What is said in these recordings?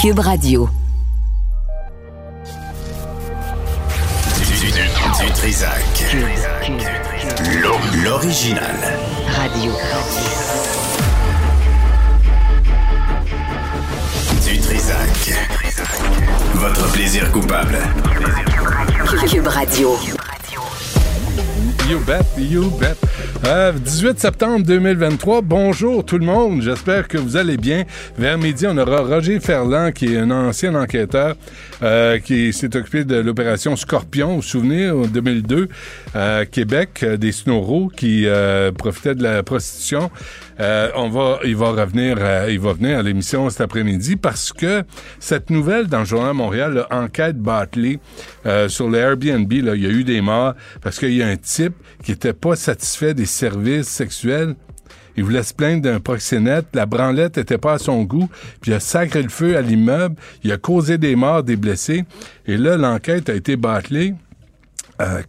Cube Radio. Du, du, Trisac. L'o- L'original. Radio. Du Trisac. Votre plaisir coupable. Cube Radio. You bet, you bet. Euh, 18 septembre 2023. Bonjour tout le monde. J'espère que vous allez bien. Vers midi, on aura Roger Ferland, qui est un ancien enquêteur, euh, qui s'est occupé de l'opération Scorpion. Vous souvenez, en 2002, à Québec, euh, des snoros qui euh, profitaient de la prostitution. Euh, on va, il va revenir, euh, il va venir à l'émission cet après-midi parce que cette nouvelle dans le journal Montréal, là, enquête euh, sur le Airbnb, il y a eu des morts parce qu'il y a un type qui était pas satisfait des services sexuels. Il voulait se plaindre d'un proxénète, la branlette était pas à son goût, puis il a sacré le feu à l'immeuble, il a causé des morts, des blessés, et là, l'enquête a été bâclée.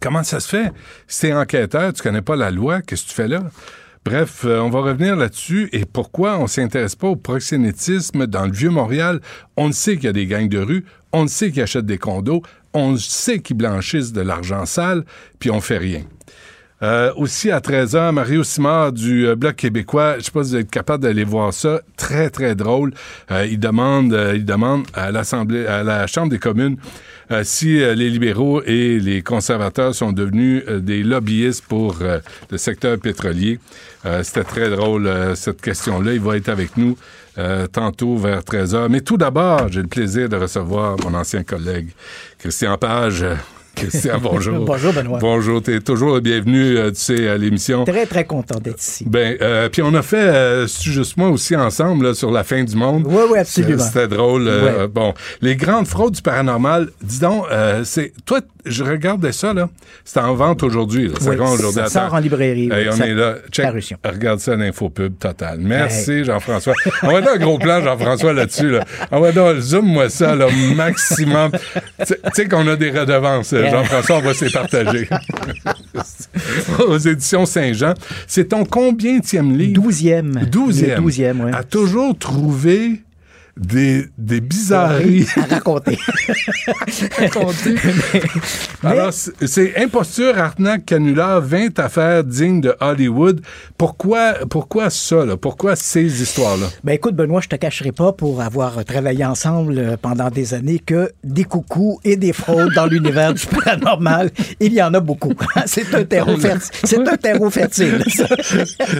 Comment ça se fait? Si t'es enquêteur, tu connais pas la loi, qu'est-ce que tu fais là? Bref, euh, on va revenir là-dessus et pourquoi on s'intéresse pas au proxénétisme dans le Vieux-Montréal. On le sait qu'il y a des gangs de rue, on le sait qu'ils achètent des condos, on sait qu'ils blanchissent de l'argent sale, puis on fait rien. Euh, aussi à 13h, Mario Simard du euh, Bloc québécois, je sais pas si vous êtes capable d'aller voir ça, très très drôle. Euh, il demande il demande à l'Assemblée à la Chambre des communes si les libéraux et les conservateurs sont devenus des lobbyistes pour le secteur pétrolier. C'était très drôle cette question-là, il va être avec nous tantôt vers 13h. Mais tout d'abord, j'ai le plaisir de recevoir mon ancien collègue Christian Page. Christian, bonjour. Bonjour, Benoît. Bonjour, t'es toujours le bienvenu, euh, tu sais, à l'émission. Très, très content d'être ici. Ben, euh, puis on a fait, euh, c'est juste moi aussi ensemble, là, sur la fin du monde. Oui, oui, absolument. C'était drôle. Ouais. Bon, les grandes fraudes du paranormal, dis donc, c'est, toi, je regardais ça, là. C'est en vente aujourd'hui. Ça Oui, aujourd'hui. ça sort en librairie, oui. on Ça- est là. Check. parution. Regarde ça, l'infopub total. Merci, Jean-François. On va faire un gros plan, Jean-François, là-dessus, là. On va donc, zoom-moi ça, là, maximum. Tu tu sais qu'on a des redevances, Jean-François, on va se les partager. Aux éditions Saint-Jean. C'est ton combienième livre? Douzième. Douzième. Douzième, oui. A toujours trouvé des, des bizarreries À raconter. racontées. Alors, c'est- imposture, arnaque, canular, 20 affaires dignes de Hollywood. Pourquoi, pourquoi ça, là? Pourquoi ces histoires-là? Ben écoute, Benoît, je te cacherai pas pour avoir travaillé ensemble euh, pendant des années que des coucous et des fraudes dans l'univers du paranormal, il y en a beaucoup. C'est un terreau fertile. C'est un terreau fertile. ça.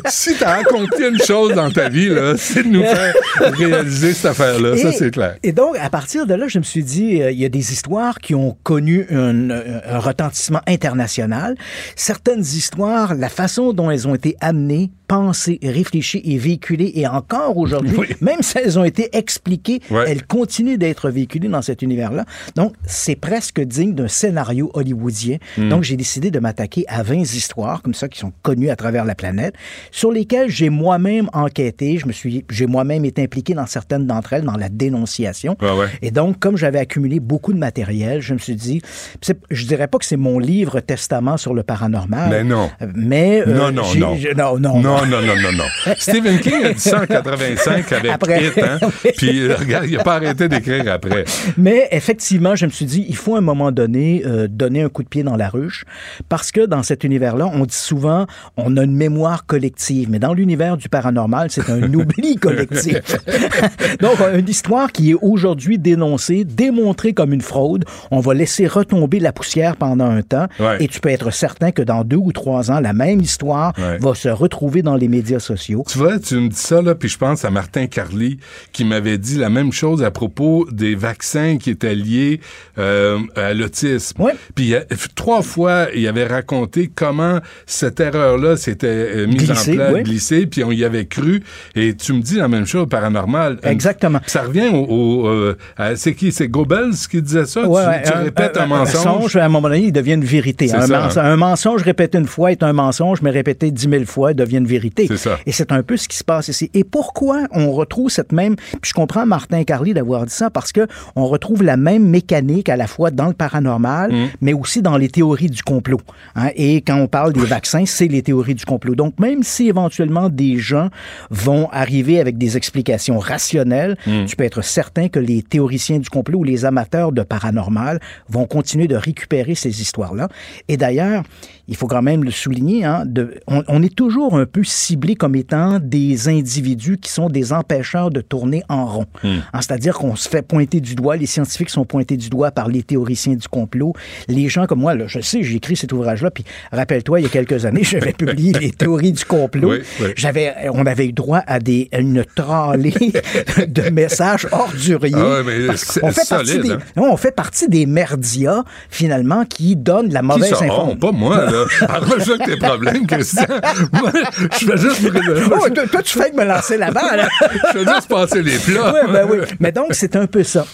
si t'as accompli une chose dans ta vie, là, c'est de nous faire réaliser cette affaire-là. Ça, Et- c'est clair. Et donc, à partir de là, je me suis dit, euh, il y a des histoires qui ont connu un, un- retentissement international. Certaines histoires, la façon dont elles ont été amenées, pensées, réfléchies et véhiculées, et encore aujourd'hui, Oui. même si elles ont été expliquées, Ouais. elles continuent d'être véhiculées dans cet univers-là. Donc, c'est presque digne d'un scénario hollywoodien. Hmm. Donc, j'ai décidé de m'attaquer à 20 histoires comme ça qui sont connues à travers la planète, sur lesquelles j'ai moi-même enquêté. Je me suis, j'ai moi-même été impliqué dans certaines d'entre dans la dénonciation. Ouais, ouais. Et donc, comme j'avais accumulé beaucoup de matériel, je me suis dit, je dirais pas que c'est mon livre testament sur le paranormal. Mais non. Mais euh, Non, non, non. non, non, Non, non, non, non, non. Stephen King a dit ça en 85 avec Après. Hit, hein? Puis, euh, regarde, il n'a pas arrêté d'écrire après. Mais effectivement, je me suis dit, il faut à un moment donné euh, donner un coup de pied dans la ruche, parce que dans cet univers-là, on dit souvent, on a une mémoire collective, mais dans l'univers du paranormal, c'est un oubli collectif. Donc, une histoire qui est aujourd'hui dénoncée, démontrée comme une fraude, on va laisser retomber la poussière pendant un temps, Ouais. et tu peux être certain que dans deux ou trois ans, la même histoire Ouais. va se retrouver dans les médias sociaux. Tu vois, tu me dis ça, là, puis je pense à Martin Carly, qui m'avait dit la même chose à propos des vaccins qui étaient liés euh, à l'autisme. Ouais. Puis a- trois fois, il avait raconté comment cette erreur-là s'était euh, mise Glissée, en place, glissée, puis on y avait cru. Et tu me dis la même chose, paranormal. Exactement. Ça revient au... au, euh, c'est qui? C'est Goebbels qui disait ça? Ouais, tu tu répètes un, mensonge? à un moment donné, il devient une vérité. Un, ça, mens- hein. un mensonge répété une fois est un mensonge, mais répété dix mille fois devient une vérité. C'est ça. Et c'est un peu ce qui se passe ici. Et pourquoi on retrouve cette même... Puis je comprends Martin Carly d'avoir dit ça, parce que on retrouve la même mécanique à la fois dans le paranormal, Mm. mais aussi dans les théories du complot. hein. Et quand on parle des vaccins, c'est les théories du complot. Donc, même si éventuellement des gens vont arriver avec des explications rationnelles, tu peux être certain que les théoriciens du complot ou les amateurs de paranormal vont continuer de récupérer ces histoires-là. Et d'ailleurs, il faut quand même le souligner, hein, de, on, on, est toujours un peu ciblé comme étant des individus qui sont des empêcheurs de tourner en rond. Hmm. Hein, C'est-à-dire qu'on se fait pointer du doigt, les scientifiques sont pointés du doigt par les théoriciens du complot. Les gens comme moi, là, je sais, j'ai écrit cet ouvrage-là, puis rappelle-toi, il y a quelques années, j'avais publié les théories du complot. Oui, oui. J'avais, on avait eu droit à, des, à une tralée de messages orduriers. Ah ouais, qu'on fait partie solide, des, hein. on fait partie des merdias, finalement, qui donnent la mauvaise information. pas moi, là. Avec tes problèmes, Christian. Moi, je fais juste, Oh, toi, toi, tu fais que me lancer la balle. je fais juste passer les plats. oui, ben oui. Mais donc, c'est un peu ça.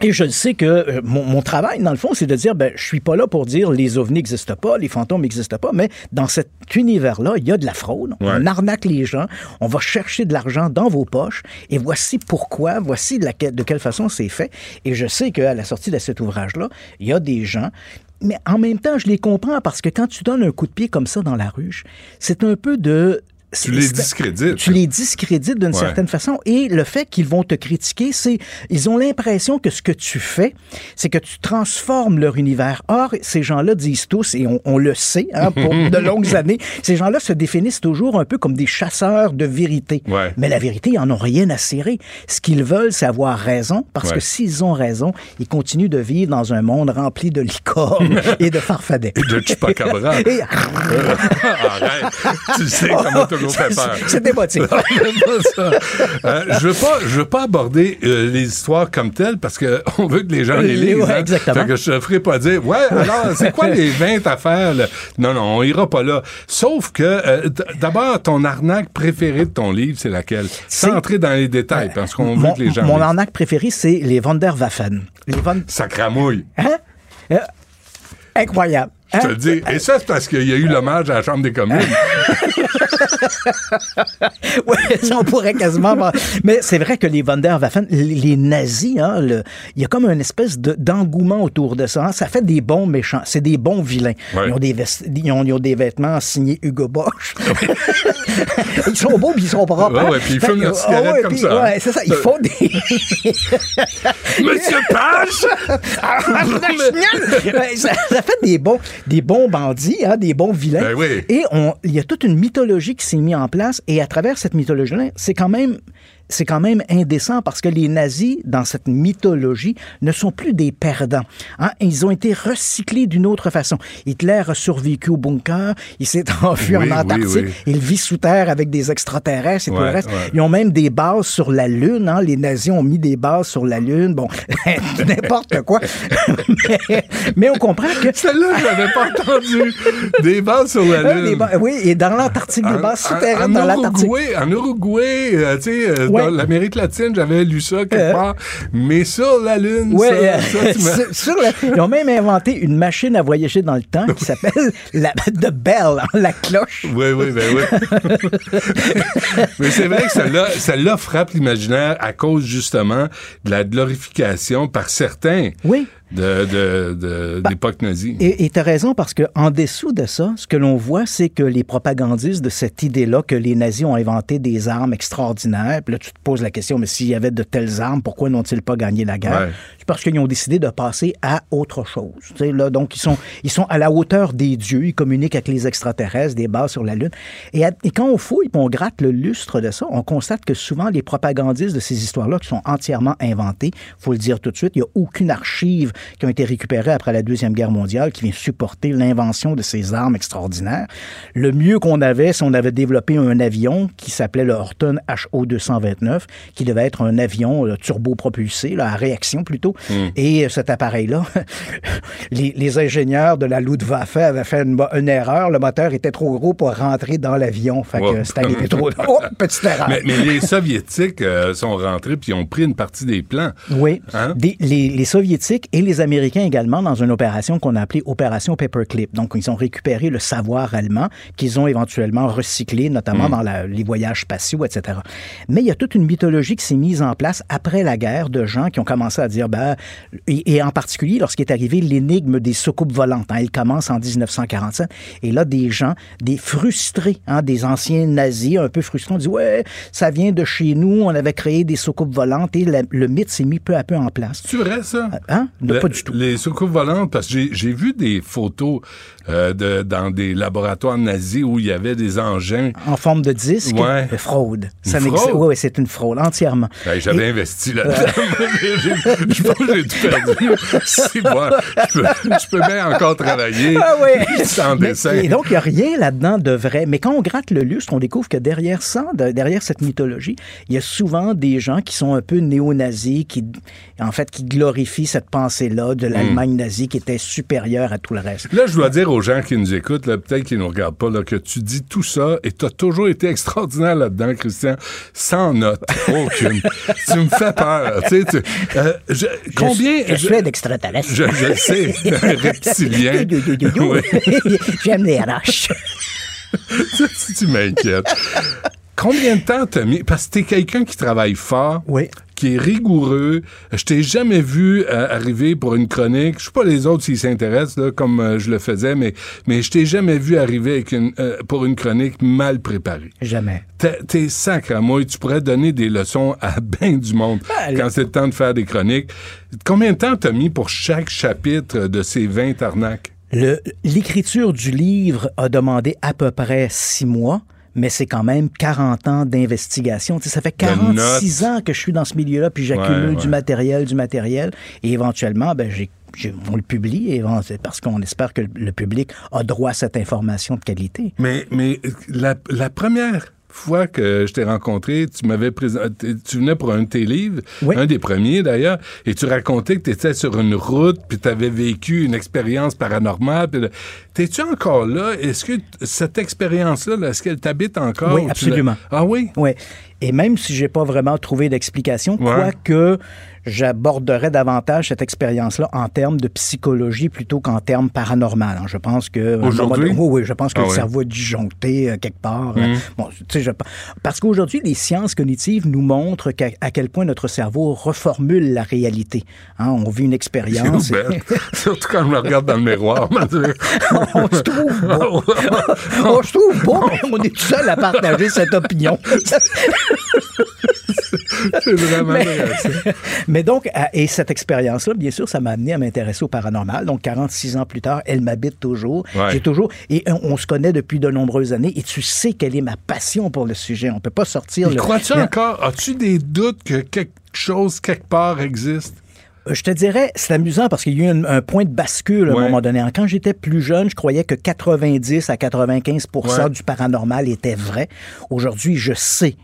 Et je sais que euh, mon, mon travail, dans le fond, c'est de dire, ben, je suis pas là pour dire les ovnis n'existent pas, les fantômes n'existent pas, mais dans cet univers-là, il y a de la fraude. Ouais. On arnaque les gens, on va chercher de l'argent dans vos poches, et voici pourquoi, voici de, de quelle façon c'est fait. Et je sais qu'à la sortie de cet ouvrage-là, il y a des gens mais en même temps, je les comprends parce que quand tu donnes un coup de pied comme ça dans la ruche, c'est un peu de Tu les discrédites. Tu les discrédites d'une Ouais. certaine façon. Et le fait qu'ils vont te critiquer, c'est ils ont l'impression que ce que tu fais, c'est que tu transformes leur univers. Or, ces gens-là disent tous, et on, on le sait hein, pour de longues années, ces gens-là se définissent toujours un peu comme des chasseurs de vérité. Ouais. Mais la vérité, ils en ont rien à cirer. Ce qu'ils veulent, c'est avoir raison, parce Ouais. que s'ils ont raison, ils continuent de vivre dans un monde rempli de licornes et de farfadets. De chupacabra. Et- Arrête. Tu sais, m'a toujours fait peur. C'est émotif. Euh, je veux pas, je veux pas aborder euh, les histoires comme telles parce que on veut que les gens les lisent. Ouais, hein. exactement. Fait que je ferai pas dire, ouais, alors, c'est quoi les 20 affaires, là? Non, non, on ira pas là. Sauf que, euh, d'abord, ton arnaque préférée de ton livre, c'est laquelle? Sans entrer dans les détails, parce qu'on veut que les gens mon lisent. arnaque préférée, c'est les Wunderwaffen. Les Von... Ça cramouille. Hein? Incroyable. Je te le dis. Et ça, c'est parce qu'il y a eu l'hommage à la Chambre des communes. Oui, on pourrait quasiment. Mais c'est vrai que les Wunderwaffen, les, les nazis, hein, le- il y a comme une espèce de- d'engouement autour de ça. hein. Ça fait des bons méchants. C'est des bons vilains. Ouais. Ils, ont des vest- ils, ont, ils ont des vêtements signés Hugo Boss. ils sont beaux puis ils sont propres. Ouais, hein. ouais, puis ils fument leur cigarette ah comme puis- ça, c'est ça. Ils font des. Monsieur Page! Ouais, ça, ça fait des bons, des bons bandits, hein, des bons vilains. Ben oui. Et on, il y a toute une mythologie qui s'est mise en place. Et à travers cette mythologie-là, c'est quand même c'est quand même indécent parce que les nazis, dans cette mythologie, ne sont plus des perdants. Hein? Ils ont été recyclés d'une autre façon. Hitler a survécu au bunker, il s'est enfui Oui, en oui, Antarctique, oui. il vit sous terre avec des extraterrestres et tout le reste. ouais. Ils ont même des bases sur la Lune. Hein? Les nazis ont mis des bases sur la Lune. Bon, n'importe quoi. mais, mais on comprend que... Celle-là, je l'avais pas entendu. Des bases sur la Euh, Lune. ba- oui, et dans l'Antarctique, des bases souterraines dans en l'Antarctique. Uruguay, en Uruguay, euh, tu sais, euh. Dans l'Amérique latine, j'avais lu ça quelque Euh. part. Mais sur la Lune, ça, ça, tu m'as- sur- sur la- ils ont même inventé une machine à voyager dans le temps qui s'appelle la The Bell, hein, la cloche. Oui, oui, ben oui. Mais c'est vrai que celle-là, celle-là frappe l'imaginaire à cause justement de la glorification par certains Oui. De, d'époque nazie. Et tu as raison parce que en dessous de ça, ce que l'on voit, c'est que les propagandistes de cette idée-là que les nazis ont inventé des armes extraordinaires, puis là tu te poses la question, mais s'il y avait de telles armes, pourquoi n'ont-ils pas gagné la guerre? Ouais. Parce qu'ils ont décidé de passer à autre chose. Là, donc ils sont ils sont à la hauteur des dieux, ils communiquent avec les extraterrestres, des bases sur la lune. Et, quand on fouille, on gratte le lustre de ça, on constate que souvent les propagandistes de ces histoires-là qui sont entièrement inventées, faut le dire tout de suite, il y a aucune archive qui ont été récupérées après la Deuxième Guerre mondiale qui vient supporter l'invention de ces armes extraordinaires. Le mieux qu'on avait, c'est on avait développé un avion qui s'appelait le Horton HO-229, qui devait être un avion là, turbopropulsé, là, à réaction plutôt. Et euh, cet appareil-là, les, les ingénieurs de la Luftwaffe avaient fait une, erreur. Le moteur était trop gros pour rentrer dans l'avion. Fait Ouais. que c'était arrivé trop. Oh, petite erreur. Mais, mais les Soviétiques euh, sont rentrés puis ont pris une partie des plans. Oui. Hein? Des- les, les Soviétiques et les Américains également dans une opération qu'on a appelée Opération Paperclip. Donc, ils ont récupéré le savoir allemand qu'ils ont éventuellement recyclé, notamment dans la- les voyages spatiaux, etc. Mais il y a toute une mythologie qui s'est mise en place après la guerre de gens qui ont commencé à dire, ben, et, et en particulier lorsqu'est arrivé l'énigme des soucoupes volantes. hein. elle commence en 1947. Et là, des gens, des frustrés, hein, des anciens nazis un peu frustrés, ont dit, ouais, ça vient de chez nous, on avait créé des soucoupes volantes et la- le mythe s'est mis peu à peu en place. C'est vrai, ça? Hein? Non, Le- pas du tout. Les soucoupes volantes, parce que j'ai- vu des photos euh, de, dans des laboratoires nazis où il y avait des engins. En forme de disque, Ouais. euh, fraude. Une Ça n'existe- fraude? Oui, c'est une fraude, entièrement. Hey, J'avais investi là-dedans. J'ai- j'ai tout perdu. C'est bon. Je peux, je peux bien encore travailler Ah ouais. sans Mais- dessin. Et donc, il n'y a rien là-dedans de vrai. Mais quand on gratte le lustre, on découvre que derrière ça, de- derrière cette mythologie, il y a souvent des gens qui sont un peu néo-nazis, qui, en fait, qui glorifient cette pensée-là de l'Allemagne nazie qui était supérieure à tout le reste. Là, je dois dire aux gens qui nous écoutent, peut-être qu'ils nous regardent pas, là, que tu dis tout ça et tu as toujours été extraordinaire là-dedans, Christian, sans note, aucune. tu me fais peur. Tu sais, tu- euh, je- combien... Je, je suis un extraterrestre. je, je le sais, un reptilien. J'aime les roches. tu m'inquiètes. Combien de temps t'as mis? Parce que t'es quelqu'un qui travaille fort. Oui. Qui est rigoureux. Je t'ai jamais vu euh, arriver pour une chronique. Je sais pas les autres s'ils s'intéressent, là, comme euh, je le faisais, mais, mais je t'ai jamais vu arriver avec une, euh, pour une chronique mal préparée. Jamais. T'es- T'es sacre à moi. Tu pourrais donner des leçons à bien du monde Ben, quand c'est le temps de faire des chroniques. Combien de temps t'as mis pour chaque chapitre de ces 20 arnaques? Le- L'écriture du livre a demandé à peu près six mois, mais c'est quand même 40 ans d'investigation. Ça fait 46 ans que je suis dans ce milieu-là, puis j'accumule Ouais, ouais. du matériel, du matériel, et éventuellement, ben, j'ai on le publie parce qu'on espère que le public a droit à cette information de qualité. Mais, mais la, la première fois que je t'ai rencontré, tu m'avais présenté, tu venais pour un de tes livres, Oui. un des premiers d'ailleurs, et tu racontais que tu étais sur une route, puis tu avais vécu une expérience paranormale. puis T'es-tu encore là? Est-ce que cette expérience-là, là, est-ce qu'elle t'habite encore? Oui, absolument. Ah oui? Oui. Et même si j'ai pas vraiment trouvé d'explication, Ouais. quoique j'aborderais davantage cette expérience-là en termes de psychologie plutôt qu'en termes paranormal. hein. Je pense que... Aujourd'hui? Oui, oui, je pense que Ah le oui. cerveau est disjoncté euh, quelque part. Euh, Bon, je- parce qu'aujourd'hui, les sciences cognitives nous montrent à quel point notre cerveau reformule la réalité. Hein, on vit une expérience. Bête. Surtout quand je me regarde dans le miroir. on se trouve bon. on se trouve bon, mais on est tout seul à partager cette opinion. C'est vraiment Mais- vrai, ça. Mais donc, et cette expérience-là, bien sûr, ça m'a amené à m'intéresser au paranormal. Donc, 46 ans plus tard, elle m'habite toujours. Ouais. J'ai toujours, et on, on se connaît depuis de nombreuses années, et tu sais quelle est ma passion pour le sujet. On peut pas sortir le. Crois-tu encore? As-tu des doutes que quelque chose, quelque part, existe? Euh, Je te dirais, c'est amusant parce qu'il y a eu un, un point de bascule à Ouais. un moment donné. Quand j'étais plus jeune, je croyais que 90 à 95 Ouais. du paranormal était vrai. Aujourd'hui, je sais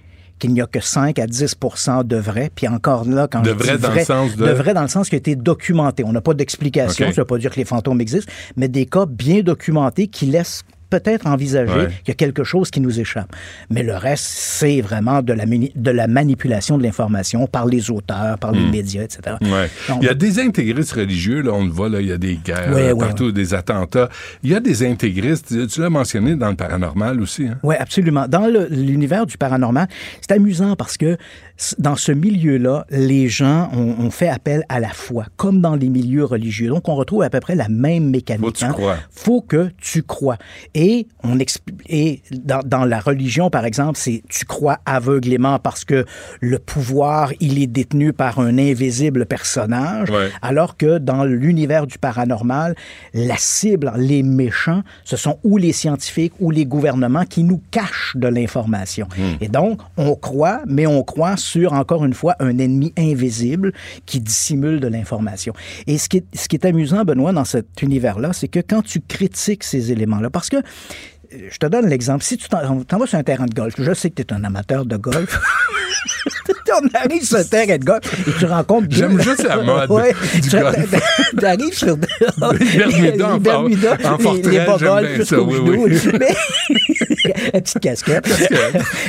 qu'il n'y a que 5 à 10% de vrai. Puis encore là, quand De je vrai dis dans le sens de- vrai dans le sens qui a été documenté. On n'a pas d'explication. OK. Ça ne veut pas dire que les fantômes existent, mais des cas bien documentés qui laissent peut-être envisager Ouais. qu'il y a quelque chose qui nous échappe. Mais le reste, c'est vraiment de la, muni- de la manipulation de l'information par les auteurs, par Hmm. les médias, etc. Ouais. Donc- il y a des intégristes religieux, là, on le voit, là, il y a des guerres Ouais, euh, partout, des attentats. Il y a des intégristes, tu- l'as mentionné dans le paranormal aussi. Hein? Oui, absolument. Dans l'univers du paranormal, c'est amusant parce que dans ce milieu-là, les gens ont, ont fait appel à la foi, comme dans les milieux religieux. Donc, on retrouve à peu près la même mécanique. Faut que tu hein. crois. Faut que tu crois. Et on et dans, dans la religion, par exemple, c'est tu crois aveuglément parce que le pouvoir, il est détenu par un invisible personnage, Ouais. alors que dans l'univers du paranormal, la cible, les méchants, ce sont ou les scientifiques ou les gouvernements qui nous cachent de l'information. Et donc, on croit, mais on croit sur, encore une fois, un ennemi invisible qui dissimule de l'information. Et ce qui, est, ce qui est amusant, Benoît, dans cet univers-là, c'est que quand tu critiques ces éléments-là, parce que je te donne l'exemple. Si tu t'en vas sur un terrain de golf, je sais que tu es un amateur de golf. on arrive sur un terrain de golf et tu rencontres deux- J'aime juste la mode du tu, arrives sur Les Bermudas en les- les j'aime golf jusqu'au oui, genou. Mais- la petite casquette.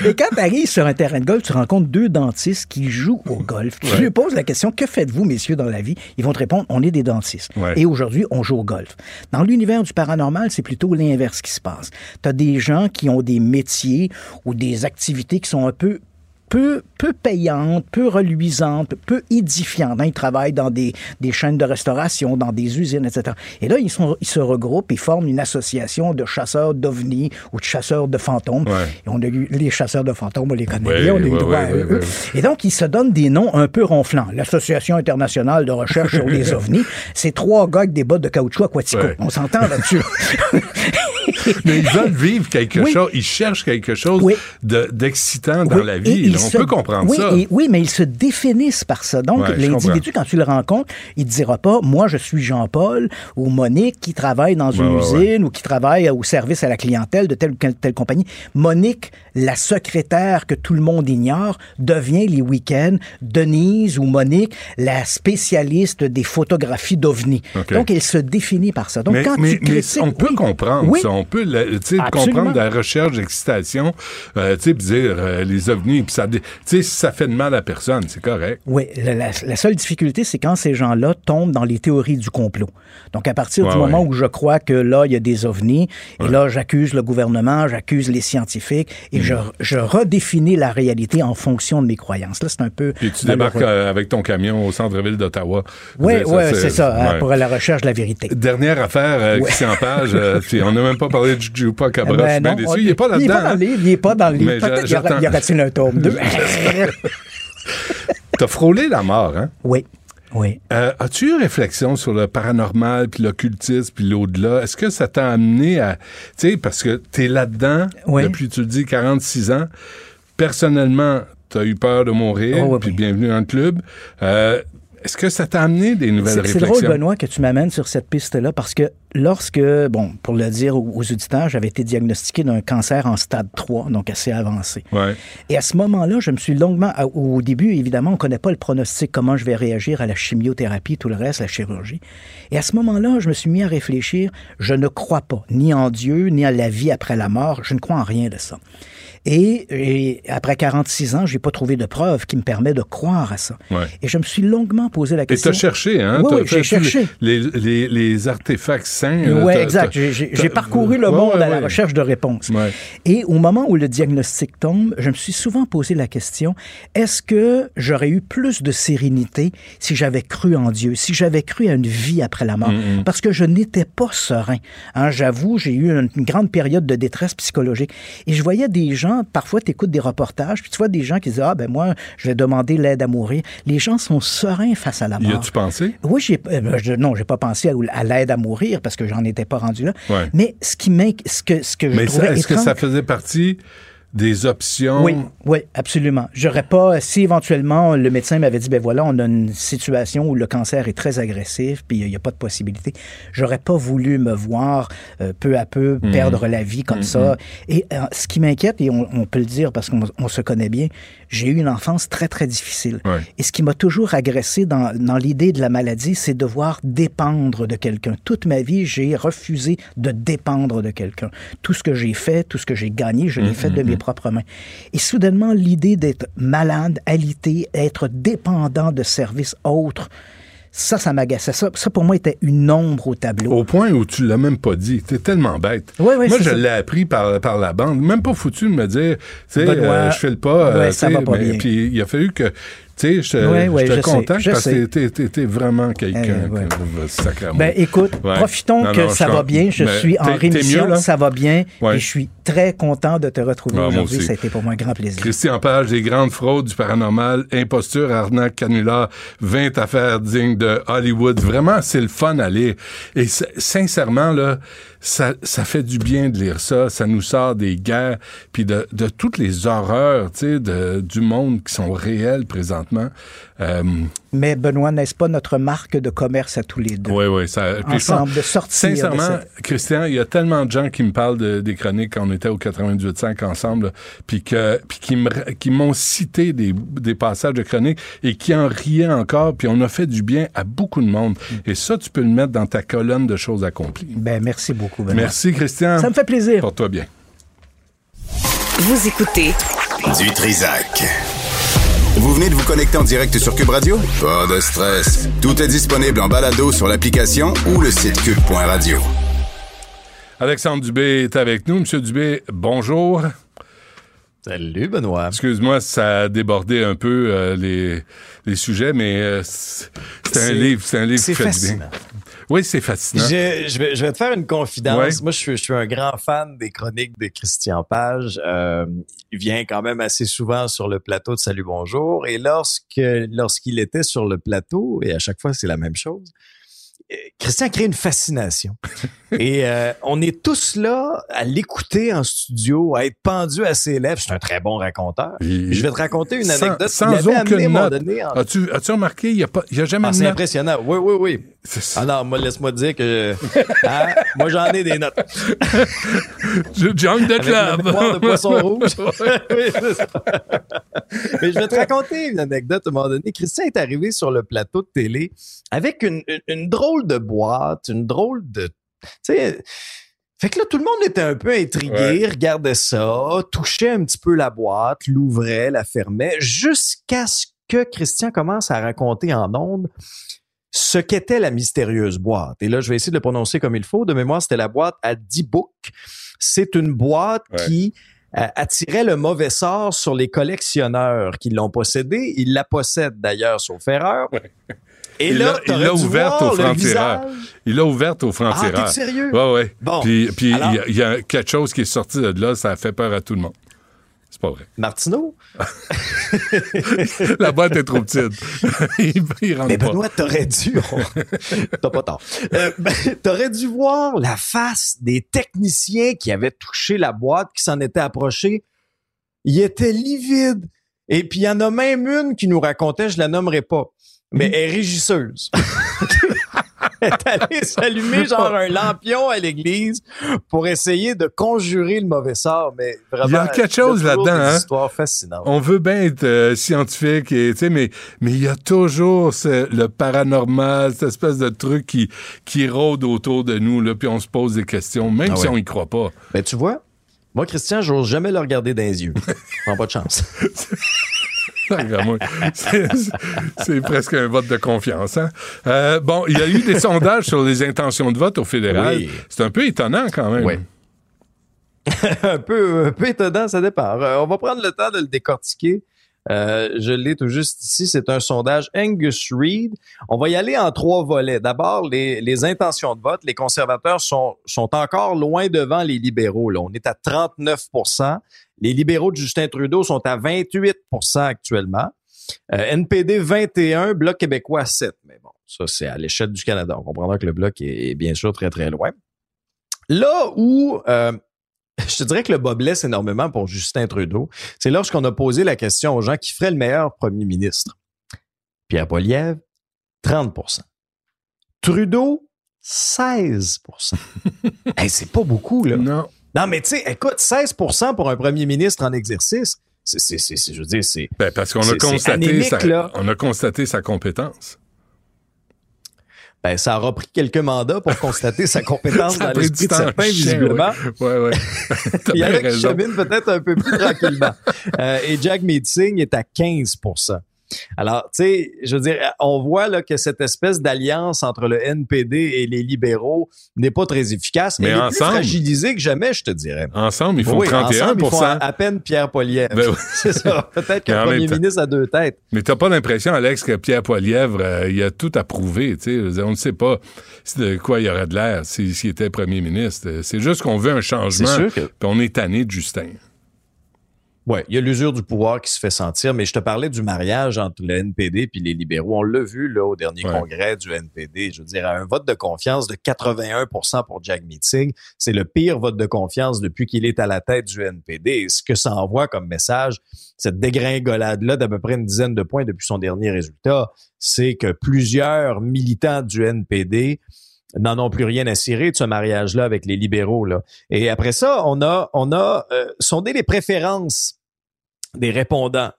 Et quand tu arrives sur un terrain de golf, tu rencontres deux dentistes qui jouent au golf. Tu Ouais. lui poses la question Que faites-vous, messieurs, dans la vie? Ils vont te répondre On est des dentistes. Ouais. Et aujourd'hui, on joue au golf. Dans l'univers du paranormal, c'est plutôt l'inverse qui se passe. Tu as des gens qui ont des métiers ou des activités qui sont un peu peu, peu payantes, peu reluisantes, peu édifiantes. hein. Ils travaillent dans des, des chaînes de restauration, dans des usines, etc. Et là, ils, sont, ils se regroupent et forment une association de chasseurs d'ovnis ou de chasseurs de fantômes. Ouais. Et on a eu les chasseurs de fantômes, on les connaît Ouais, bien, on a eu ouais, droit à eux. Et donc, ils se donnent des noms un peu ronflants. L'Association internationale de recherche sur les ovnis, c'est trois gars avec des bottes de caoutchouc aquatico. On s'entend là-dessus. Mais ils veulent vivre quelque Oui. chose, ils cherchent quelque chose Oui. de- d'excitant dans Oui, la vie. là. On se- peut comprendre oui, ça. et- oui, mais ils se définissent par ça. Donc, Ouais, l'individu, quand tu le rencontres, il ne dira pas, moi, je suis Jean-Paul ou Monique qui travaille dans une Ouais, ouais, usine ou qui travaille au service à la clientèle de telle ou telle, compagnie. Monique, la secrétaire que tout le monde ignore, devient les week-ends Denise ou Monique, la spécialiste des photographies d'OVNI. Donc, elle se définit par ça. Donc, mais, quand mais- tu mais critiques... on peut comprendre ça. On peut la- Absolument. comprendre la recherche d'excitation, euh, tu sais, dire euh, les ovnis, puis ça, si ça fait de mal à personne, c'est correct. Oui, la, la- la seule difficulté, c'est quand ces gens-là tombent dans les théories du complot. Donc, à partir Ouais, du moment où je crois que là, il y a des ovnis, et là, j'accuse le gouvernement, j'accuse les scientifiques, et je, Mm. je redéfinis la réalité en fonction de mes croyances. Là, c'est un peu. Puis tu débarques euh, avec ton camion au centre-ville d'Ottawa. Oui, oui, c'est ça, hein, pour la recherche de la vérité. Dernière affaire euh, qui s'est en page, euh, puis on n'a même pas parlé Cabra. Ben je suis bien non, déçu. on- Il n'est pas Il n'est là-dedans. pas dans hein? le livre. Il n'est pas dans le livre. Mais Peut-être j'a- y aura-t-il un tome 2? T'as frôlé la mort, hein? oui, oui. Euh, As-tu eu réflexion sur le paranormal, puis l'occultisme, puis l'au-delà? Est-ce que ça t'a amené à... Tu sais, parce que t'es là-dedans Oui. depuis, tu le dis, 46 ans. Personnellement, t'as eu peur de mourir, Oh, oui, puis oui. bienvenue dans le club. Euh, Est-ce que ça t'a amené des nouvelles C'est c'est réflexions? drôle, Benoît, que tu m'amènes sur cette piste-là, parce que lorsque, bon, pour le dire aux, aux auditeurs, j'avais été diagnostiqué d'un cancer en stade 3, donc assez avancé. Ouais. Et à ce moment-là, je me suis longuement, au début, évidemment, on ne connaît pas le pronostic, comment je vais réagir à la chimiothérapie, tout le reste, la chirurgie. Et à ce moment-là, je me suis mis à réfléchir, je ne crois pas ni en Dieu, ni à la vie après la mort, je ne crois en rien de ça. Et, et après 46 ans, j'ai pas trouvé de preuve qui me permet de croire à ça. Ouais. Et je me suis longuement posé la Et question. t'as cherché, hein? Oui, oui, j'ai cherché. Les, les, les artefacts saints. là, Oui, exact. J'ai- parcouru le monde ouais, à la recherche de réponses. Et au moment où le diagnostic tombe, je me suis souvent posé la question, est-ce que j'aurais eu plus de sérénité si j'avais cru en Dieu, si j'avais cru à une vie après la mort? Mm, Parce que je n'étais pas serein. Hein, J'avoue, j'ai eu une, une grande période de détresse psychologique. Et je voyais des gens, parfois tu écoutes des reportages, puis tu vois des gens qui disent, ah ben moi, je vais demander l'aide à mourir. Les gens sont sereins face à la Y mort. as-tu pensé? Oui, j'ai, euh, ben, je, non, j'ai pas pensé à, à l'aide à mourir parce que j'en étais pas rendu là. Ouais. Mais ce qui m'inqui- ce que, ce que je Mais ça, est-ce que ça faisait partie des options? oui, oui, absolument. J'aurais pas, si éventuellement le médecin m'avait dit, ben voilà, on a une situation où le cancer est très agressif, puis il n'y a pas de possibilité, j'aurais pas voulu me voir euh, peu à peu Mhm. perdre la vie comme ça. Et euh, ce qui m'inquiète, et on, on peut le dire parce qu'on on se connaît bien, j'ai eu une enfance très, très difficile. Ouais. Et ce qui m'a toujours agressé dans, dans l'idée de la maladie, c'est devoir dépendre de quelqu'un. Toute ma vie, j'ai refusé de dépendre de quelqu'un. Tout ce que j'ai fait, tout ce que j'ai gagné, je l'ai fait de mes propres mains. Et soudainement, l'idée d'être malade, alité, être dépendant de services autres, ça, ça m'agaçait. Ça, ça, pour moi, était une ombre au tableau. Au point où tu l'as même pas dit. T'es tellement bête. Ouais, ouais, Moi, je l'ai appris par, par la bande. Même pas foutu de me dire, tu sais, euh, je fais le pas. euh. Puis il a fallu que, tu sais, je te, Ouais, ouais, je te sais, contacte parce que t'es- t'es t'es vraiment quelqu'un Euh, ouais. que. Ben écoute, profitons Non, que non, ça va bien. Je suis en rémission, mieux, ça va bien. Et je suis très content de te retrouver Ah, aujourd'hui. Ça a été pour moi un grand plaisir. Christian Page, des grandes fraudes du paranormal, imposture, arnaque, canular, 20 affaires dignes de Hollywood. Vraiment, c'est le fun à lire. Et sincèrement, là, ça, ça fait du bien de lire ça. Ça nous sort des guerres, puis de, de toutes les horreurs, tu sais, du monde qui sont réelles présentement. Euh, Mais Benoît, n'est-ce pas notre marque de commerce à tous les deux? oui, oui. Ça, Ensemble, pense- de sortir. de Sincèrement, cette- Christian, il y a tellement de gens qui me parlent de- des chroniques quand on était au 98.5 ensemble, puis que puis qui m'ont cité des, des passages de chroniques et qui en riaient encore, puis on a fait du bien à beaucoup de monde. Mm. Et ça, tu peux le mettre dans ta colonne de choses accomplies. Ben, merci beaucoup, Benoît. Merci, Christian. Ça me fait plaisir. Porte-toi bien. Vous écoutez Du Trisac. Vous venez de vous connecter en direct sur Cube Radio? Pas de stress. Tout est disponible en balado sur l'application ou le site cube.radio. Alexandre Dubé est avec nous. Monsieur Dubé, bonjour. Salut Benoît. Excuse-moi, ça a débordé un peu euh, les, les sujets, mais euh, c'est un livre, c'est un livre qui fait du bien. Oui, c'est fascinant. Je, je vais, je vais te faire une confidence. Ouais. Moi, je suis, je suis un grand fan des chroniques de Christian Page. Euh, il vient quand même assez souvent sur le plateau de Salut Bonjour. Et lorsque lorsqu'il était sur le plateau, et à chaque fois c'est la même chose, Christian crée une fascination. et euh, on est tous là à l'écouter en studio, à être pendu à ses lèvres. C'est un très bon raconteur. Je vais te raconter une Sans- anecdote. sans amené, aucune note. en- As-tu as-tu remarqué, il n'y a, pas- il y a jamais Ah, c'est impressionnant. Oui, oui, oui. Ah non, moi, laisse-moi dire que hein, moi, j'en ai des notes. Join de club. de poisson rouge. Mais je vais te raconter une anecdote. À un moment donné, Christian est arrivé sur le plateau de télé avec une, une- une drôle de boîte, une drôle de... Tu sais... Fait que là, tout le monde était un peu intrigué, regardait ça, touchait un petit peu la boîte, l'ouvrait, la fermait, jusqu'à ce que Christian commence à raconter en ondes ce qu'était la mystérieuse boîte. Et là, je vais essayer de le prononcer comme il faut. De mémoire, c'était la boîte à 10 books. C'est une boîte Ouais. qui euh, attirait le mauvais sort sur les collectionneurs qui l'ont possédée. Ils la possèdent d'ailleurs, sauf erreur. Ouais. Et Il là, l'a- il ouverte au franc-tireur. visage. Il l'a ouverte au Ah, franc-tireur. sérieux? Ouais. Bon. Puis, puis il Alors- y a- il y, a quelque chose qui est sorti de là, ça a fait peur à tout le monde. C'est pas vrai. Martineau? La boîte est trop petite. il, il rentre Mais pas. Benoît, t'aurais dû. T'as pas tort. Euh, ben, t'aurais dû voir la face des techniciens qui avaient touché la boîte, qui s'en étaient approchés. Ils étaient livides. Et puis, il y en a même une qui nous racontait, je la nommerai pas, mais elle est régisseuse. elle est allée s'allumer genre un lampion à l'église pour essayer de conjurer le mauvais sort. Mais vraiment, Il y a quelque chose là-dedans, hein? histoires fascinantes. On veut bien être euh, scientifique, et, tu sais, mais mais il y a toujours ce- le paranormal, cette espèce de truc qui, qui rôde autour de nous, là, puis on se pose des questions, même Ah si on y croit pas. Ben, tu vois, moi, Christian, j'ose jamais le regarder dans les yeux. Prends pas de chance. C'est presque un vote de confiance. Hein? Euh, bon, il y a eu des sondages sur les intentions de vote au fédéral. Oui. C'est un peu étonnant quand même. Oui. un, peu, un peu étonnant, ça dépend. Euh, on va prendre le temps de le décortiquer. Euh, je l'ai tout juste ici. C'est un sondage Angus Reid. On va y aller en trois volets. D'abord, les, les intentions de vote. Les conservateurs sont, sont encore loin devant les libéraux. Là. On est à 39 Les libéraux de Justin Trudeau sont à 28% actuellement. Euh, NPD 21, Bloc québécois 7. Mais bon, ça, c'est à l'échelle du Canada. On comprendra que le Bloc est, est bien sûr très, très loin. Là où euh, je te dirais que le bas blesse énormément pour Justin Trudeau, c'est lorsqu'on a posé la question aux gens qui ferait le meilleur premier ministre. Pierre Poilievre, 30% Trudeau, 16% hey, C'est pas beaucoup, là. Non. Non, mais tu sais, écoute, 16% pour un premier ministre en exercice, c'est, c'est, je veux dire, c'est... Ben, parce qu'on a constaté anémique, sa, on a constaté sa compétence. Ben, ça aura pris quelques mandats pour constater sa compétence Ça a dans pris l'esprit du de temps, certains, visiblement. Ouais, ouais. Il y en a qui peut-être un peu plus tranquillement. Euh, et Jack Meeting est à 15 alors, tu sais, je veux dire, on voit là que cette espèce d'alliance entre le NPD et les libéraux n'est pas très efficace. Mais Elle est ensemble- plus fragilisée que jamais, je te dirais. Ensemble, ils font Oui, 31 ensemble, ils font à, à peine Pierre Poilievre. Ben oui. C'est ça. Peut-être qu'un premier ministre a deux têtes. Mais t'as pas l'impression, Alex, que Pierre Poilièvre, euh, il a tout approuvé, tu On ne sait pas de quoi il aurait de l'air s'il était premier ministre. C'est juste qu'on veut un changement, C'est sûr que- puis on est tanné de Justin. Oui, il y a l'usure du pouvoir qui se fait sentir, mais je te parlais du mariage entre le NPD et les libéraux. On l'a vu là au dernier Ouais. congrès du NPD. Je veux dire, un vote de confiance de 81% pour Jack Meeting, c'est le pire vote de confiance depuis qu'il est à la tête du NPD. Et ce que ça envoie comme message, cette dégringolade-là d'à peu près une dizaine de points depuis son dernier résultat, c'est que plusieurs militants du NPD n'en ont plus rien à cirer de ce mariage-là avec les libéraux. Là. Et après ça, on a, on a euh, sondé les préférences des répondants.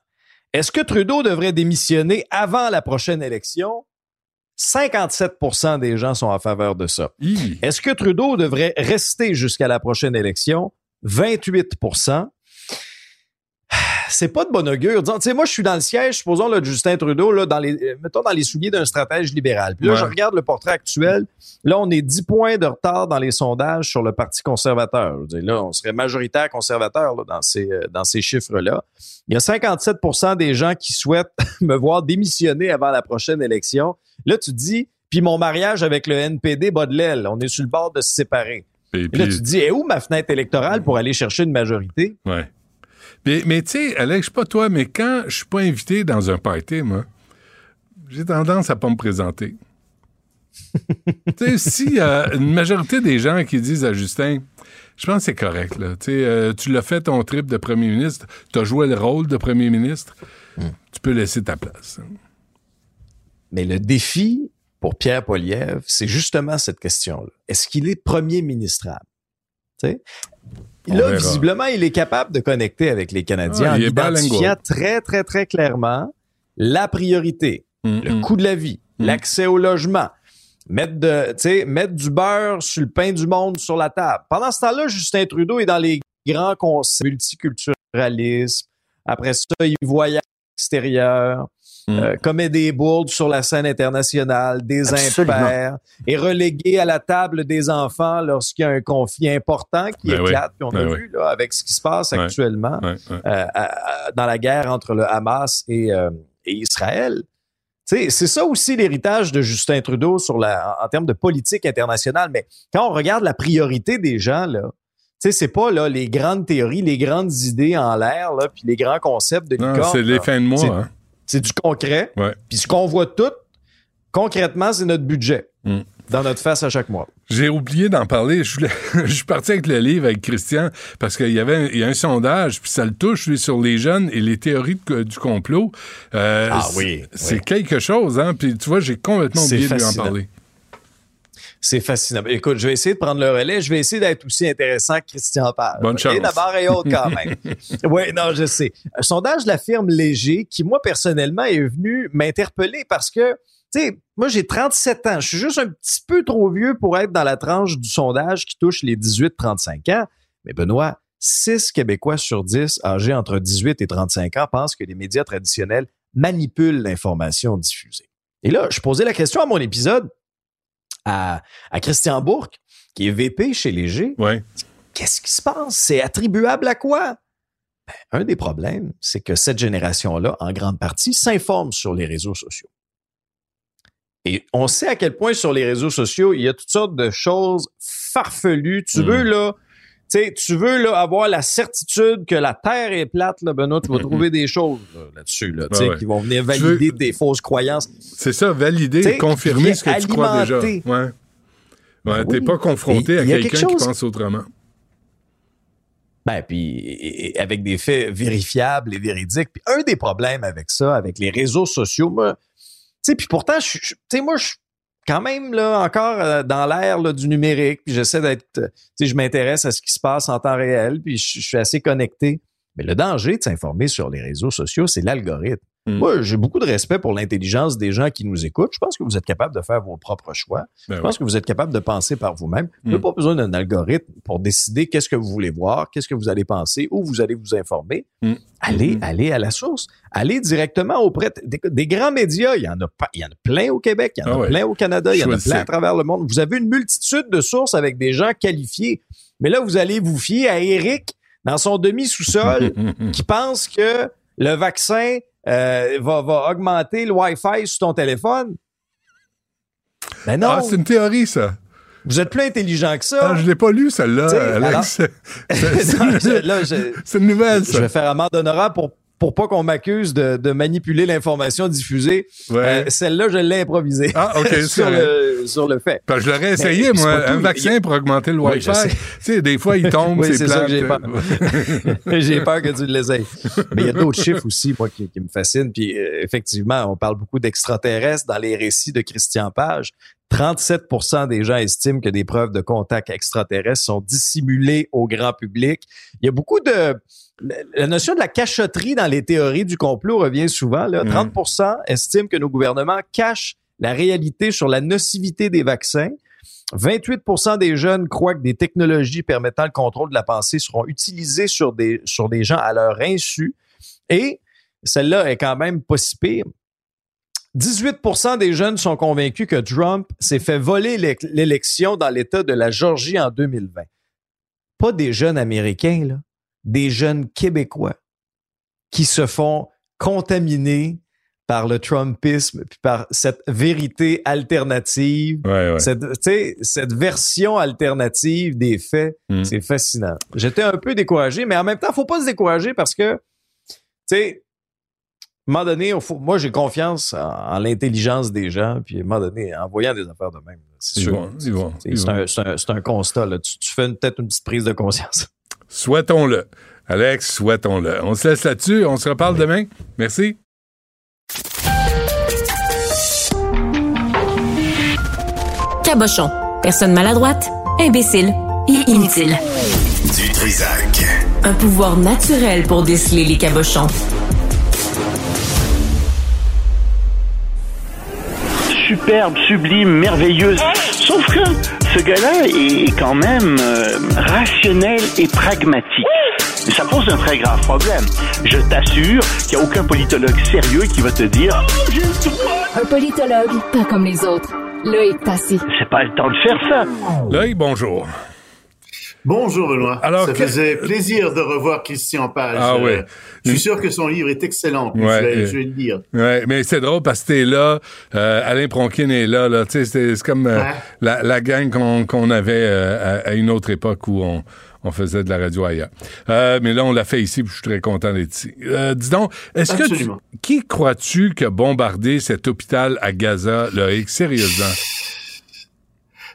Est-ce que Trudeau devrait démissionner avant la prochaine élection? 57% des gens sont en faveur de ça. Est-ce que Trudeau devrait rester jusqu'à la prochaine élection? 28 c'est pas de bon augure. Tu sais, moi, je suis dans le siège, supposons, là, de Justin Trudeau, là, dans les, euh, mettons, dans les souliers d'un stratège libéral. Puis là, Ouais. je regarde le portrait actuel. Là, on est 10 points de retard dans les sondages sur le Parti conservateur. Je veux dire, là, on serait majoritaire conservateur là, dans ces, euh, dans ces chiffres-là. Il y a 57% des gens qui souhaitent me voir démissionner avant la prochaine élection. Là, tu dis, puis mon mariage avec le NPD bat de l'aile. On est sur le bord de se séparer. Puis là, tu te dis, est où ma fenêtre électorale pour aller chercher une majorité? Ouais. Mais, mais tu sais, Alex, je sais pas toi, mais quand je suis pas invité dans un party, moi, j'ai tendance à pas me présenter. tu sais, a une majorité des gens qui disent à Justin, je pense que c'est correct, là. Tu euh, tu l'as fait ton trip de premier ministre, tu as joué le rôle de premier ministre, tu peux laisser ta place. Mais le défi pour Pierre Poliev, c'est justement cette question-là. Est-ce qu'il est premier ministrable? Là, verra. visiblement, il est capable de connecter avec les Canadiens Ah, en identifiant très, très, très clairement la priorité, Mm, le mm. coût de la vie, Mm. l'accès au logement, mettre, de, mettre du beurre sur le pain du monde sur la table. Pendant ce temps-là, Justin Trudeau est dans les grands concepts multiculturalisme. Après ça, il voyage à l'extérieur, Mm. euh, commet des bourdes sur la scène internationale, des Absolument. impairs, est relégué à la table des enfants lorsqu'il y a un conflit important qui Ben oui. éclate. Puis on Ben a oui. vu là, avec ce qui se passe actuellement euh, à- à- dans la guerre entre le Hamas et, euh, et Israël. C'est ça aussi l'héritage de Justin Trudeau sur la, en, en termes de politique internationale. Mais quand on regarde la priorité des gens, là, tu sais, c'est pas là, les grandes théories, les grandes idées en l'air, là, puis les grands concepts de licorne, c'est les fins de mois. Hein. C'est du concret. Ouais. Puis ce qu'on voit tout, concrètement, c'est notre budget Mm. dans notre face à chaque mois. J'ai oublié d'en parler. Je, voulais- je suis parti avec le livre avec Christian parce qu'il y avait un, il y a un sondage, puis ça le touche, lui, sur les jeunes et les théories de- du complot. Euh, Ah oui, C'est oui. quelque chose, hein. Puis tu vois, j'ai complètement oublié de lui en parler. C'est fascinant. Écoute, je vais essayer de prendre le relais. Je vais essayer d'être aussi intéressant que Christian Page. Bonne chance. La barre est haute quand même. oui, non, je sais. Un sondage de la firme Léger qui, moi, personnellement, est venu m'interpeller parce que, tu sais, moi, j'ai 37 ans. Je suis juste un petit peu trop vieux pour être dans la tranche du sondage qui touche les 18-35 ans. Mais Benoît, 6 Québécois sur 10 âgés entre 18 et 35 ans pensent que les médias traditionnels manipulent l'information diffusée. Et là, je posais la question à mon épisode à, à Christian Bourque, qui est VP chez Léger. Ouais. Qu'est-ce qui se passe? C'est attribuable à quoi? Ben, un des problèmes, c'est que cette génération-là, en grande partie, s'informe sur les réseaux sociaux. Et on sait à quel point sur les réseaux sociaux, il y a toutes sortes de choses farfelues. Tu Mm. veux, là, sais, tu veux là, avoir la certitude que la Terre est plate, là, Benoît, tu vas trouver des choses là, là-dessus, là, Ouais, qui vont venir valider des fausses croyances. C'est ça, valider, T'sais, confirmer ce que tu crois déjà. Ouais. Ouais, Ben t'es oui. pas confronté Et à quelqu'un quelque qui pense autrement. Ben, puis et- et avec des faits vérifiables et véridiques. Puis un des problèmes avec ça, avec les réseaux sociaux, moi, tu sais, puis pourtant, tu sais, moi, je suis quand même là encore euh, dans l'ère du numérique. Puis j'essaie d'être, euh, tu je m'intéresse à ce qui se passe en temps réel. Puis je suis assez connecté. Mais le danger de s'informer sur les réseaux sociaux, c'est l'algorithme. Mm. Moi, j'ai beaucoup de respect pour l'intelligence des gens qui nous écoutent. Je pense que vous êtes capable de faire vos propres choix. Ben Je pense que vous êtes capable de penser par vous-même. Vous n'avez Mm. pas besoin d'un algorithme pour décider qu'est-ce que vous voulez voir, qu'est-ce que vous allez penser, où vous allez vous informer. Mm. Allez, Mm. allez à la source. Allez directement auprès de- des, des grands médias. Il y en a pas, il y en a plein au Québec, il y en Ah a ouais. plein au Canada, il y en a plein à travers le monde. Vous avez une multitude de sources avec des gens qualifiés. Mais là, vous allez vous fier à Eric dans son demi-sous-sol qui pense que le vaccin euh, va, va augmenter le Wi-Fi sur ton téléphone? Ben non. Ah, c'est une théorie, ça. Vous êtes plus intelligent que ça. Ah, je l'ai pas lu, celle-là, Alex. C'est une nouvelle, ça. Je vais faire amende honorable pour pour pas qu'on m'accuse de, de, manipuler l'information diffusée. Euh, celle-là, je l'ai improvisée. Ah, OK. sur, le, sur le fait. je l'aurais essayé, moi, un vaccin pour augmenter le Wi-Fi. tu sais, des fois, il tombe, oui, c'est ça que j'ai peur. j'ai peur que tu l'essayes. Mais il y a d'autres chiffres aussi, moi, qui, qui me fascinent. Puis, euh, effectivement, on parle beaucoup d'extraterrestres dans les récits de Christian Page. 37% des gens estiment que des preuves de contact extraterrestre sont dissimulées au grand public. Il y a beaucoup de la notion de la cachotterie dans les théories du complot revient souvent. Là. 30 mm. estiment que nos gouvernements cachent la réalité sur la nocivité des vaccins. 28% des jeunes croient que des technologies permettant le contrôle de la pensée seront utilisées sur des, sur des gens à leur insu. Et celle-là est quand même pas si pire. 18% des jeunes sont convaincus que Trump s'est fait voler l'élection dans l'État de la Georgie en 2020. Pas des jeunes Américains, là des jeunes Québécois qui se font contaminer par le Trumpisme, puis par cette vérité alternative, Cette, cette version alternative des faits. Mm. C'est fascinant. J'étais un peu découragé, mais en même temps, faut pas se décourager parce que, tu sais, un moment donné, moi, j'ai confiance en, l'intelligence des gens, puis à un moment donné, en voyant des affaires de même, c'est sûr. C'est un, constat. Là. Tu, tu fais peut-être une petite prise de conscience. Souhaitons-le. Alex, souhaitons-le. On se laisse là-dessus. On se reparle demain. Merci. Cabochon. Personne maladroite, imbécile et inutile. Du Trisac. Un pouvoir naturel pour déceler les cabochons. Superbe, sublime, merveilleuse. Sauf que ce gars-là est quand même euh, rationnel et pragmatique. Mais ça pose un très grave problème. Je t'assure qu'il n'y a aucun politologue sérieux qui va te dire Un politologue, pas comme les autres. Loïc Passy. C'est pas le temps de faire ça. Loïc, bonjour. Bonjour Benoît. Alors, ça faisait plaisir de revoir Christian Page. Ah oui. Je suis sûr que son livre est excellent. je, vais, le dire. Ouais, mais c'est drôle parce que t'es là. Euh, Alain Pronkin est là. là. C'est comme euh, la, la, gang qu'on avait euh, à, une autre époque où on, on faisait de la radio ailleurs. mais là, on l'a fait ici, puis je suis très content d'être ici. dis donc, est-ce que tu, qui crois-tu qui a bombardé cet hôpital à Gaza, Loïc, sérieusement?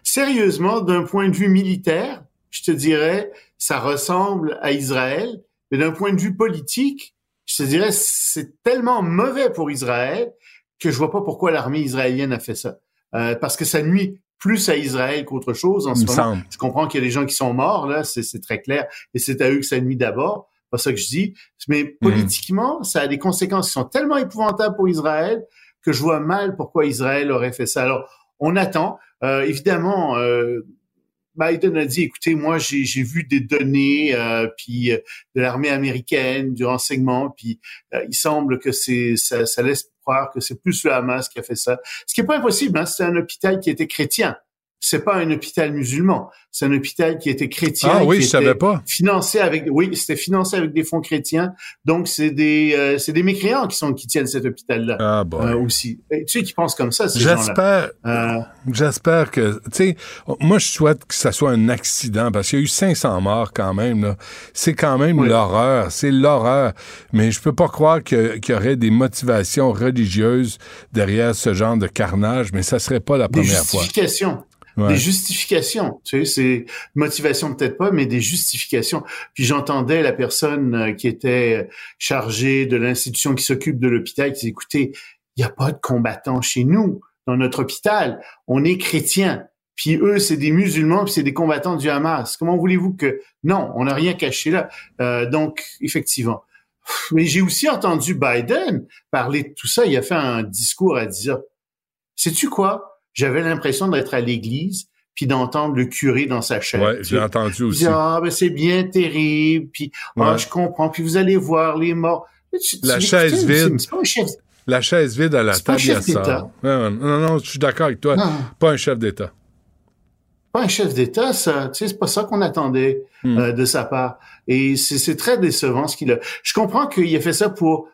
Sérieusement, d'un point de vue militaire, je te dirais, ça ressemble à Israël, mais d'un point de vue politique, je te dirais, c'est tellement mauvais pour Israël que je vois pas pourquoi l'armée israélienne a fait ça. Euh, parce que ça nuit plus à Israël qu'autre chose en ce moment. Je comprends qu'il y a des gens qui sont morts, là, c'est très clair, et c'est à eux que ça nuit d'abord. Pas ça que je dis. Mais hmm. politiquement, ça a des conséquences qui sont tellement épouvantables pour Israël que je vois mal pourquoi Israël aurait fait ça. Alors, on attend. Euh, évidemment, euh, Biden a dit, écoutez, moi j'ai vu des données euh, puis euh, de l'armée américaine, du renseignement, puis euh, il semble que c'est ça, ça, laisse croire que c'est plus le Hamas qui a fait ça. Ce qui est pas impossible, hein, c'est un hôpital qui était chrétien c'est pas un hôpital musulman, c'est un hôpital qui était chrétien. Ah oui, qui je savais pas. Financé avec, oui, c'était financé avec des fonds chrétiens. Donc c'est des, euh, c'est des mécréants qui sont qui tiennent cet hôpital-là ah, bon. Euh, aussi. tu sais qui pensent comme ça. J'espère, euh, j'espère que, tu sais, moi je souhaite que ça soit un accident parce qu'il y a eu 500 morts quand même. Là. C'est quand même l'horreur, c'est l'horreur. Mais je peux pas croire qu'il y aurait des motivations religieuses derrière ce genre de carnage. Mais ça serait pas la première fois. Des justifications, tu sais, c'est motivation peut-être pas, mais des justifications. Puis j'entendais la personne euh, qui était chargée de l'institution qui s'occupe de l'hôpital qui disait, écoutez, il n'y a pas de combattants chez nous, dans notre hôpital. On est chrétiens. Puis eux, c'est des musulmans, puis c'est des combattants du Hamas. Comment voulez-vous que... Non, on n'a rien caché là. Euh, donc, effectivement. Mais j'ai aussi entendu Biden parler de tout ça. Il a fait un discours à dire, sais-tu quoi? J'avais l'impression d'être à l'église puis d'entendre le curé dans sa chaise. Ouais, j'ai entendu aussi. Ah, ben c'est bien terrible, puis ah, je comprends, puis vous allez voir les morts. la chaise vide. La chaise vide à la table, il ça. Non, non, non, je suis d'accord avec toi. Pas un chef d'État. Pas un chef d'État, ça. Tu sais, c'est pas ça qu'on attendait hmm. euh, de sa part. Et c'est très décevant ce qu'il a. Je comprends qu'il a fait ça pour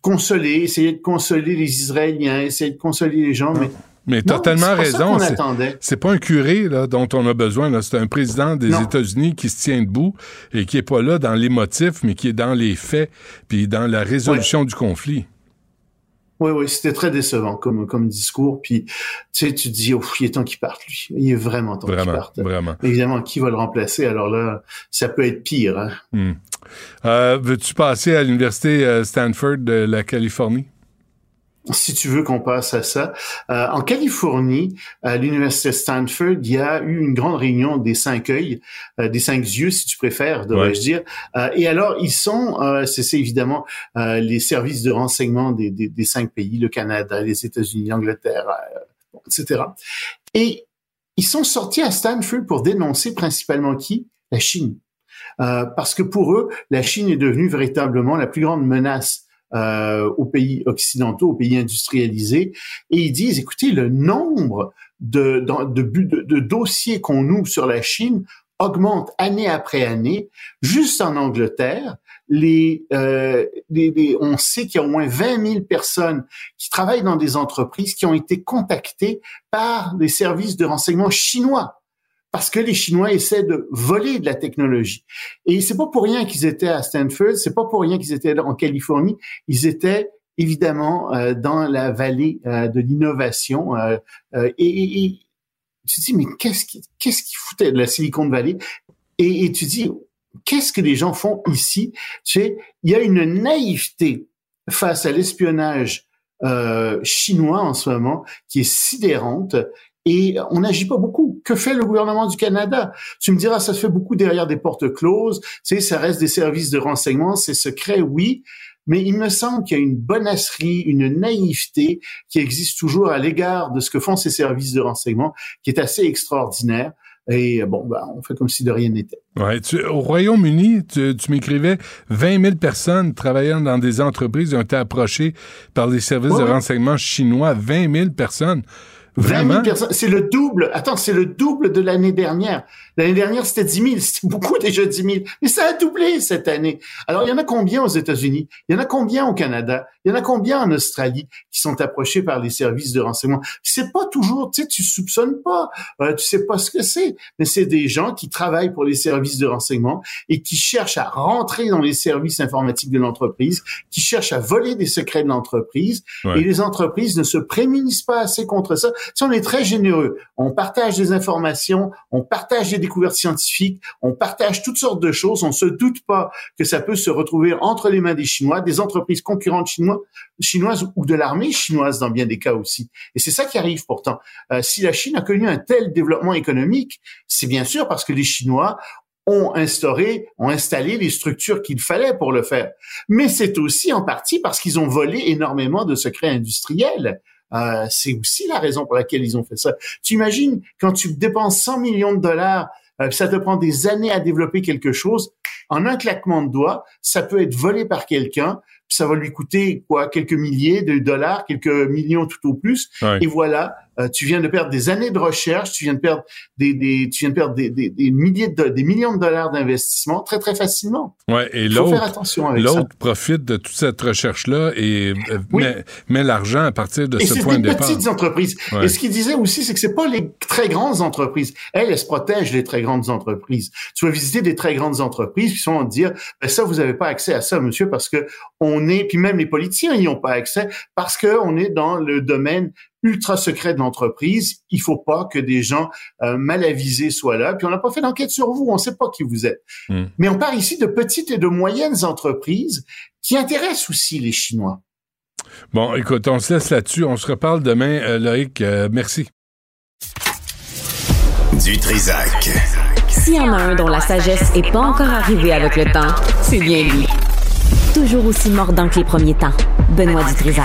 consoler, essayer de consoler les Israéliens, essayer de consoler les gens, mais Mais tu as tellement raison. c'est- pas un curé là, dont on a besoin. C'est un président des. États-Unis qui se tient debout et qui est pas là dans les motifs, mais qui est dans les faits, puis dans la résolution du conflit. Oui, oui, c'était très décevant comme, comme discours. Puis, tu sais, tu te dis, oh, il est temps qu'il parte, lui. Il est vraiment temps qu'il parte. vraiment. Évidemment, qui va le remplacer? Alors là, ça peut être pire. Hein? Hmm. Euh, Veux-tu passer à l'université euh, Stanford de la Californie? Si tu veux qu'on passe à ça. Euh, en Californie, à l'université Stanford, il y a eu une grande réunion des cinq œils, euh, des cinq yeux, si tu préfères, devrais-je dire. Euh, et alors, ils sont, euh, c'est c'est évidemment euh, les services de renseignement des, des, des cinq pays, le Canada, les États-Unis, l'Angleterre, euh, etc. Et ils sont sortis à Stanford pour dénoncer principalement qui? La Chine. Euh, parce que pour eux, la Chine est devenue véritablement la plus grande menace euh, aux pays occidentaux, aux pays industrialisés, et ils disent, écoutez, le nombre de, dossiers qu'on ouvre sur la Chine augmente année après année. Juste en Angleterre, les, euh, on sait qu'il y a au moins 20 000 personnes qui travaillent dans des entreprises qui ont été contactées par les services de renseignement chinois parce que les Chinois essaient de voler de la technologie. Et c'est pas pour rien qu'ils étaient à Stanford, c'est pas pour rien qu'ils étaient en Californie, ils étaient évidemment euh, dans la vallée euh, de l'innovation. Euh, et, et, et, tu te dis, mais qu'est-ce qui, qu'est-ce qui foutait de la Silicon Valley? Et, et tu te dis, qu'est-ce que les gens font ici? Tu sais, il y a une naïveté face à l'espionnage chinois en ce moment qui est sidérante et on n'agit pas beaucoup. Que fait le gouvernement du Canada? Tu me diras, ça se fait beaucoup derrière des portes closes. Tu sais, ça reste des services de renseignement, c'est secret, oui. Mais il me semble qu'il y a une bonasserie, une naïveté qui existe toujours à l'égard de ce que font ces services de renseignement, qui est assez extraordinaire. Et bon, ben, on fait comme si de rien n'était. Ouais, tu, au Royaume-Uni, tu, tu m'écrivais 20 000 personnes travaillant dans des entreprises ont été approchées par les services Ouais, de renseignement chinois. 20 000 personnes. 20 000 Vraiment? personnes, c'est le double. Attends, c'est le double de l'année dernière. L'année dernière, c'était 10 000. C'était beaucoup déjà 10 000. Mais ça a doublé cette année. Alors, il y en a combien aux États-Unis? Il y en a combien au Canada? Il y en a combien en Australie qui sont approchés par les services de renseignement? C'est pas toujours, tu sais, tu soupçonnes pas. Euh, tu sais pas ce que c'est. Mais c'est des gens qui travaillent pour les services de renseignement et qui cherchent à rentrer dans les services informatiques de l'entreprise, qui cherchent à voler des secrets de l'entreprise. Ouais. Et les entreprises ne se prémunissent pas assez contre ça. Si on est très généreux, on partage des informations, on partage des découvertes scientifiques, on partage toutes sortes de choses, on se doute pas que ça peut se retrouver entre les mains des Chinois, des entreprises concurrentes chinois, chinoises ou de l'armée chinoise dans bien des cas aussi. Et c'est ça qui arrive pourtant. Euh, si la Chine a connu un tel développement économique, c'est bien sûr parce que les Chinois ont instauré, ont installé les structures qu'il fallait pour le faire. Mais c'est aussi en partie parce qu'ils ont volé énormément de secrets industriels. Euh, c'est aussi la raison pour laquelle ils ont fait ça. Tu imagines quand tu dépenses 100 millions de dollars, euh, ça te prend des années à développer quelque chose. En un claquement de doigts, ça peut être volé par quelqu'un, ça va lui coûter quoi, quelques milliers de dollars, quelques millions tout au plus. Ouais. Et voilà, euh, tu viens de perdre des années de recherche, tu viens de perdre des, des tu viens de perdre des, des, des milliers de des millions de dollars d'investissement très très facilement. Ouais, et l'autre, l'autre profite de toute cette recherche-là et euh, Oui. met, met l'argent à partir de Et ce c'est point des de départ. petites entreprises. Ouais. Et ce qu'il disait aussi, c'est que c'est pas les très grandes entreprises. Elles, elles se protègent les très grandes entreprises. Tu vas visiter des très grandes entreprises, ils vont te dire, ben ça, vous n'avez pas accès à ça, monsieur, parce que on est, puis même les politiciens n'y ont pas accès, parce que on est dans le domaine ultra secret de l'entreprise. Il faut pas que des gens euh, mal avisés soient là. Puis on n'a pas fait d'enquête sur vous, on sait pas qui vous êtes. Hmm. Mais on parle ici de petites et de moyennes entreprises qui intéressent aussi les Chinois. Bon, écoute, on se laisse là-dessus. On se reparle demain, euh, Loïc. Euh, merci. Du Trisac. S'il y en a un dont la sagesse est pas encore arrivée avec le temps, c'est bien lui. Toujours aussi mordant que les premiers temps. Benoît Dutrisac.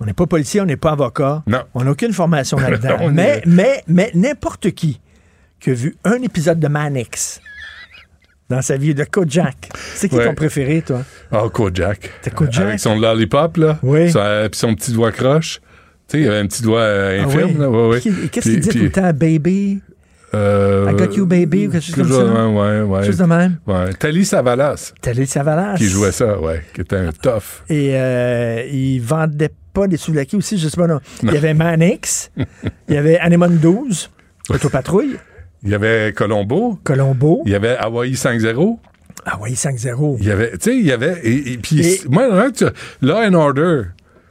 On n'est pas policier, on n'est pas avocat. Non. On n'a aucune formation là-dedans. Mais, est- mais, mais n'importe qui qui a vu un épisode de Mannix dans sa vie de Kojak. C'est qui Ouais. ton préféré, toi? Ah, Kojak. T'as Kojak? Avec son lollipop, là. Oui. Puis son petit doigt croche. Tu sais, il avait un petit doigt euh, Ah infirme, oui? là. Ouais, ouais. Qui- Qu'est-ce qu'il dit puis, tout le temps? Baby? euh, I got you, baby, ou quelque chose comme ça? Ouais, ouais. Chose de même? Ouais. Thalie Savalas, Télé Savalas. qui jouait ça, ouais. Qui était un tough. Et euh, il vendait pas des souvlaki aussi, je sais pas, non. Il y avait Mannix, il y avait Anemone 12, Autopatrouille, Il y avait Colombo. Colombo. Il y avait Hawaii 5-0. Ah oui, 5-0. Il y avait, tu sais, il y avait, et, et puis, Et- moi, là, Law and Order,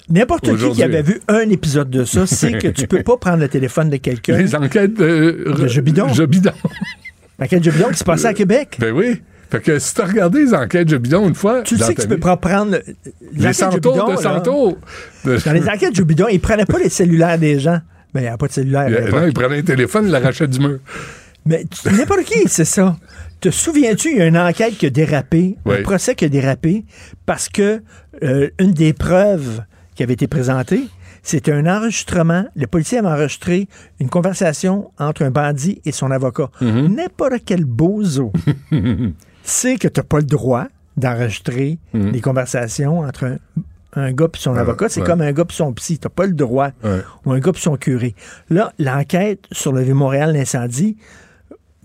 N'importe qui qui avait vu un épisode de ça sait que tu peux pas prendre le téléphone de quelqu'un. les enquêtes de, De Jobidon. Jobidon. Laquelle Joe Bidon qui se passait à Québec. ben oui. Fait que si t'as regardé les enquêtes Jobidon une fois, Tu sais que tu peux pas prendre. le- les Bidon, de. De- Dans les enquêtes Joe Bidon, ils prenaient pas les cellulaires des gens. Ben, il n'y a pas de cellulaire. l'époque. non, il prenait un téléphone, il l'arrachait du mur. Mais tu- n'importe qui, c'est ça. Te souviens-tu, il y a une enquête qui a dérapé, Oui. un procès qui a dérapé, parce que euh, une des preuves qui avait été présentée, c'était un enregistrement. Le policier avait enregistré une conversation entre un bandit et son avocat. Mm-hmm. N'importe quel bozo sait que tu n'as pas le droit d'enregistrer les conversations entre un, un gars et son avocat. C'est ouais. comme un gars et son psy. Tu n'as pas le droit. Ouais. Ou un gars et son curé. Là, l'enquête sur le Vieux-Montréal, l'incendie,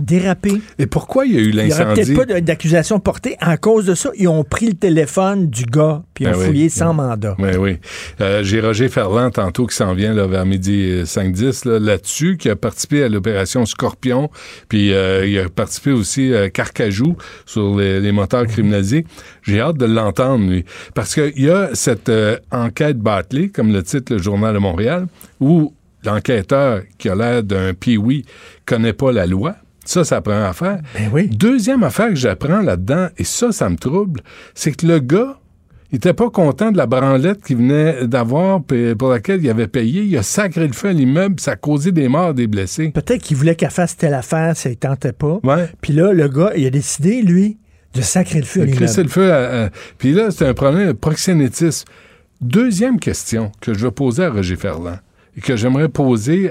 dérapé. Et pourquoi il y a eu Il n'y l'incendie? peut-être pas d'accusation portée. À cause de ça, ils ont pris le téléphone du gars puis ils ont Ben oui. fouillé sans mandat. Oui, oui. Euh, J'ai Roger Ferland tantôt qui s'en vient là, vers midi euh, 5-10 là, là-dessus, qui a participé à l'opération Scorpion, puis euh, il a participé aussi à Carcajou sur les, les moteurs criminalisés. J'ai hâte de l'entendre, lui. Parce qu'il y a cette euh, enquête Bartley, comme le titre le Journal de Montréal, où l'enquêteur, qui a l'air d'un pee connaît pas la loi. Ça, c'est la première affaire. Ben oui. Deuxième affaire que j'apprends là-dedans, et ça, ça me trouble, c'est que le gars, il était pas content de la branlette qu'il venait d'avoir, pour laquelle il avait payé. Il a sacré le feu à l'immeuble, ça a causé des morts, des blessés. Peut-être qu'il voulait qu'elle fasse telle affaire, ça ne tentait pas. Ouais. Puis là, le gars, il a décidé, lui, de sacrer le feu à l'immeuble. le feu à- à- Puis là, c'est un problème de proxénétisme. Deuxième question que je vais poser à Roger Ferland que j'aimerais poser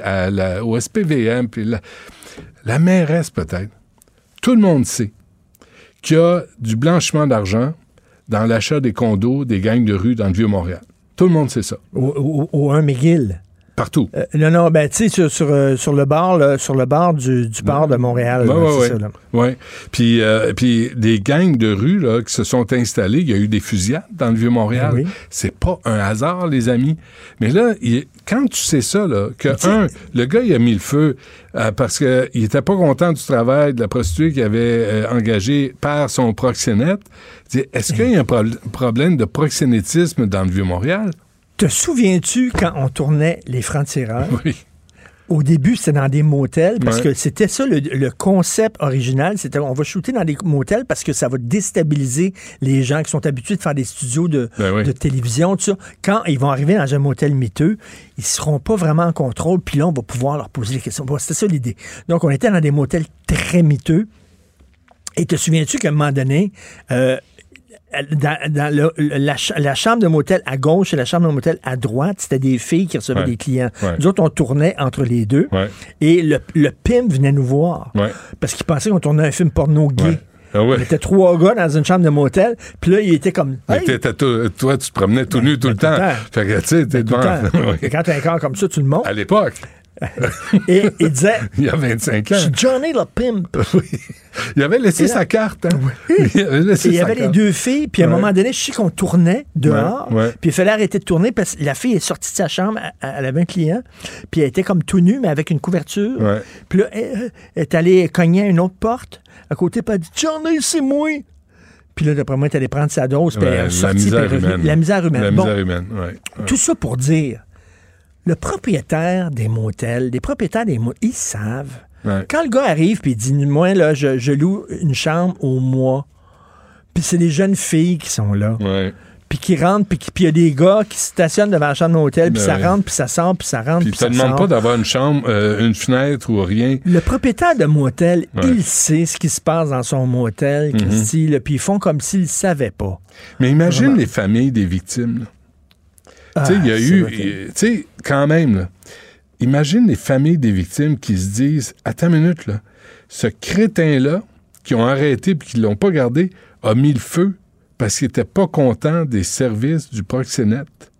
au SPVM, puis la, la mairesse peut-être. Tout le monde sait qu'il y a du blanchiment d'argent dans l'achat des condos des gangs de rue dans le Vieux-Montréal. Tout le monde sait ça. Au- au 1 McGill. Partout. Euh, non, non, ben, tu sais, sur, sur, euh, sur le bord, là, sur le bord du, du port de Montréal. Là, ouais, c'est ouais. Puis, euh, puis des gangs de rue là, qui se sont installés, il y a eu des fusillades dans le Vieux-Montréal. Ben oui. C'est pas un hasard, les amis. Mais là, il- quand tu sais ça, là, que, un, le gars, il a mis le feu euh, parce qu'il était pas content du travail de la prostituée qu'il avait engagée par son proxénète, est-ce qu'il y a un pro- problème de proxénétisme dans le Vieux-Montréal? Te souviens-tu quand on tournait les francs-tireurs? Oui. Au début, c'était dans des motels parce Ouais. que c'était ça le, le concept original. C'était on va shooter dans des motels parce que ça va déstabiliser les gens qui sont habitués de faire des studios de, Ben oui. de télévision, tout ça. Quand ils vont arriver dans un motel miteux, ils seront pas vraiment en contrôle. Puis là, on va pouvoir leur poser des questions. Bon, c'était ça l'idée. Donc, on était dans des motels très miteux. Et te souviens-tu qu'à un moment donné, euh, dans, dans le- la, ch- la chambre de motel à gauche et la chambre de motel à droite, c'était des filles qui recevaient Ouais. des clients. Ouais. Nous autres, on tournait entre les deux. Ouais. Et le, le pimp venait nous voir. Parce qu'il pensait qu'on tournait un film porno gay. Ah ouais. On était trois gars dans une chambre de motel. Puis là, il était comme. Hey! tout- toi, tu te promenais tout nu tout le tout le temps. temps. Fait que, tu sais, t'es le devant. quand t'as un corps comme ça, tu le montres. À l'époque, Et il disait il y a 25 Je ans. suis Johnny le pimp. Oui. Il avait laissé là- sa carte. Hein? Il avait laissé il sa avait les deux filles, puis à un Ouais. moment donné, je sais qu'on tournait dehors, Ouais, ouais. puis il fallait arrêter de tourner parce que la fille est sortie de sa chambre, elle, avait un client, puis elle était comme tout nue, mais avec une couverture. Puis là, elle, est allée cogner à une autre porte à côté, puis elle a dit Johnny, c'est moi. Puis là, d'après moi, elle est allée prendre sa dose, puis Ouais, elle est la sortie, puis misère elle humaine. La misère humaine. La Bon, misère humaine, tout ça pour dire, le propriétaire des motels, des propriétaires des motels, ils savent. Ouais. Quand le gars arrive puis il dit moi là je, je loue une chambre au mois. Puis c'est des jeunes filles qui sont là. Ouais. Puis qui rentrent puis il y a des gars qui stationnent devant la chambre d'hôtel puis Ben ça oui. rentre puis ça sort puis ça rentre Puis ça sort. pas d'avoir une chambre, euh, une fenêtre ou rien. Le propriétaire de motel, Ouais. il sait ce qui se passe dans son motel. Christy, là, puis ils font comme s'ils ne savaient pas. Mais imagine Vraiment. les familles des victimes. là. Ah, tu sais, il y a eu, tu sais, quand même, là, imagine les familles des victimes qui se disent Attends une minute, là, ce crétin-là, qui ont arrêté et qui l'ont pas gardé, a mis le feu parce qu'il était pas content des services du proxénète.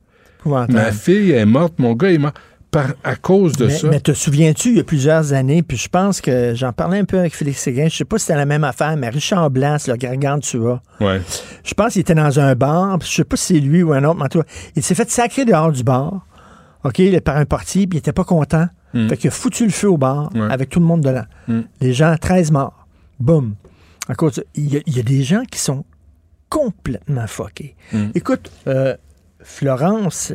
Ma fille est morte, mon gars est mort. Par, à cause de mais, ça. Mais te souviens-tu, il y a plusieurs années, puis je pense que j'en parlais un peu avec Félix Séguin, je sais pas si c'était la même affaire, mais Richard Blanc, le Gargantua. Ouais. Je pense qu'il était dans un bar, puis je sais pas si c'est lui ou un autre, mais en tout cas, il s'est fait sacrer dehors du bar. OK, il est par un parti, puis il était pas content. Fait qu'il a foutu le feu au bar Ouais. avec tout le monde dedans. Mm. Les gens, 13 morts. Boum. À cause il y, a- il y a des gens qui sont complètement fuckés. Mm. Écoute, euh, Florence,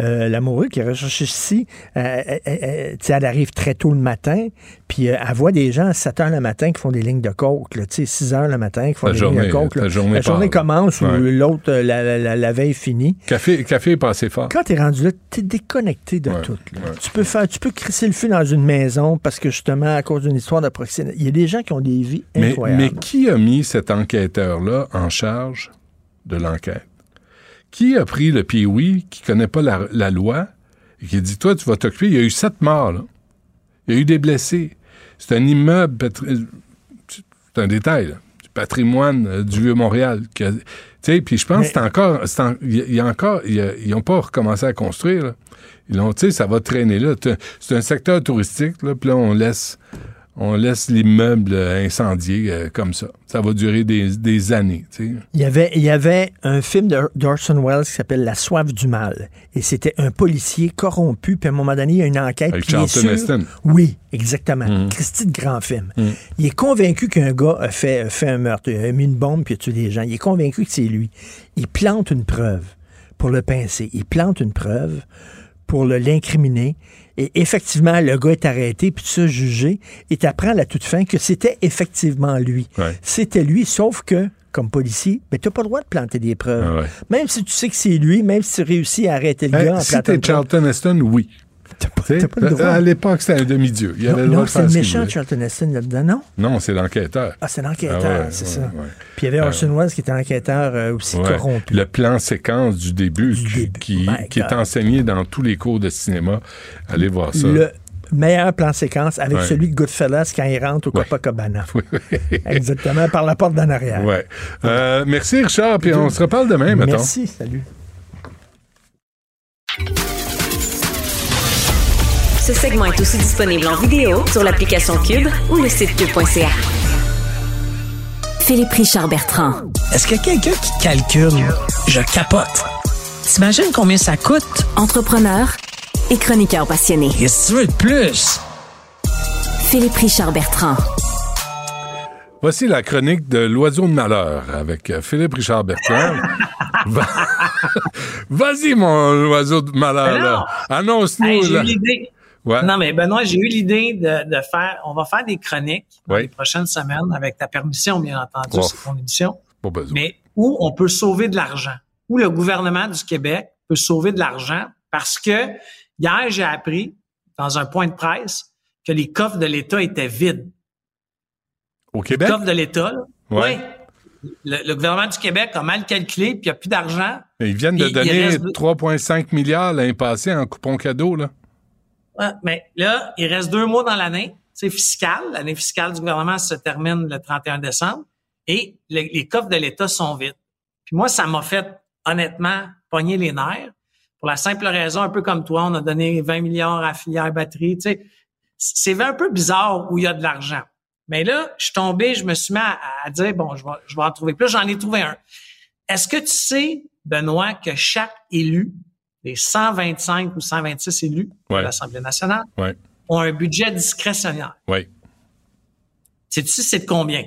euh, l'amoureux qui est recherché ici, euh, elle, elle- arrive très tôt le matin, puis euh, elle voit des gens à 7 heures le matin qui font des lignes de coke, là, tu sais, 6 heures le matin qui font La des journée- lignes de coke. la journée la journée part. commence ou l'autre, euh, la, la- la- veille finie. Café, café est passé fort. Quand tu es rendu là, tu es déconnecté de Ouais, tout. ouais. Tu peux faire, tu peux crisser le feu dans une maison parce que justement, à cause d'une histoire de proxénète. Il y a des gens qui ont des vies Mais, incroyables. mais qui a mis cet enquêteur-là en charge de l'enquête? Qui a pris le Pee-Wee, qui connaît pas la, la loi, et qui dit, toi, tu vas t'occuper? Il y a eu sept morts, là. Il y a eu des blessés. C'est un immeuble, c'est un détail, là, du patrimoine euh, du Vieux-Montréal. Tu sais, puis je pense Mais- que c'est encore, il y a- encore, ils n'ont pas recommencé à construire, là. Ils ont, tu sais, ça va traîner là. C'est un- C'est un secteur touristique, là, puis là, on laisse, on laisse l'immeuble euh, incendié euh, comme ça. Ça va durer des, des années. Il y avait, il y avait un film d'Orson Welles qui s'appelle La soif du mal. Et c'était un policier corrompu, puis à un moment donné, il y a une enquête. Avec Charlton Heston. Oui, exactement. Mhm. Christy de grand film. Mhm. Il est convaincu qu'un gars a fait, a fait un meurtre, il a mis une bombe puis a tué des gens. Il est convaincu que c'est lui. Il plante une preuve pour le pincer. Il plante une preuve pour le- l'incriminer. Et effectivement, le gars est arrêté, puis ça jugé. Et tu apprends à la toute fin que c'était effectivement lui. Ouais. C'était lui, sauf que, comme policier, ben, tu n'as pas le droit de planter des preuves. Ah ouais. Même si tu sais que c'est lui, même si tu réussis à arrêter le gars en si t'es Charlton Heston, oui. À l'époque, c'était un demi-dieu. Il avait le Non, droit non de c'est le méchant. Charlton Heston là-dedans, non? Non, c'est l'enquêteur. Ah, c'est l'enquêteur, Ah ouais, c'est ouais, ça. ouais. Puis il y avait Euh, Orson Welles qui était enquêteur euh, aussi corrompu. Le plan séquence du début, Du qui, début. qui- My qui est enseigné dans tous les cours de cinéma. Allez voir ça. Le meilleur plan séquence avec Ouais. celui de Goodfellas quand il rentre au Ouais. Copacabana. Exactement, par la porte d'en arrière. Ouais. Euh, merci, Richard. Puis on se reparle demain, mettons. Merci, salut. Ce segment est aussi disponible en vidéo sur l'application Cube ou le site cube.ca. Philippe Richard Bertrand. Est-ce qu'il y a quelqu'un qui calcule? Je capote. T'imagines combien ça coûte? Entrepreneur et chroniqueur passionné. Qu'est-ce que tu veux de plus? Philippe Richard Bertrand. Voici la chronique de l'oiseau de malheur avec euh, Philippe Richard Bertrand. Va- Vas-y, mon oiseau de malheur. là. Annonce-nous. Hey, j'ai là. eu l'idée. Ouais. Non, mais Benoît, j'ai eu l'idée de, de faire. On va faire des chroniques dans les prochaines semaines, avec ta permission, bien entendu, c'est ton émission. Besoin. Mais où on peut sauver de l'argent. Où le gouvernement du Québec peut sauver de l'argent parce que hier, j'ai appris dans un point de presse que les coffres de l'État étaient vides. Au Les Québec? coffres de l'État, oui. Le, le gouvernement du Québec a mal calculé, puis il n'y a plus d'argent. Ils viennent de donner reste deux- 3,5 milliards l'année passée en coupon cadeau. Là. Mais là, il reste deux mois dans l'année. C'est fiscal. L'année fiscale du gouvernement se termine le 31 décembre. Et les, les coffres de l'État sont vides. Puis moi, ça m'a fait, honnêtement, pogner les nerfs. Pour la simple raison, un peu comme toi, on a donné 20 milliards à filière batterie. Tu sais, c'est un peu bizarre où il y a de l'argent. Mais là, je suis tombé, je me suis mis à, à dire, bon, je vais, je vais en trouver plus. J'en ai trouvé un. Est-ce que tu sais, Benoît, que chaque élu, les 125 ou 126 élus Ouais. de l'Assemblée nationale, Ouais. ont un budget discrétionnaire. Oui. Sais-tu c'est de combien?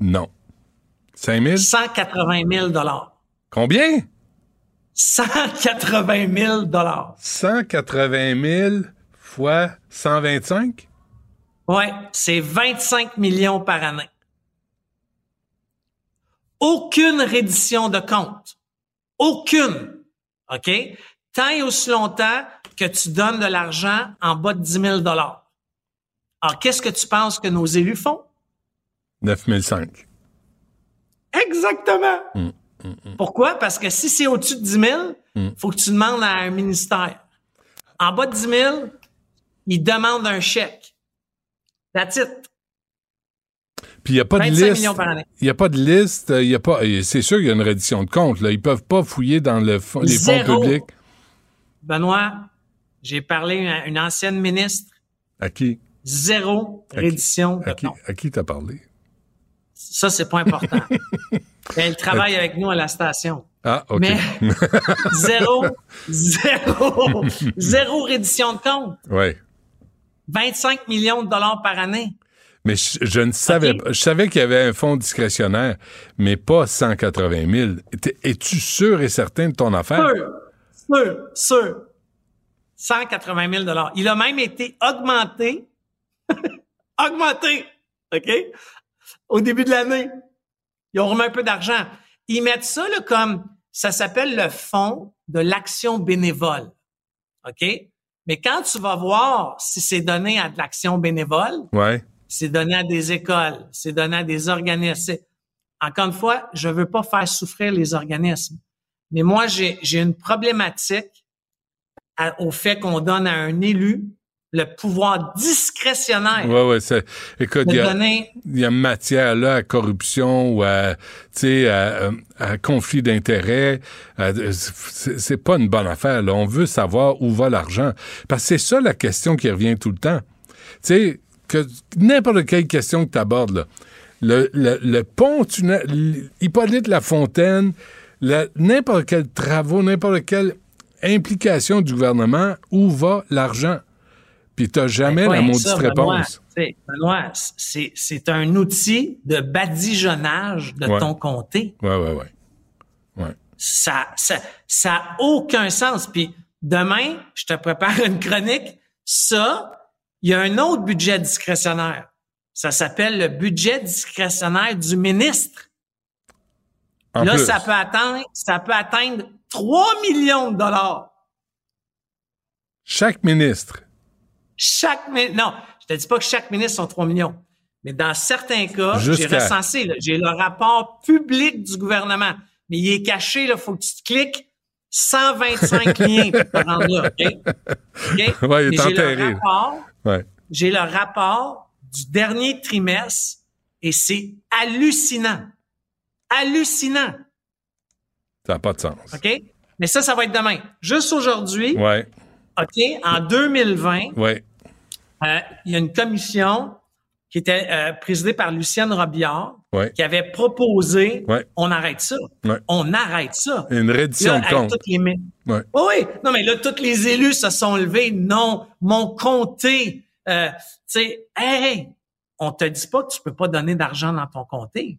Non. 5 000? 180 000 Combien? 180 000 180 000 fois 125? Ouais, c'est 25 millions par année. Aucune reddition de compte. Aucune. OK? Tant et aussi longtemps que tu donnes de l'argent en bas de 10 000 Alors, qu'est-ce que tu penses que nos élus font? 9 500. Exactement. Mm, Pourquoi? Parce que si c'est au-dessus de 10 000, Mm. faut que tu demandes à un ministère. En bas de 10 000, il demande un chèque. That's it. Puis il n'y a pas de 25 liste. Il n'y a pas de liste. Il y a pas. C'est sûr qu'il y a une reddition de compte. Là. Ils peuvent pas fouiller dans le fond- les fonds publics. Benoît, j'ai parlé à une ancienne ministre, À qui? zéro À qui? reddition de À qui, compte. à qui t'as parlé? Ça, c'est pas important. Elle travaille avec nous à la station. Ah, OK. Mais zéro, zéro, zéro reddition de compte. ouais. 25 millions de dollars par année. Mais je, je ne savais pas. Je savais qu'il y avait un fonds discrétionnaire, mais pas 180 000. T'es- Es-tu sûr et certain de ton affaire? Sûr, sûr, sûr. 180 000 dollars. Il a même été augmenté, augmenté, OK? Au début de l'année. Ils ont remis un peu d'argent. Ils mettent ça là, comme, ça s'appelle le fonds de l'action bénévole, OK? Mais quand tu vas voir si c'est donné à de l'action bénévole, Ouais. C'est donné à des écoles, c'est donné à des organismes. Encore une fois, je veux pas faire souffrir les organismes. Mais moi, j'ai j'ai une problématique à- au fait qu'on donne à un élu le pouvoir discrétionnaire Ouais, ouais. c'est- Écoute, il y a, donner. il y a matière là à corruption ou à, tu sais, à, à conflit d'intérêts. c'est pas une bonne affaire. Là. On veut savoir où va l'argent. Parce que c'est ça la question qui revient tout le temps. Tu sais, que n'importe quelle question que tu abordes, là, le, le, le pont, tunnel, Hippolyte Lafontaine, la- n'importe quel travaux, n'importe quelle implication du gouvernement, où va l'argent? Puis t'as jamais Ben, la ouais, maudite ça, réponse. tu c'est un outil de badigeonnage de Ouais. ton comté. Ouais, ouais. Ouais. ça, ça, ça a aucun sens. Puis demain, je te prépare une chronique. Ça, il y a un autre budget discrétionnaire. Ça s'appelle le budget discrétionnaire du ministre. En Là, plus. ça peut atteindre, ça peut atteindre 3 millions de dollars. Chaque ministre. Chaque mi- non, je te dis pas que chaque ministre sont 3 millions. Mais dans certains cas, j'ai recensé, là, j'ai le rapport public du gouvernement. Mais il est caché, là, faut que tu te cliques 125 liens pour te rendre là, OK? OK? Ouais, il est Mais j'ai le enterré. rapport, Ouais. j'ai le rapport du dernier trimestre et c'est hallucinant. Hallucinant. Ça n'a pas de sens. OK? Mais ça, ça va être demain. Juste aujourd'hui, Ouais, OK, en 2020, ouais. euh, il y a une commission qui était euh, présidée par Lucienne Robillard Ouais. qui avait proposé Ouais. on arrête ça. Ouais. On arrête ça. Une reddition Là, de compte. les. Oh oui, non, mais là, tous les élus se sont levés. Non, mon comté, euh, tu sais, hey, on te dit pas que tu peux pas donner d'argent dans ton comté.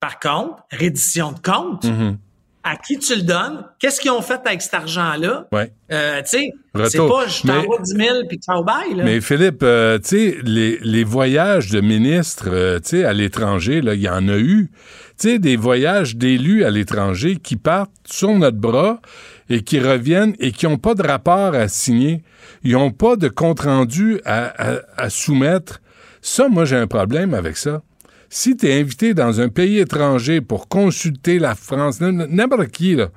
Par contre, reddition de compte, Mhm. À qui tu le donnes? Qu'est-ce qu'ils ont fait avec cet argent-là? Ouais. Euh, tu sais, c'est pas je Mais- t'envoie 10 000 puis ciao bye, là. Mais Philippe, euh, tu sais, les, les voyages de ministres, euh, tu sais, à l'étranger, là, il y en a eu. Tu sais, des voyages d'élus à l'étranger qui partent sur notre bras et qui reviennent et qui n'ont pas de rapport à signer. Ils n'ont pas de compte-rendu à, à- à soumettre. Ça, moi, j'ai un problème avec ça. Si tu es invité dans un pays étranger pour consulter la France, n'importe qui, là,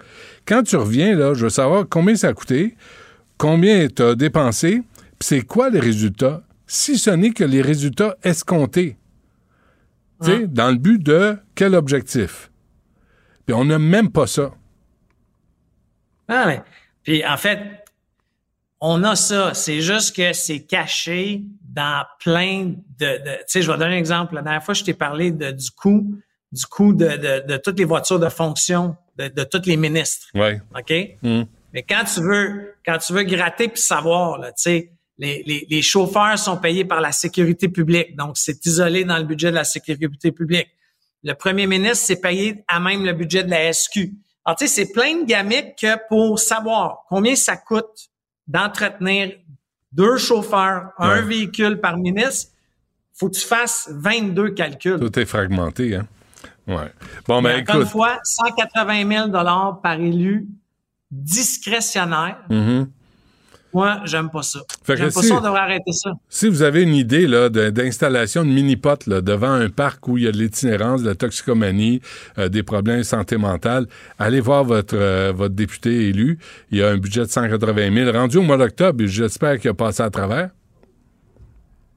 quand tu reviens, là, je veux savoir combien ça a coûté, combien tu as dépensé, puis c'est quoi les résultats, si ce n'est que les résultats escomptés. Tu sais, dans le but de quel objectif? Puis on n'a même pas ça. Ah, mais, puis en fait, on a ça. C'est juste que c'est caché dans plein de. de- tu sais, je vais donner un exemple. La dernière fois, je t'ai parlé de, du coût, du coût de, de, de toutes les voitures de fonction de, de tous les ministres. Ouais. OK? Mm. Mais quand tu veux, quand tu veux gratter puis savoir, là, tu sais, les, les, les chauffeurs sont payés par la sécurité publique. Donc, c'est isolé dans le budget de la sécurité publique. Le premier ministre, c'est payé à même le budget de la SQ. Alors, tu sais, c'est plein de gamiques que pour savoir combien ça coûte d'entretenir deux chauffeurs, un véhicule par ministre, faut que tu fasses 22 calculs. Tout est fragmenté, hein? Ouais. Bon, ben encore une écoute. fois, 180 000 par élu discrétionnaire. Mhm. Moi, j'aime pas ça. J'aime pas si- ça, on devrait arrêter ça. Si vous avez une idée là, d'installation de mini-potes là, devant un parc où il y a de l'itinérance, de la toxicomanie, euh, des problèmes de santé mentale, allez voir votre, euh, votre député élu. Il y a un budget de 180 000 rendu au mois d'octobre. et J'espère qu'il a passé à travers.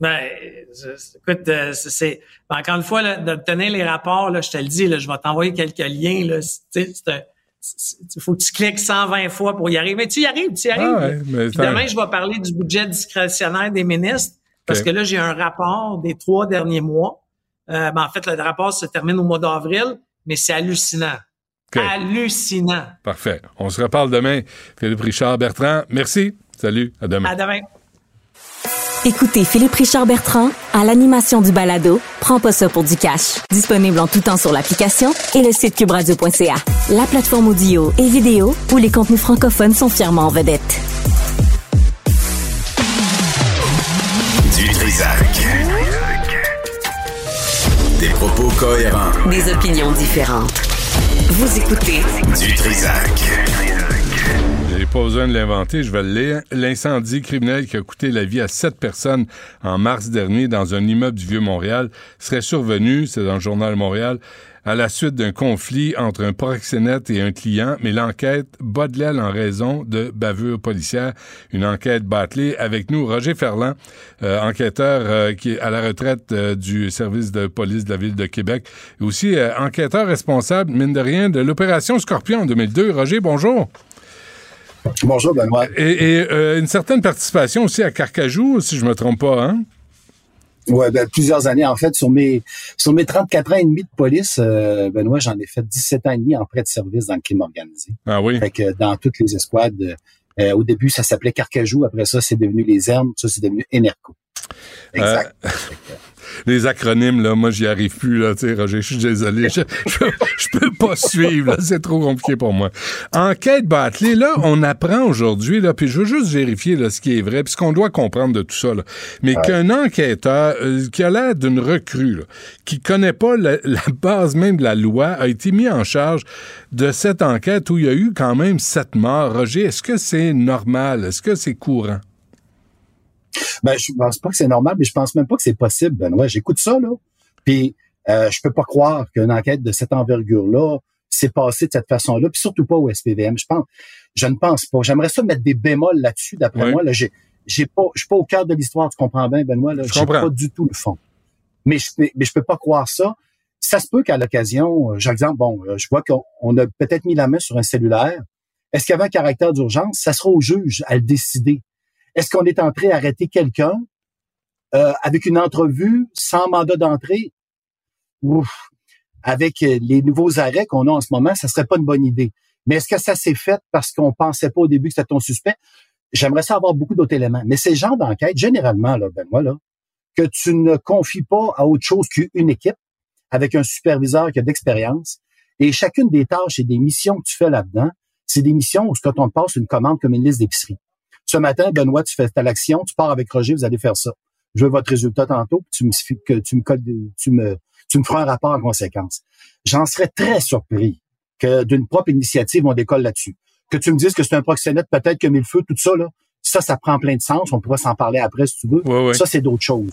Ben, écoute, euh, c'est ben, encore une fois d'obtenir les rapports. Là, je te le dis, là, je vais t'envoyer quelques liens. Là, il faut que tu cliques 120 fois pour y arriver. Mais tu y arrives, tu y arrives. Ah demain, je vais parler du budget discrétionnaire des ministres parce que là, j'ai un rapport des trois derniers mois. Euh, ben, en fait, le rapport se termine au mois d'avril, mais c'est hallucinant. Hallucinant. Parfait. On se reparle demain. Philippe Richard Bertrand, merci. Salut. À demain. À demain. Écoutez Philippe Richard Bertrand à l'animation du balado Prends pas ça pour du cash. Disponible en tout temps sur l'application et le site cubradio.ca. La plateforme audio et vidéo où les contenus francophones sont fièrement en vedette. Du Trisac. Des propos cohérents. Des opinions différentes. Vous écoutez Du Trisac pas besoin de l'inventer, je vais le lire. L'incendie criminel qui a coûté la vie à sept personnes en mars dernier dans un immeuble du Vieux-Montréal serait survenu, c'est dans le journal Montréal, à la suite d'un conflit entre un proxénète et un client, mais l'enquête bat de l'aile en raison de bavures policières. Une enquête bâclée. Avec nous, Roger Ferland, euh, enquêteur euh, qui est à la retraite euh, du service de police de la ville de Québec, et aussi enquêteur responsable, mine de rien, de l'opération Scorpion en 2002. Roger, bonjour. Bonjour, Benoît. Et, euh, une certaine participation aussi à Carcajou, si je me trompe pas, hein? Oui, ben, plusieurs années. En fait, sur mes, sur mes 34 ans et demi de police, euh, Benoît, j'en ai fait 17 ans et demi en prêt de service dans le crime organisé. Ah oui? Fait que dans toutes les escouades, euh, au début, ça s'appelait Carcajou. Après ça, c'est devenu les Hermes. Ça, c'est devenu Enerco. Exact. les acronymes, là, moi, j'y arrive plus, là, tu sais, Roger, je suis désolé. Je, je, peux pas suivre, c'est trop compliqué pour moi. Enquête Batley, là, on apprend aujourd'hui, là, puis je veux juste vérifier, là, ce qui est vrai, puis ce qu'on doit comprendre de tout ça, là. Mais qu'un enquêteur, euh, qui a l'air d'une recrue, là, qui connaît pas la, base même de la loi, a été mis en charge de cette enquête où il y a eu quand même sept morts. Roger, est-ce que c'est normal? Est-ce que c'est courant? Ben, je pense pas que c'est normal, mais je pense même pas que c'est possible, Benoît. J'écoute ça, là, puis euh, je peux pas croire qu'une enquête de cette envergure-là s'est passée de cette façon-là, puis surtout pas au SPVM. Je pense, je ne pense pas. J'aimerais ça mettre des bémols là-dessus, d'après moi. Là, j'ai, j'ai pas, je suis pas au cœur de l'histoire, tu comprends bien, Benoît. Là, j'ai pas du tout le fond. Mais je, mais je peux pas croire ça. Ça se peut qu'à l'occasion, euh, j'exemple, bon, euh, je vois qu'on a peut-être mis la main sur un cellulaire. Est-ce qu'il y avait un caractère d'urgence? Ça sera au juge à le décider. Est-ce qu'on est en train d'arrêter quelqu'un euh, avec une entrevue sans mandat d'entrée? Ouf, avec euh, les nouveaux arrêts qu'on a en ce moment, ça serait pas une bonne idée. Mais est-ce que ça s'est fait parce qu'on pensait pas au début que c'était ton suspect? J'aimerais ça avoir beaucoup d'autres éléments. Mais ces gens d'enquête, généralement, là, Benoît, là, que tu ne confies pas à autre chose qu'une équipe avec un superviseur qui a d'expérience. Et chacune des tâches et des missions que tu fais là-dedans, c'est des missions où quand on te passe une commande comme une liste d'épicerie. Ce matin, Benoît, tu fais telle action, tu pars avec Roger, vous allez faire ça. Je veux votre résultat tantôt, puis tu me que tu me tu me tu me feras un rapport en conséquence. J'en serais très surpris que d'une propre initiative, on décolle là-dessus. Que tu me dises que c'est un proxénète, peut-être que le feu, tout ça, là, ça, ça prend plein de sens. On pourra s'en parler après si tu veux. Ça, c'est d'autres choses.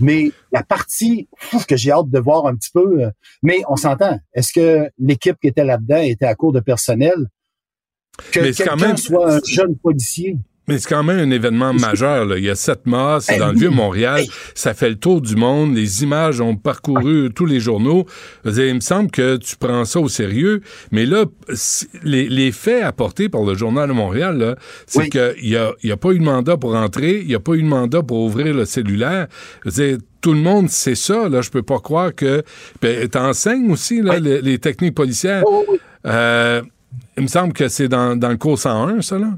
Mais la partie que j'ai hâte de voir un petit peu, euh, mais on s'entend. Est-ce que l'équipe qui était là-dedans était à court de personnel? Que quelqu'un soit un jeune policier? Mais c'est quand même un événement majeur. Là. Il y a sept morts, c'est dans le Vieux-Montréal. Ça fait le tour du monde. Les images ont parcouru tous les journaux. Il me semble que tu prends ça au sérieux. Mais là, les, les faits apportés par le Journal de Montréal, c'est qu'il n'y a, y a pas eu de mandat pour entrer, il n'y a pas eu de mandat pour ouvrir le cellulaire. tout le monde sait ça. Là, je peux pas croire que... Ben, t'enseignes aussi là, les, techniques policières. Euh, il me semble que c'est dans, dans le cours 101, ça, là?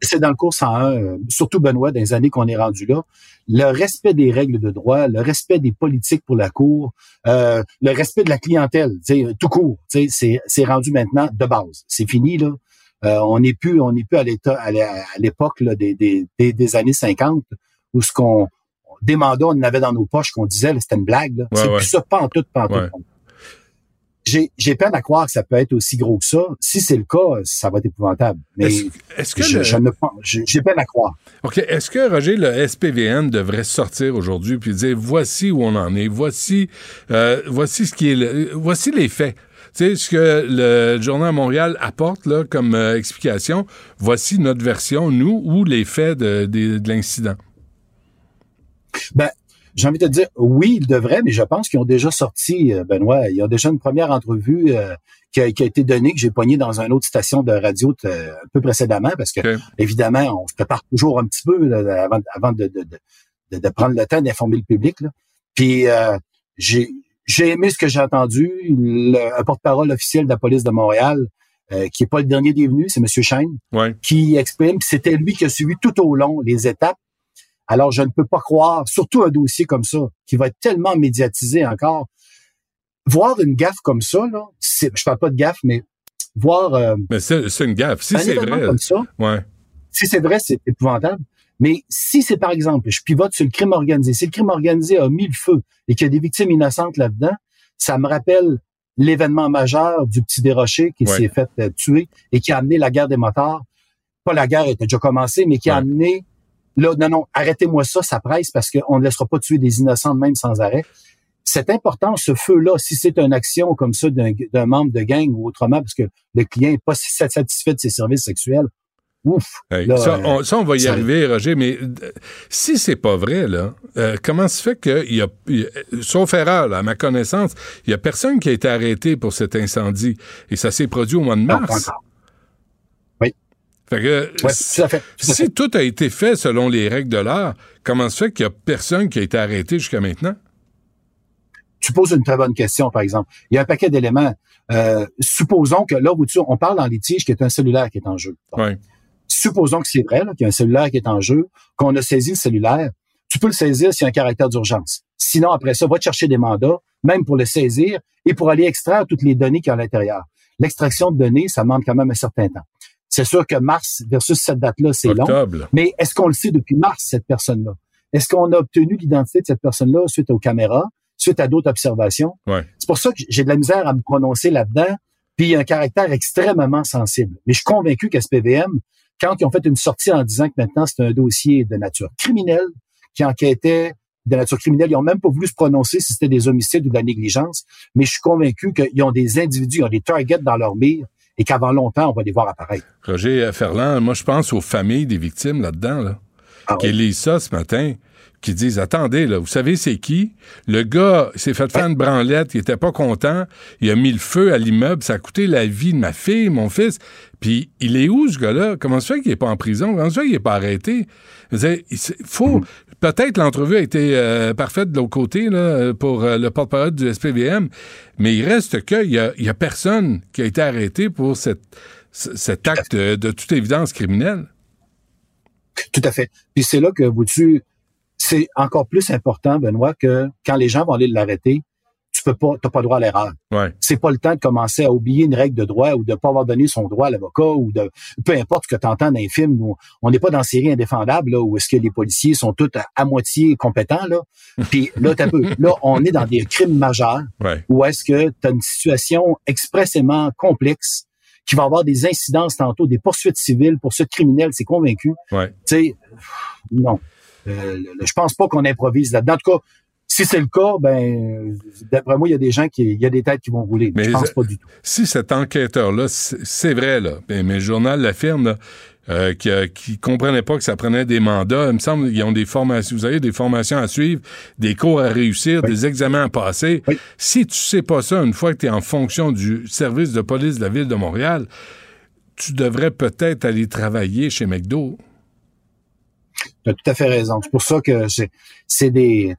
C'est dans le cours 101, euh, surtout Benoît, dans les années qu'on est rendu là, le respect des règles de droit, le respect des politiques pour la cour, euh, le respect de la clientèle, tout court, c'est rendu maintenant de base. C'est fini là. Euh, on n'est plus, on n'est plus à l'état, à l'époque des, des, des, années 50 où ce qu'on des mandats, on avait dans nos poches qu'on disait, c'était une blague. c'est plus ça, pas en tout, pas en tout j'ai peine à croire que ça peut être aussi gros que ça. Si c'est le cas, ça va être épouvantable. Mais est-ce que je, j'ai peine à croire. OK. Est-ce que, Roger, le SPVN devrait sortir aujourd'hui puis dire voici où on en est, voici, euh, voici ce qui est le, voici les faits. Tu sais, ce que le Journal Montréal apporte là, comme euh, explication, voici notre version, nous, ou les faits de, de, de l'incident. Ben, j'ai envie de te dire, oui, ils devraient, mais je pense qu'ils ont déjà sorti, euh, Benoît, il y a déjà une première entrevue euh, qui, a, été donnée, que j'ai poignée dans une autre station de radio euh, un peu précédemment, parce que, évidemment, on se prépare toujours un petit peu avant, avant de, de, de, de, prendre le temps d'informer le public. Là. Puis, j'ai, j'ai aimé ce que j'ai entendu. Le, un porte-parole officiel de la police de Montréal, qui est pas le dernier des venus, c'est M. Shane, qui exprime que c'était lui qui a suivi tout au long les étapes alors, je ne peux pas croire, surtout un dossier comme ça, qui va être tellement médiatisé encore. Voir une gaffe comme ça, là, je parle pas de gaffe, mais voir... Euh, mais c'est, une gaffe. Si c'est vrai... Comme ça, ouais. Si c'est vrai, c'est épouvantable. Mais si c'est, par exemple, je pivote sur le crime organisé, si le crime organisé a mis le feu et qu'il y a des victimes innocentes là-dedans, ça me rappelle l'événement majeur du petit Desrochers qui s'est fait euh, tuer et qui a amené la guerre des motards. Pas la guerre était déjà commencée, mais qui a amené Là, non, non, arrêtez-moi ça, ça presse parce qu'on ne laissera pas tuer des innocents même sans arrêt. C'est important, ce feu-là, si c'est une action comme ça d'un membre de gang ou autrement, parce que le client n'est pas satisfait de ses services sexuels, ouf. ça, on, va y arriver, Roger, mais euh, si c'est pas vrai, là, euh, comment se fait qu'il y a, sauf erreur, à ma connaissance, il y a personne qui a été arrêté pour cet incendie et ça s'est produit au mois de mars? Fait que, si tout a été fait selon les règles de l'art, comment se fait qu'il n'y a personne qui a été arrêté jusqu'à maintenant? Tu poses une très bonne question, par exemple. Il y a un paquet d'éléments. Euh, supposons que là, on parle dans litige qu'il y a un cellulaire qui est en jeu. Supposons que c'est vrai, qu'il y a un cellulaire qui est en jeu, qu'on a saisi le cellulaire. Tu peux le saisir s'il y a un caractère d'urgence. Sinon, après ça, va te chercher des mandats, même pour le saisir et pour aller extraire toutes les données qui y a à l'intérieur. L'extraction de données, ça demande quand même un certain temps. C'est sûr que mars versus cette date-là, c'est long. Mais est-ce qu'on le sait depuis mars, cette personne-là? Est-ce qu'on a obtenu l'identité de cette personne-là suite aux caméras, suite à d'autres observations? C'est pour ça que j'ai de la misère à me prononcer là-dedans. Puis il y a un caractère extrêmement sensible. Mais je suis convaincu qu'SPVM, quand ils ont fait une sortie en disant que maintenant c'est un dossier de nature criminelle, qui enquêtait de nature criminelle, ils ont même pas voulu se prononcer si c'était des homicides ou de la négligence, mais je suis convaincu qu'ils ont des individus, ils ont des targets dans leur mire et qu'avant longtemps, on va les voir apparaître. Roger Ferland, moi, je pense aux familles des victimes là-dedans, là, ah qui lisent ça ce matin, qui disent Attendez, là, vous savez, c'est qui? Le gars s'est fait faire une branlette, il était pas content, il a mis le feu à l'immeuble, ça a coûté la vie de ma fille, mon fils. Puis, il est où, ce gars-là? Comment se fait qu'il est pas en prison? Comment se fait qu'il est pas arrêté? Il faut, mm. Peut-être l'entrevue a été euh, parfaite de l'autre côté pour euh, le porte-parole du SPVM, mais il reste qu'il y a, y personne qui a été arrêté pour cet acte de, toute évidence criminelle. Tout à fait. Puis c'est là que vous c'est encore plus important, Benoît, que quand les gens vont aller l'arrêter, peux pas, t'as pas droit à l'erreur. Ouais. C'est pas le temps de commencer à oublier une règle de droit ou de pas avoir donné son droit à l'avocat ou de, peu importe ce que tu entends dans un film où on n'est pas dans série indéfendable, là, où est-ce que les policiers sont tous à, moitié compétents, là. Puis là, t'as peu, là, on est dans des crimes majeurs. Ouais. Où est-ce que tu as une situation expressément complexe qui va avoir des incidences tantôt, des poursuites civiles, poursuites criminelles, c'est convaincu. Ouais. Tu sais, non. Euh, je pense pas qu'on improvise là-dedans. En tout cas, si c'est le cas, ben, d'après moi, il y a des gens qui, il y a des têtes qui vont rouler. Mais je pense pas du tout. Si cet enquêteur-là, c'est vrai, là, ben, mais le journal l'affirme, euh, qui, euh, qui comprenait pas que ça prenait des mandats. Il me semble qu'ils ont des formations, vous avez des formations à suivre, des cours à réussir, des examens à passer. Si tu sais pas ça une fois que tu es en fonction du service de police de la ville de Montréal, tu devrais peut-être aller travailler chez McDo. Tu as tout à fait raison. C'est pour ça que c'est des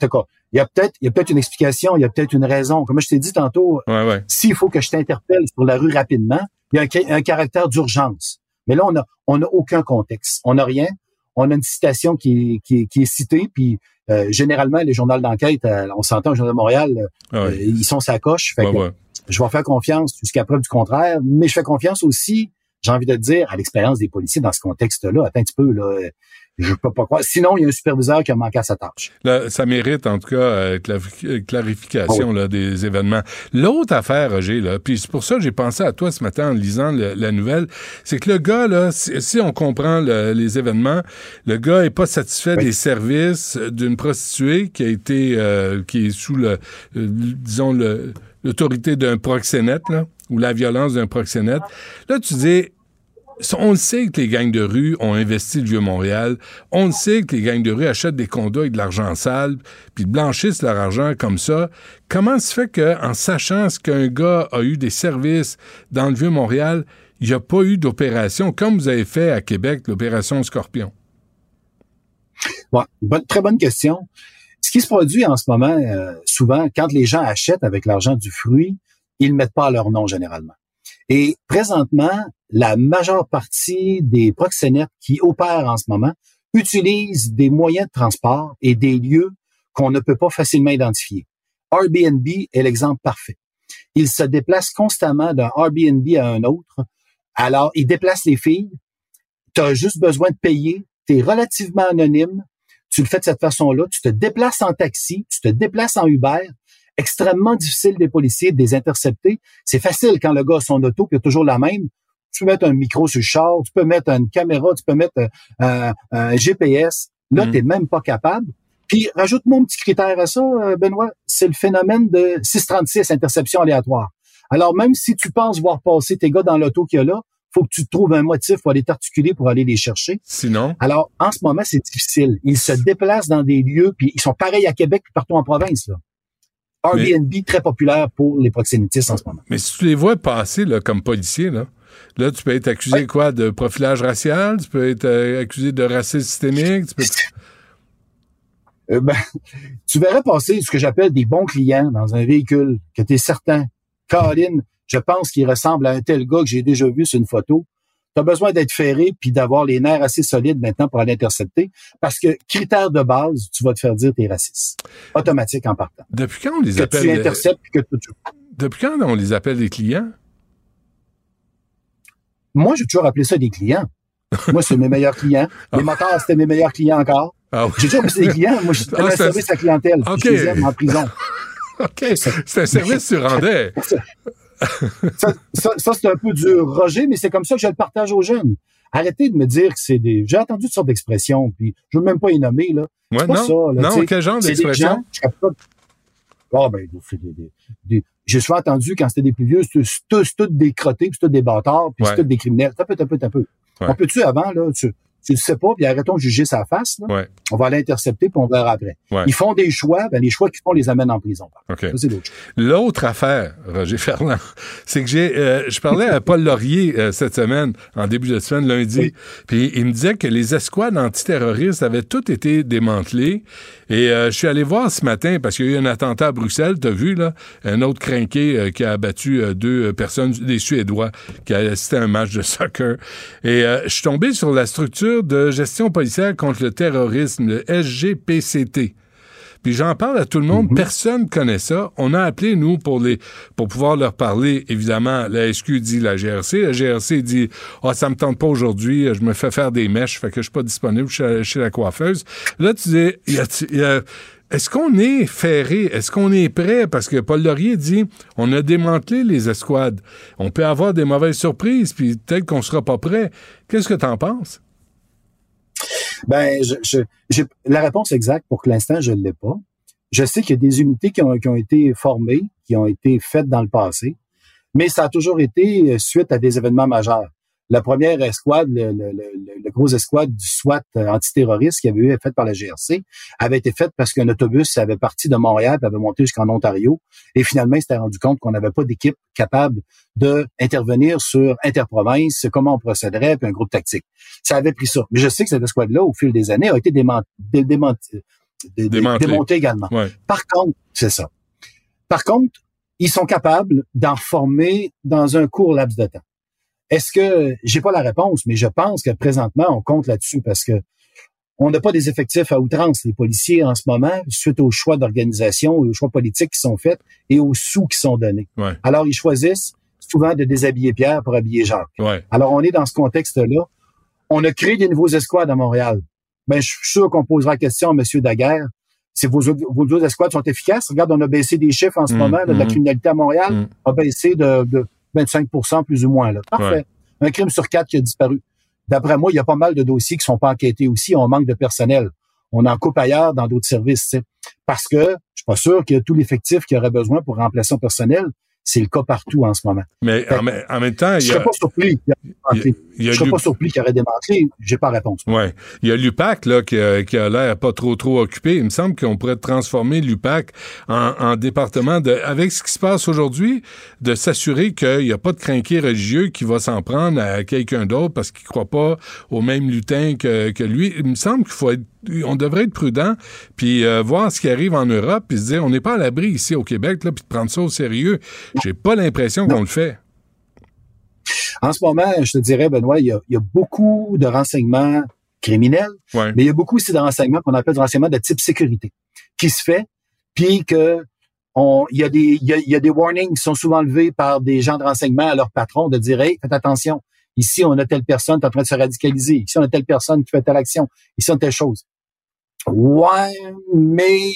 il y a peut-être il y a peut-être une explication, il y a peut-être une raison. Comme je t'ai dit tantôt, s'il faut que je t'interpelle sur la rue rapidement, il y a un, caractère d'urgence. Mais là, on a on a aucun contexte. On n'a rien. On a une citation qui, qui, qui est citée, puis euh, généralement, les journaux d'enquête, euh, on s'entend au Journal de Montréal, euh, ah ils sont sa coche. Fait que je vais faire confiance jusqu'à preuve du contraire, mais je fais confiance aussi, j'ai envie de dire, à l'expérience des policiers dans ce contexte-là. Attends un petit peu, là. Je peux pas croire. Sinon, il y a un superviseur qui a manqué à sa tâche. Là, ça mérite, en tout cas, euh, euh clarification ah là, des événements. L'autre affaire, Roger, là, puis c'est pour ça que j'ai pensé à toi ce matin en lisant la nouvelle, c'est que le gars, là, si, on comprend les événements, le gars est pas satisfait des services d'une prostituée qui a été, euh, qui est sous le, disons, l'autorité d'un proxénète, là, ou la violence d'un proxénète. Là, tu dis, on le sait que les gangs de rue ont investi le Vieux-Montréal. On le sait que les gangs de rue achètent des condos avec de l'argent sale, puis blanchissent leur argent comme ça. Comment se fait qu'en sachant ce qu'un gars a eu des services dans le Vieux-Montréal, il n'y a pas eu d'opération, comme vous avez fait à Québec, l'opération Scorpion? Ouais, très bonne question. Ce qui se produit en ce moment, euh, souvent, quand les gens achètent avec l'argent du fruit, ils ne mettent pas leur nom généralement. Et présentement, la majeure partie des proxénètes qui opèrent en ce moment utilisent des moyens de transport et des lieux qu'on ne peut pas facilement identifier. Airbnb est l'exemple parfait. Ils se déplacent constamment d'un Airbnb à un autre. Alors, ils déplacent les filles. Tu as juste besoin de payer. Tu es relativement anonyme. Tu le fais de cette façon-là. Tu te déplaces en taxi, tu te déplaces en Uber extrêmement difficile des policiers de les intercepter. C'est facile quand le gars a son auto, il a toujours la même. Tu peux mettre un micro sur le char, tu peux mettre une caméra, tu peux mettre euh, un GPS. Là, mm. tu n'es même pas capable. Puis, rajoute-moi un petit critère à ça, euh, Benoît, c'est le phénomène de 636, interception aléatoire. Alors, même si tu penses voir passer tes gars dans l'auto qu'il y a là, faut que tu trouves un motif pour aller t'articuler pour aller les chercher. Sinon? Alors, en ce moment, c'est difficile. Ils se déplacent dans des lieux, puis ils sont pareils à Québec puis partout en province. Là. Airbnb très populaire pour les proxénétistes en ce moment. Mais si tu les vois passer là, comme policiers, là, là, tu peux être accusé quoi de profilage racial, tu peux être euh, accusé de racisme systémique, tu peux euh, ben, tu verrais passer ce que j'appelle des bons clients dans un véhicule, que tu es certain. Caroline, je pense qu'il ressemble à un tel gars que j'ai déjà vu sur une photo tu as besoin d'être ferré puis d'avoir les nerfs assez solides maintenant pour aller intercepter parce que critère de base, tu vas te faire dire que tu es raciste. Automatique en partant. Depuis quand on les appelle tu interceptes que tu... Depuis quand on les appelle des clients? Moi, j'ai toujours appelé ça des clients. Moi, c'est mes meilleurs clients. Les ah. motards, c'était mes meilleurs clients encore. Ah j'ai toujours appelé ça des clients. Moi, je ah, service à clientèle. Je les en prison. OK. C'est un service que tu rendais. ça, ça, c'est un peu du Roger, mais c'est comme ça que je le partage aux jeunes. Arrêtez de me dire que c'est des. J'ai entendu toutes sortes d'expressions, puis je veux même pas y nommer là. Ouais, pas non, ça. Là, non, quel genre d'expression? Oh, ben, des, j'ai souvent entendu quand c'était des plus vieux, c'est tous des crottés, puis c'est des bâtards, puis c'est tous des criminels. T'as peu, t'as peu, t'as peu. On peut-tu avant là, tu, tu le sais pas, puis arrêtons de juger sa face. Là. On va l'intercepter, puis on verra après. Ils font des choix, ben les choix qu'ils font les amènent en prison. L'autre affaire, Roger Ferland, c'est que j'ai, euh, je parlais à Paul Laurier euh, cette semaine, en début de semaine, lundi, puis il me disait que les escouades antiterroristes avaient toutes été démantelées. Et euh, je suis allé voir ce matin, parce qu'il y a eu un attentat à Bruxelles, t'as vu, là, un autre crinqué qui a abattu deux personnes, des Suédois, qui a assisté à un match de soccer. Et je suis tombé sur la structure de gestion policière contre le terrorisme, le SGPCT. Puis j'en parle à tout le monde, mhm. personne ne connaît ça. On a appelé, nous, pour les pour pouvoir leur parler, évidemment, la SQ dit la GRC. La GRC dit Ah, oh, ça me tente pas aujourd'hui, je me fais faire des mèches, fait que je suis pas disponible chez, la coiffeuse. Là, tu dis, il y a est-ce qu'on est ferré? Est-ce qu'on est prêt? Parce que Paul Laurier dit on a démantelé les escouades. On peut avoir des mauvaises surprises, puis peut-être qu'on sera pas prêt. Qu'est-ce que tu en penses? Ben, je, je, la réponse exacte pour l'instant, je ne l'ai pas. Je sais qu'il y a des unités qui ont, qui ont été formées, qui ont été faites dans le passé, mais ça a toujours été euh, suite à des événements majeurs la première escouade, le, le, le, gros escouade du SWAT euh, antiterroriste qui avait été faite par la GRC, avait été faite parce qu'un autobus avait parti de Montréal et avait monté jusqu'en Ontario. Et finalement, il s'était rendu compte qu'on n'avait pas d'équipe capable d'intervenir sur interprovince, comment on procéderait, puis un groupe tactique. Ça avait pris ça. Mais je sais que cette escouade-là, au fil des années, a été démantelée démontée également. Par contre, c'est ça. Par contre, ils sont capables d'en former dans un court laps de temps. Est-ce que j'ai pas la réponse, mais je pense que présentement on compte là-dessus parce que on n'a pas des effectifs à outrance les policiers en ce moment suite aux choix d'organisation aux choix politiques qui sont faits et aux sous qui sont donnés. Alors ils choisissent souvent de déshabiller Pierre pour habiller Jacques. Alors on est dans ce contexte-là. On a créé des nouveaux escouades à Montréal. Ben je suis sûr qu'on posera la question à M. Daguerre si vos, vos autres escouades sont efficaces. Regarde, on a baissé des chiffres en ce mmh, moment. de la mmh. criminalité à Montréal mmh. a baissé de 25% plus ou moins. Là. Parfait. Un crime sur quatre qui a disparu. D'après moi, il y a pas mal de dossiers qui sont pas enquêtés aussi. On manque de personnel. On en coupe ailleurs dans d'autres services. Parce que je suis pas sûr qu'il y a tout l'effectif qu'il aurait besoin pour remplacer son personnel. C'est le cas partout en ce moment. Mais en, en, même temps, je serais pas surpris. je serais pas surpris qu'il aurait démantelé. J'ai pas réponse. Ouais. Il y a l'UPAC là qui a, qui a l'air pas trop trop occupé. Il me semble qu'on pourrait transformer l'UPAC en, en, département de, avec ce qui se passe aujourd'hui, de s'assurer qu'il n'y a pas de crinqué religieux qui va s'en prendre à quelqu'un d'autre parce qu'il croit pas au même lutin que, que lui. Il me semble qu'il faut être on devrait être prudent, puis euh, voir ce qui arrive en Europe, puis se dire, on n'est pas à l'abri ici au Québec, là, puis de prendre ça au sérieux. J'ai pas l'impression qu'on le fait. En ce moment, je te dirais, Benoît, il y a, beaucoup de renseignements criminels, mais il y a beaucoup aussi de renseignements qu'on appelle des renseignements de type sécurité qui se fait, puis que on, il, y a des, il, y a, des warnings qui sont souvent levés par des gens de renseignement à leur patron de dire, hey, faites attention, ici on a telle personne qui est en train de se radicaliser, ici on a telle personne qui fait telle action, ici on a telle chose. Ouais, mais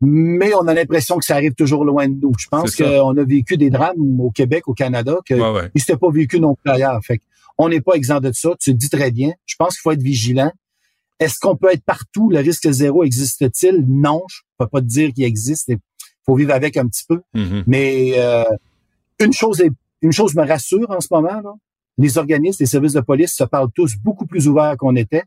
mais on a l'impression que ça arrive toujours loin de nous. Je pense qu'on a vécu des drames au Québec, au Canada, que ouais, pas vécu non plus ailleurs. Fait on n'est pas exempt de ça. Tu le dis très bien. Je pense qu'il faut être vigilant. Est-ce qu'on peut être partout? Le risque zéro existe-t-il? Non, je peux pas te dire qu'il existe. Il faut vivre avec un petit peu. Mm-hmm. Mais euh, une chose est, une chose me rassure en ce moment. Là. Les organismes, les services de police se parlent tous beaucoup plus ouverts qu'on était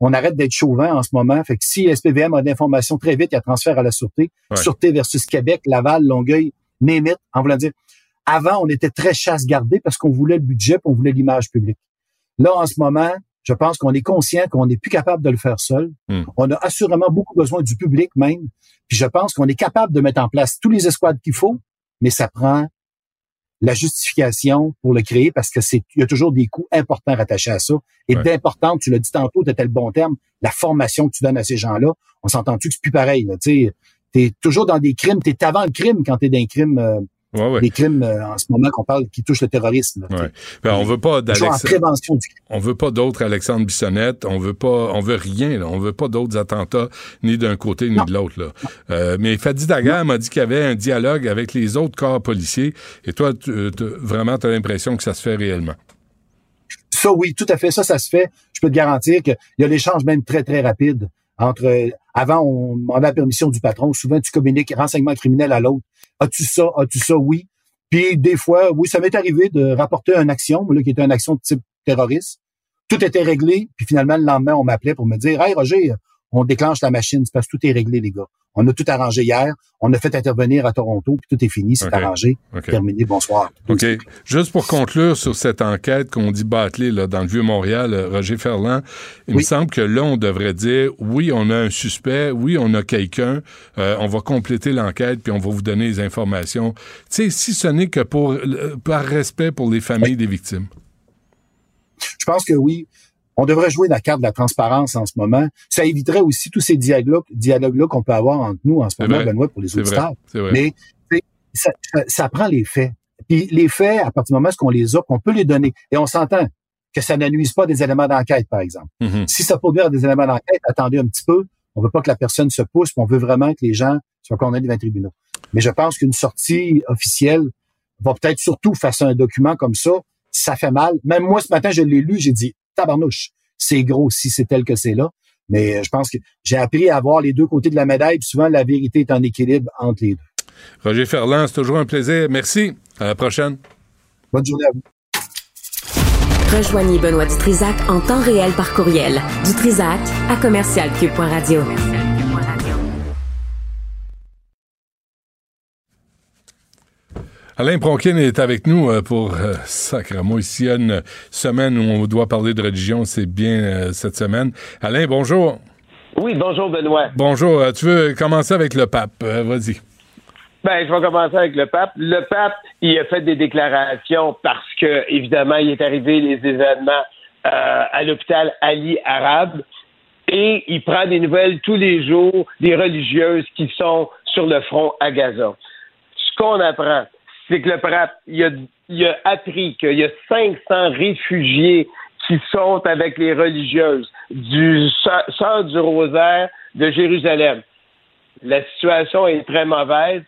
on arrête d'être chauvin en ce moment. Fait que si SPVM a d'informations très vite, il y a transfert à la Sûreté. Sûreté versus Québec, Laval, Longueuil, Némite, en voulant dire. Avant, on était très chasse gardée parce qu'on voulait le budget, on voulait l'image publique. Là, en ce moment, je pense qu'on est conscient qu'on n'est plus capable de le faire seul. Hmm. On a assurément beaucoup besoin du public même. Puis je pense qu'on est capable de mettre en place tous les escouades qu'il faut, mais ça prend la justification pour le créer parce que c'est il y a toujours des coûts importants rattachés à ça. Et d'important tu l'as dit tantôt de tel bon terme la formation que tu donnes à ces gens-là. On s'entend-tu que c'est plus pareil là tu sais? T'es toujours dans des crimes t'es avant le crime quand t'es dans un crime euh, des crimes euh, en ce moment qu'on parle qui touchent le terrorisme. Ben, on veut pas On veut pas d'autres Alexandre Bissonnette. On veut pas. On veut rien. Là. On veut pas d'autres attentats ni d'un côté ni de l'autre. Euh, mais Fadi Daguerre m'a dit qu'il y avait un dialogue avec les autres corps policiers. Et toi, tu, vraiment, tu as l'impression que ça se fait réellement? Ça, oui, tout à fait. Ça, ça se fait. Je peux te garantir qu'il y a l'échange même très, très rapide entre avant, on demandait la permission du patron. Souvent, tu communiques renseignement criminel à l'autre. As-tu ça? As-tu ça? Oui. Puis des fois, oui, ça m'est arrivé de rapporter une action, là, qui était une action de type terroriste. Tout était réglé, puis finalement, le lendemain, on m'appelait pour me dire Hey Roger, on déclenche la machine, c'est parce que tout est réglé, les gars. On a tout arrangé hier. On a fait intervenir à Toronto, puis tout est fini, c'est arrangé. Terminé, bonsoir. OK. Juste pour conclure sur cette enquête qu'on dit bâclée là, dans le Vieux-Montréal, euh, Roger Ferland, il me semble que là, on devrait dire, oui, on a un suspect, oui, on a quelqu'un, euh, on va compléter l'enquête, puis on va vous donner les informations. Tu sais, si ce n'est que pour par respect pour les familles des victimes. Je pense que oui on devrait jouer la carte de la transparence en ce moment. Ça éviterait aussi tous ces dialogues-là qu'on peut avoir entre nous en ce moment, Benoît, pour les auditeurs. Mais ça, ça, prend les faits. Puis les faits, à partir du moment où on les a, qu'on peut les donner. Et on s'entend que ça n'annuise pas des éléments d'enquête, par exemple. Mm-hmm. Si ça dire des éléments d'enquête, attendez un petit peu. On veut pas que la personne se pousse, on veut vraiment que les gens soient condamnés devant les tribunaux. Mais je pense qu'une sortie officielle va peut-être surtout face à un document comme ça, ça fait mal. Même moi, ce matin, je l'ai lu, j'ai dit, tabarnouche, c'est gros si c'est tel que c'est là. Mais euh, je pense que j'ai appris à voir les deux côtés de la médaille. Puis souvent, la vérité est en équilibre entre les deux. Roger Ferland, c'est toujours un plaisir. Merci. À la prochaine. Bonne journée à vous. Rejoignez Benoît Dutrisac en temps réel par courriel. Dutrisac à commercialcube.radio. Alain Pronkin est avec nous euh, pour euh, sacrément ici une semaine où on doit parler de religion, c'est bien euh, cette semaine. Alain, bonjour. Oui, bonjour Benoît. Bonjour. Tu veux commencer avec le pape Vas-y. Ben, je vais commencer avec le pape. Le pape, il a fait des déclarations parce que, évidemment, il est arrivé les événements à l'hôpital Ali Arabe et il prend des nouvelles tous les jours des religieuses qui sont sur le front à Gaza. Ce qu'on apprend, c'est que le pape, il a, a appris qu'il y a 500 réfugiés qui sont avec les religieuses du Sœur du Rosaire de Jérusalem. La situation est très mauvaise,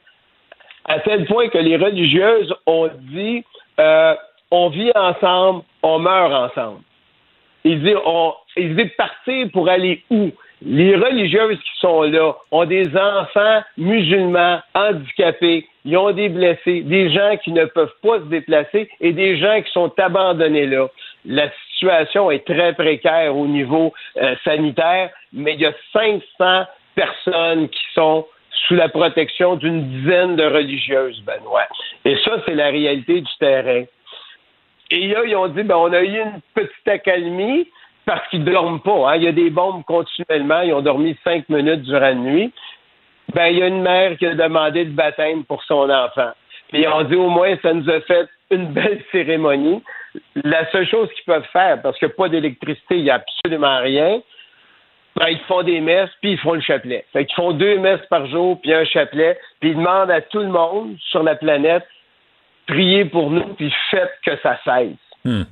à tel point que les religieuses ont dit euh, on vit ensemble, on meurt ensemble. Ils disent, on, ils disent partir pour aller où? Les religieuses qui sont là ont des enfants musulmans handicapés, ils ont des blessés, des gens qui ne peuvent pas se déplacer et des gens qui sont abandonnés là. La situation est très précaire au niveau euh, sanitaire, mais il y a 500 personnes qui sont sous la protection d'une dizaine de religieuses, Benoît. Et ça, c'est la réalité du terrain. Et là, ils ont dit, ben, on a eu une petite accalmie parce qu'ils ne dorment pas. Hein. Il y a des bombes continuellement. Ils ont dormi cinq minutes durant la nuit. Ben, il y a une mère qui a demandé le baptême pour son enfant. Puis ont dit, au moins, ça nous a fait une belle cérémonie. La seule chose qu'ils peuvent faire, parce qu'il n'y a pas d'électricité, il n'y a absolument rien, ben, ils font des messes, puis ils font le chapelet. Fait font deux messes par jour, puis un chapelet, puis ils demandent à tout le monde sur la planète, priez pour nous, puis faites que ça cesse. Hmm.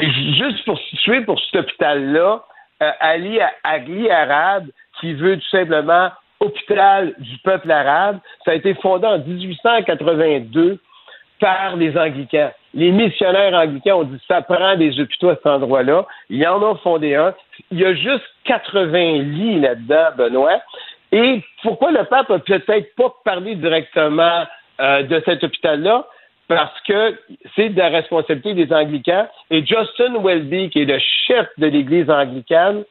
Et juste pour situer pour cet hôpital-là, euh, Ali, Ali Arabe, qui veut tout simplement hôpital du peuple arabe, ça a été fondé en 1882 par les anglicans. Les missionnaires anglicans ont dit ça prend des hôpitaux à cet endroit-là. Ils en ont fondé un. Il y a juste 80 lits là-dedans, Benoît. Et pourquoi le pape a peut-être pas parlé directement euh, de cet hôpital-là? Parce que c'est de la responsabilité des anglicans. Et Justin Welby, qui est le chef de l'Église anglicane,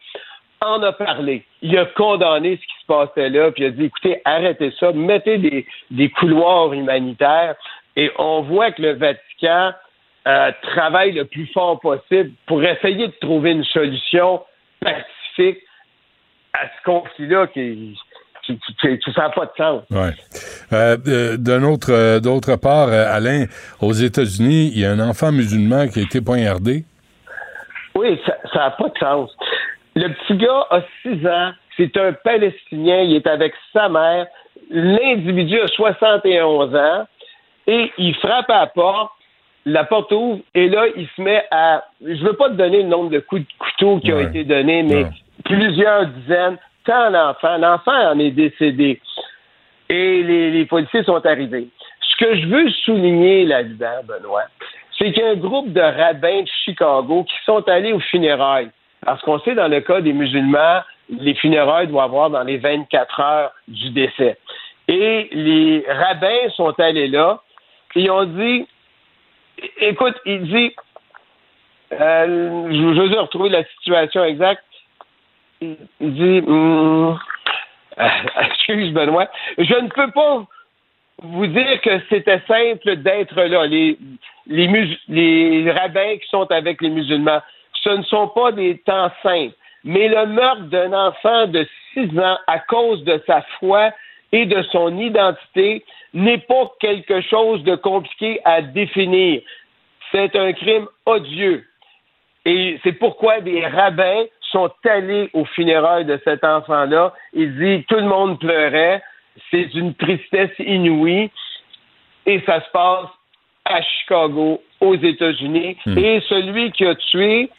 en a parlé. Il a condamné ce qui se passait là, puis il a dit écoutez, arrêtez ça, mettez des, couloirs humanitaires. Et on voit que le Vatican euh, travaille le plus fort possible pour essayer de trouver une solution pacifique à ce conflit-là qui, qui, qui, ça n'a pas de sens. Ouais. Euh, D'un autre, euh, d'autre part, euh, Alain, aux États-Unis, il y a un enfant musulman qui a été poignardé. Oui, ça n'a pas de sens. Le petit gars a 6 ans, c'est un Palestinien, il est avec sa mère. L'individu a 71 ans et il frappe à la porte, la porte ouvre, et là, il se met à. Je veux pas te donner le nombre de coups de couteau qui ont été donnés, mais plusieurs dizaines, tant l'enfant. L'enfant en est décédé. Et les, policiers sont arrivés. Ce que je veux souligner là-dedans, Benoît, c'est qu'il y a un groupe de rabbins de Chicago qui sont allés aux funérailles. Parce qu'on sait, dans le cas des musulmans, les funérailles doivent avoir dans les 24 heures du décès. Et les rabbins sont allés là, ils ont dit, écoute, il dit, euh, je veux retrouver la situation exacte. Il dit, hum, excuse Benoît, je ne peux pas vous dire que c'était simple d'être là. Les rabbins qui sont avec les musulmans, ce ne sont pas des temps simples. Mais le meurtre d'un enfant de 6 ans à cause de sa foi et de son identité n'est pas quelque chose de compliqué à définir. C'est un crime odieux. Et c'est pourquoi des rabbins sont allés aux funérailles de cet enfant-là. Il dit tout le monde pleurait. C'est une tristesse inouïe. Et ça se passe à Chicago, aux États-Unis. Hmm. Et celui qui a tué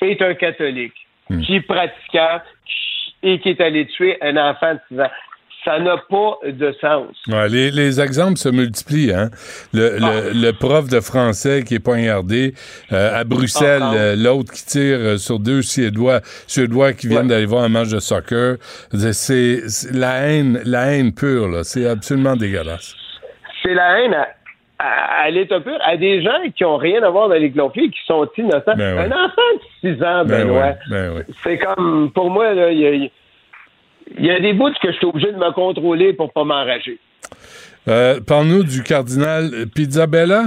est un catholique hmm. qui est pratiquant et qui est allé tuer un enfant de 6 ans ça n'a pas de sens. Ouais, les, les, exemples se multiplient. Hein? Le, le, ah. le, prof de français qui est poignardé euh, à Bruxelles, euh, l'autre qui tire euh, sur deux Suédois, Suédois qui viennent d'aller voir un match de soccer. C'est la haine, la haine pure. C'est absolument dégueulasse. C'est la haine. À, à l'état pur, à des gens qui ont rien à voir dans les et qui sont innocents. Ben un enfant de 6 ans, ben Benoît, ben c'est comme, pour moi, là, il y a il y a des bouts que je suis obligé de me contrôler pour pas m'enrager. Euh, Parle-nous du cardinal Pizzabella?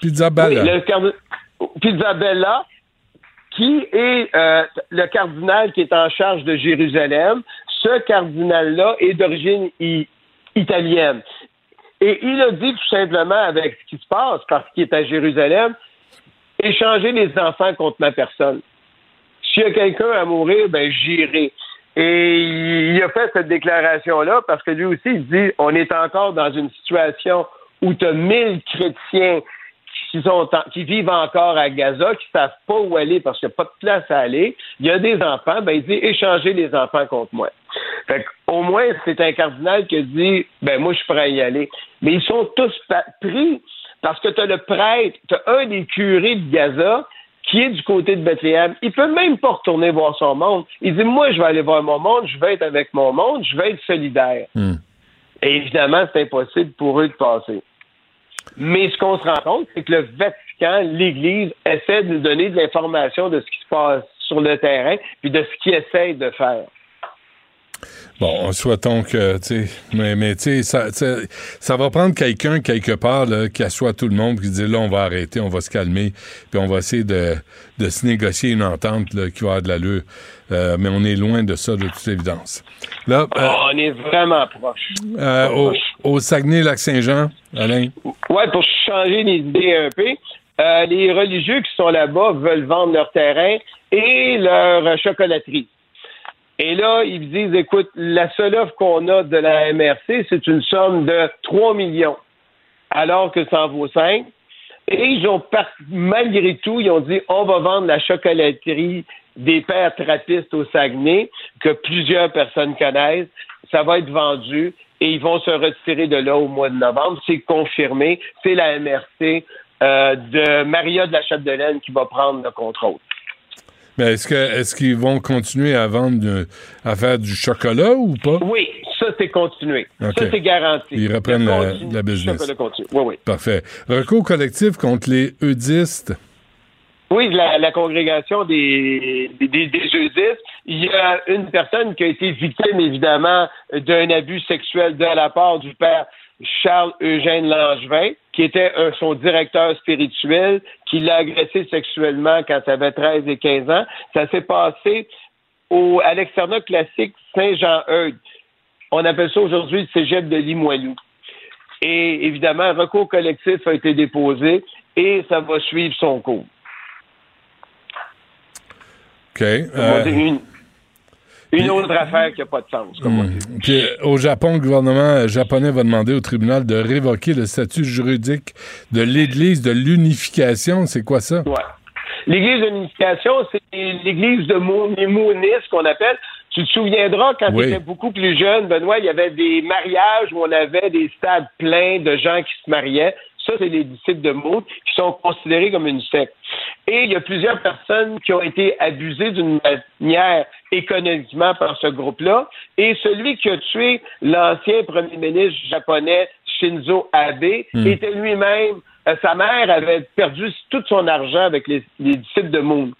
Pizzabella. Oui, le cardinal Pizzabella, qui est euh, le cardinal qui est en charge de Jérusalem. Ce cardinal-là est d'origine italienne. Et il a dit tout simplement avec ce qui se passe, parce qu'il est à Jérusalem, échanger les enfants contre ma personne. S'il y a quelqu'un à mourir, ben j'irai. Et il a fait cette déclaration-là parce que lui aussi, il dit on est encore dans une situation où tu as mille chrétiens qui, sont qui vivent encore à Gaza, qui ne savent pas où aller parce qu'il n'y a pas de place à aller. Il y a des enfants, ben il dit échangez les enfants contre moi. Fait au moins, c'est un cardinal qui dit ben moi, je suis prêt à y aller. Mais ils sont tous pris parce que tu as le prêtre, tu as un des curés de Gaza qui est du côté de Bethléem, il peut même pas retourner voir son monde. Il dit, moi, je vais aller voir mon monde, je vais être avec mon monde, je vais être solidaire. Hmm. Et évidemment, c'est impossible pour eux de passer. Mais ce qu'on se rend compte, c'est que le Vatican, l'Église, essaie de nous donner de l'information de ce qui se passe sur le terrain, puis de ce qu'ils essayent de faire. Bon, souhaitons que, tu sais, mais, mais tu sais, ça, va prendre quelqu'un quelque part là, qui assoit tout le monde, qui dit là, on va arrêter, on va se calmer, puis on va essayer de, de se négocier une entente là, qui va avoir de l'allure. Euh, mais on est loin de ça, de toute évidence. Là, euh, Ah, on est vraiment proche. euh, au, au Saguenay-Lac-Saint-Jean, Alain? Ouais, pour changer les idées un peu, les religieux qui sont là-bas veulent vendre leur terrain et leur chocolaterie. Et là, ils disent, écoute, la seule offre qu'on a de la MRC, c'est une somme de 3 millions, alors que ça en vaut 5. Et ils ont, malgré tout, ils ont dit, on va vendre la chocolaterie des pères trappistes au Saguenay, que plusieurs personnes connaissent. Ça va être vendu et ils vont se retirer de là au mois de novembre. C'est confirmé. C'est la MRC euh, de Maria de la Chapdelaine qui va prendre le contrôle. Mais est-ce que est-ce qu'ils vont continuer à vendre de- à faire du chocolat ou pas? Oui, ça, c'est continué. Ça, c'est garanti. Ils reprennent la, business. Oui, oui. Parfait. Recours collectif contre les eudistes. Oui, la, la congrégation des, des, des, des jeudistes. Il y a une personne qui a été victime, évidemment, d'un abus sexuel de la part du père Charles-Eugène Langevin, qui était un- son directeur spirituel, qui l'a agressé sexuellement quand il avait 13 et 15 ans. Ça s'est passé au, à l'externat classique Saint-Jean-Eudes. On appelle ça aujourd'hui le cégep de Limoilou. Et évidemment, un recours collectif a été déposé et ça va suivre son cours. OK. euh, une, autre affaire qui n'a pas de sens. Comme on dit. Puis, euh, au Japon, le gouvernement euh, japonais va demander au tribunal de révoquer le statut juridique de l'Église de l'unification. C'est quoi ça? Ouais. L'église de l'unification, c'est l'église de Monistes qu'on appelle. Tu te souviendras, quand Oui. tu étais beaucoup plus jeune, Benoît, il y avait des mariages où on avait des stades pleins de gens qui se mariaient. Ça, c'est les disciples de Maud qui sont considérés comme une secte. Et il y a plusieurs personnes qui ont été abusées d'une manière économiquement par ce groupe-là. Et celui qui a tué l'ancien premier ministre japonais Shinzo Abe Hmm. était lui-même, euh, sa mère avait perdu tout son argent avec les, les disciples de Moon.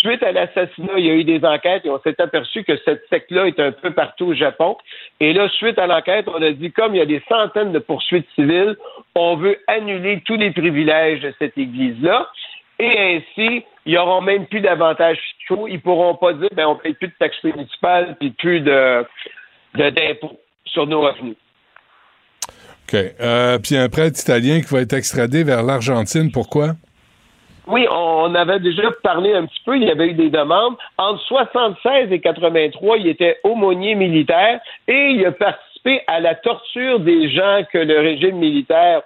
Suite à l'assassinat, il y a eu des enquêtes et on s'est aperçu que cette secte-là est un peu partout au Japon. Et là, suite à l'enquête, on a dit, comme il y a des centaines de poursuites civiles, on veut annuler tous les privilèges de cette église-là. Et ainsi, ils n'auront même plus d'avantages fiscaux. Ils pourront pas dire, ben, on paye plus de taxes municipales puis plus de- d'impôts sur nos revenus. OK. Euh, puis un prêtre italien qui va être extradé vers l'Argentine. Pourquoi? Oui, on avait déjà parlé un petit peu, il y avait eu des demandes. Entre 76 et 83, il était aumônier militaire et il a participé à la torture des gens que le régime militaire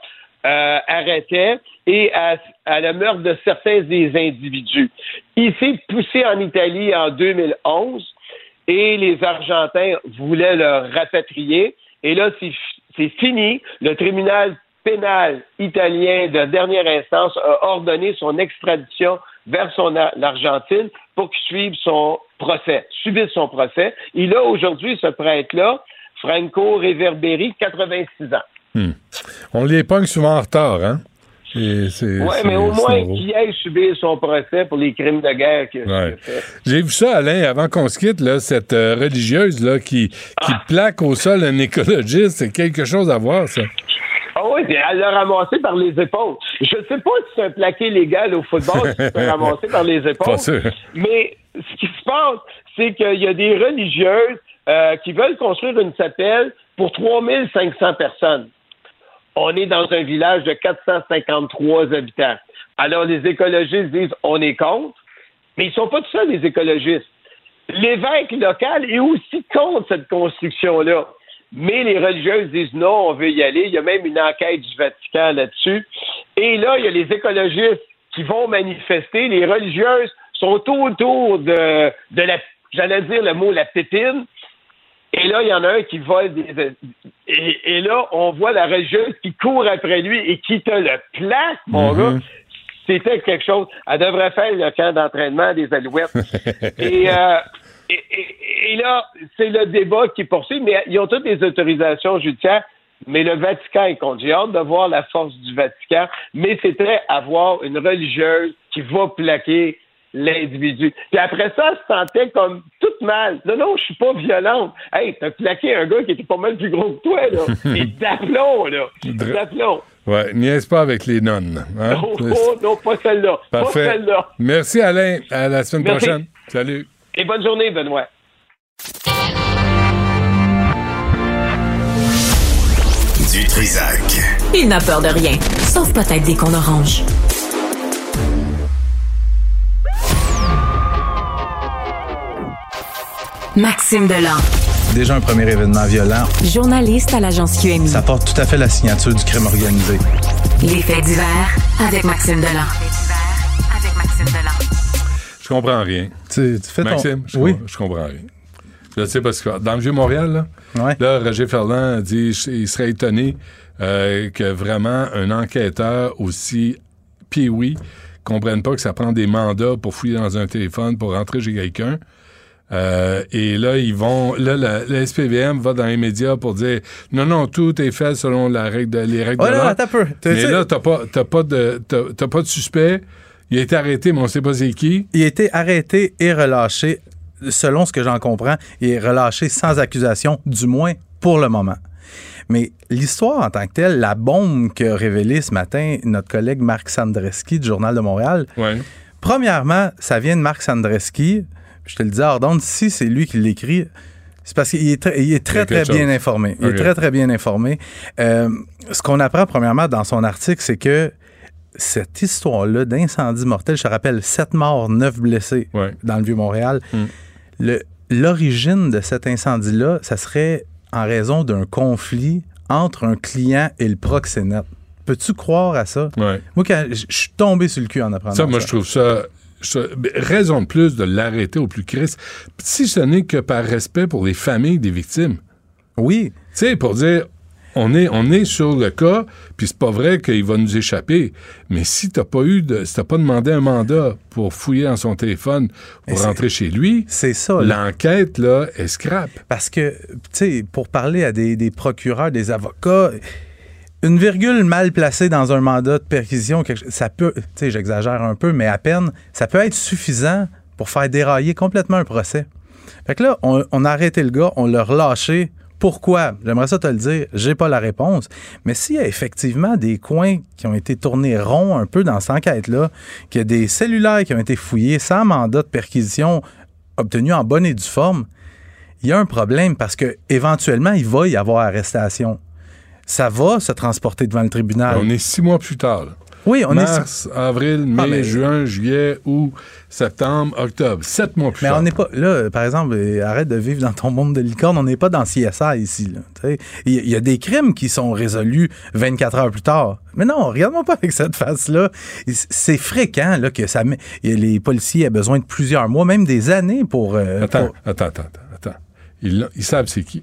euh, arrêtait et à, la meurtre de certains des individus. Il s'est poussé en Italie en 2011 et les Argentins voulaient le rapatrier. Et là, c'est fini. Le tribunal pénal italien de dernière instance a ordonné son extradition vers son Ar- l'Argentine pour qu'il suive son procès, subisse son procès. Il a aujourd'hui, ce prêtre-là, Franco Reverberi, 86 ans. Hmm. On les pogne souvent en retard, hein? Oui, mais au moins qu'il aille subir son procès pour les crimes de guerre qu'il a Ouais. fait. J'ai vu ça, Alain, avant qu'on se quitte, là, cette euh, religieuse là, qui, qui plaque au sol un écologiste. C'est quelque chose à voir, ça. Ah oui, puis elle l'a ramassé par les épaules. Je sais pas si c'est un plaqué légal au football, si c'est ramassé par les épaules. Pas sûr. Mais ce qui se passe, c'est qu'il y a des religieuses euh, qui veulent construire une chapelle pour 3500 personnes. On est dans un village de 453 habitants. Alors, les écologistes disent on est contre, mais ils sont pas tout seuls, les écologistes. L'évêque local est aussi contre cette construction-là. Mais les religieuses disent non, on veut y aller. Il y a même une enquête du Vatican là-dessus. Et là, il y a les écologistes qui vont manifester. Les religieuses sont autour de, de la, j'allais dire le mot la pépine. Et là, il y en a un qui vole des. Et, et là, on voit la religieuse qui court après lui et qui te le plaque, mon Mhm. gars. C'était quelque chose. Elle devrait faire le camp d'entraînement des Alouettes. et, euh, et, et, et là, c'est le débat qui poursuit, mais ils ont toutes les autorisations judiciaires. Mais le Vatican est contre. J'ai hâte de voir la force du Vatican, mais c'était avoir une religieuse qui va plaquer l'individu. Puis après ça, elle se sentait comme toute mal. Non, non, je suis pas violente. Hey, t'as plaqué un gars qui était pas mal plus gros que toi, là. Et d'aplomb, là. D'aplomb. Ouais, niaise pas avec les nonnes. Hein? Oh, oh, non, pas celle-là. Parfait. Pas celle-là. Merci Alain. À la semaine Merci. prochaine. Salut. Et bonne journée, Benoît. Du Trisac. Il n'a peur de rien, sauf peut-être des qu'on orange. Maxime Delan, Déjà un premier événement violent. journaliste à l'agence QMI. Ça porte tout à fait la signature du crime organisé. Les faits divers avec Maxime Delan. Avec Maxime Delan. Je comprends rien. Tu, tu fais ton- Maxime, je, Oui. je comprends rien. Je sais parce que dans le Vieux-Montréal, là, là, Roger Ferland dit il serait étonné euh, que vraiment un enquêteur aussi pioui comprenne pas que ça prend des mandats pour fouiller dans un téléphone, pour rentrer chez quelqu'un. Euh, et là, ils vont. Là, la, la SPVM va dans les médias pour dire non, non, tout est fait selon la règle de- les règles de l'art. Mais là, t'as pas, t'as pas de, t'as pas de suspect. Il a été arrêté, mais on sait pas c'est qui. Il a été arrêté et relâché, selon ce que j'en comprends, il est relâché sans accusation, du moins pour le moment. Mais l'histoire en tant que telle, la bombe qu'a révélée ce matin notre collègue Marc Sandreski du Journal de Montréal, premièrement, ça vient de Marc Sandreski. Je te le dis d'onde, si c'est lui qui l'écrit, c'est parce qu'il est très, il est très, bien chose. informé. Il est très, très bien informé. Euh, ce qu'on apprend premièrement dans son article, c'est que cette histoire-là d'incendie mortel, je te rappelle, 7 morts, 9 blessés dans le Vieux-Montréal. Le- L'origine de cet incendie-là, ça serait en raison d'un conflit entre un client et le proxénète. Peux-tu croire à ça? Moi, quand je suis tombé sur le cul en apprenant ça. Ça, moi, je trouve ça. ben, raison de plus de l'arrêter au plus crisse. Si ce n'est que par respect pour les familles des victimes. Oui. Tu sais, pour dire, on est, on est sur le cas, puis c'est pas vrai qu'il va nous échapper. Mais si t'as pas eu de, si t'as pas demandé un mandat pour fouiller dans son téléphone, pour rentrer chez lui, c'est ça. L'enquête, là, est scrap. Parce que, tu sais, pour parler à des, des procureurs, des avocats, une virgule mal placée dans un mandat de perquisition, ça peut, tu sais, j'exagère un peu, mais à peine, ça peut être suffisant pour faire dérailler complètement un procès. Fait que là, on, on a arrêté le gars, on l'a relâché. Pourquoi? J'aimerais ça te le dire, j'ai pas la réponse. Mais s'il y a effectivement des coins qui ont été tournés ronds un peu dans cette enquête-là, qu'il y a des cellulaires qui ont été fouillés sans mandat de perquisition obtenu en bonne et due forme, il y a un problème parce que éventuellement il va y avoir arrestation. Ça va se transporter devant le tribunal. On est six mois plus tard. Oui, on est Mars, avril, mai, Ah, mais- juin, juillet, août, septembre, octobre. Sept mois plus Mais on n'est pas là, par exemple, euh, arrête de vivre dans ton monde de licorne, on n'est pas dans CSI ici. Il y, a des crimes qui sont résolus 24 heures plus tard. Mais non, regarde-moi pas avec cette face-là. C'est fréquent là, que ça les policiers aient besoin de plusieurs mois, même des années pour. euh, Attends, pour- attends, attends, attends. Ils, ils savent c'est qui.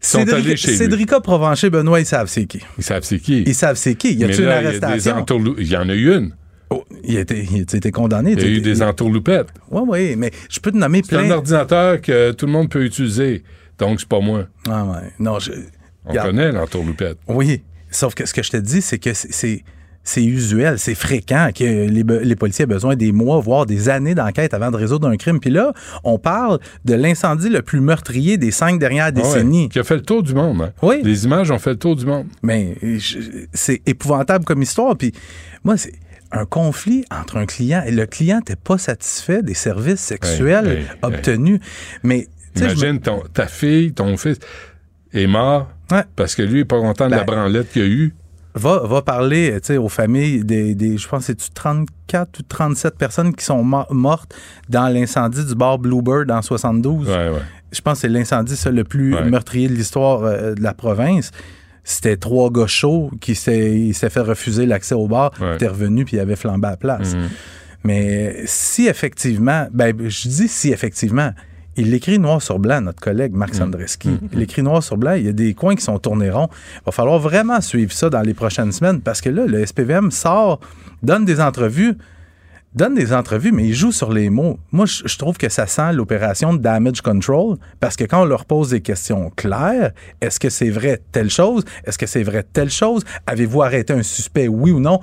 Cédric. Cédrica Provencher, Benoît, ils savent c'est qui. Ils savent c'est qui. Ils savent c'est qui. Y Mais a-t-il une là, il y a arrestation? Il en a eu une. Oh, il, a été, il a été condamné. Il y a eu des entourloupettes. Oui, oui, mais je peux te nommer C'est un plein. ordinateur que tout le monde peut utiliser. Donc, c'est pas moi. Ah ouais. Non, je. On connaît l'entourloupette. Oui. Sauf que ce que je te dis, c'est que c'est- c'est. Usuel, c'est fréquent que les, policiers aient besoin des mois, voire des années d'enquête avant de résoudre un crime. Puis là, on parle de l'incendie le plus meurtrier des cinq dernières Ah ouais, décennies. Qui a fait le tour du monde. hein. Oui. Les images ont fait le tour du monde. Mais c'est épouvantable comme histoire. Puis moi, c'est un conflit entre un client et le client n'était pas satisfait des services sexuels Hey, hey, obtenus. Mais Imagine ton- ta fille, ton fils est mort parce que lui est pas content de la Ben, branlette qu'il a eue. Va, va parler aux familles des, des- je pense, c'est 34 ou 37 personnes qui sont mo- mortes dans l'incendie du bar Bluebird en 72. Je pense que c'est l'incendie le plus meurtrier de l'histoire euh, de la province. C'était trois gars chauds qui s'est fait refuser l'accès au bar. Il était revenu puis il avait flambé à la place. Mhm. Mais si effectivement, ben, je dis si effectivement, Il l'écrit noir sur blanc, notre collègue Marc Sandreski. Il l'écrit noir sur blanc. Il y a des coins qui sont tournés ronds. Il va falloir vraiment suivre ça dans les prochaines semaines parce que là, le SPVM sort, donne des entrevues donne des entrevues, mais il joue sur les mots. Moi, je, je trouve que ça sent l'opération de damage control parce que quand on leur pose des questions claires, est-ce que c'est vrai telle chose? Est-ce que c'est vrai telle chose? Avez-vous arrêté un suspect, oui ou non?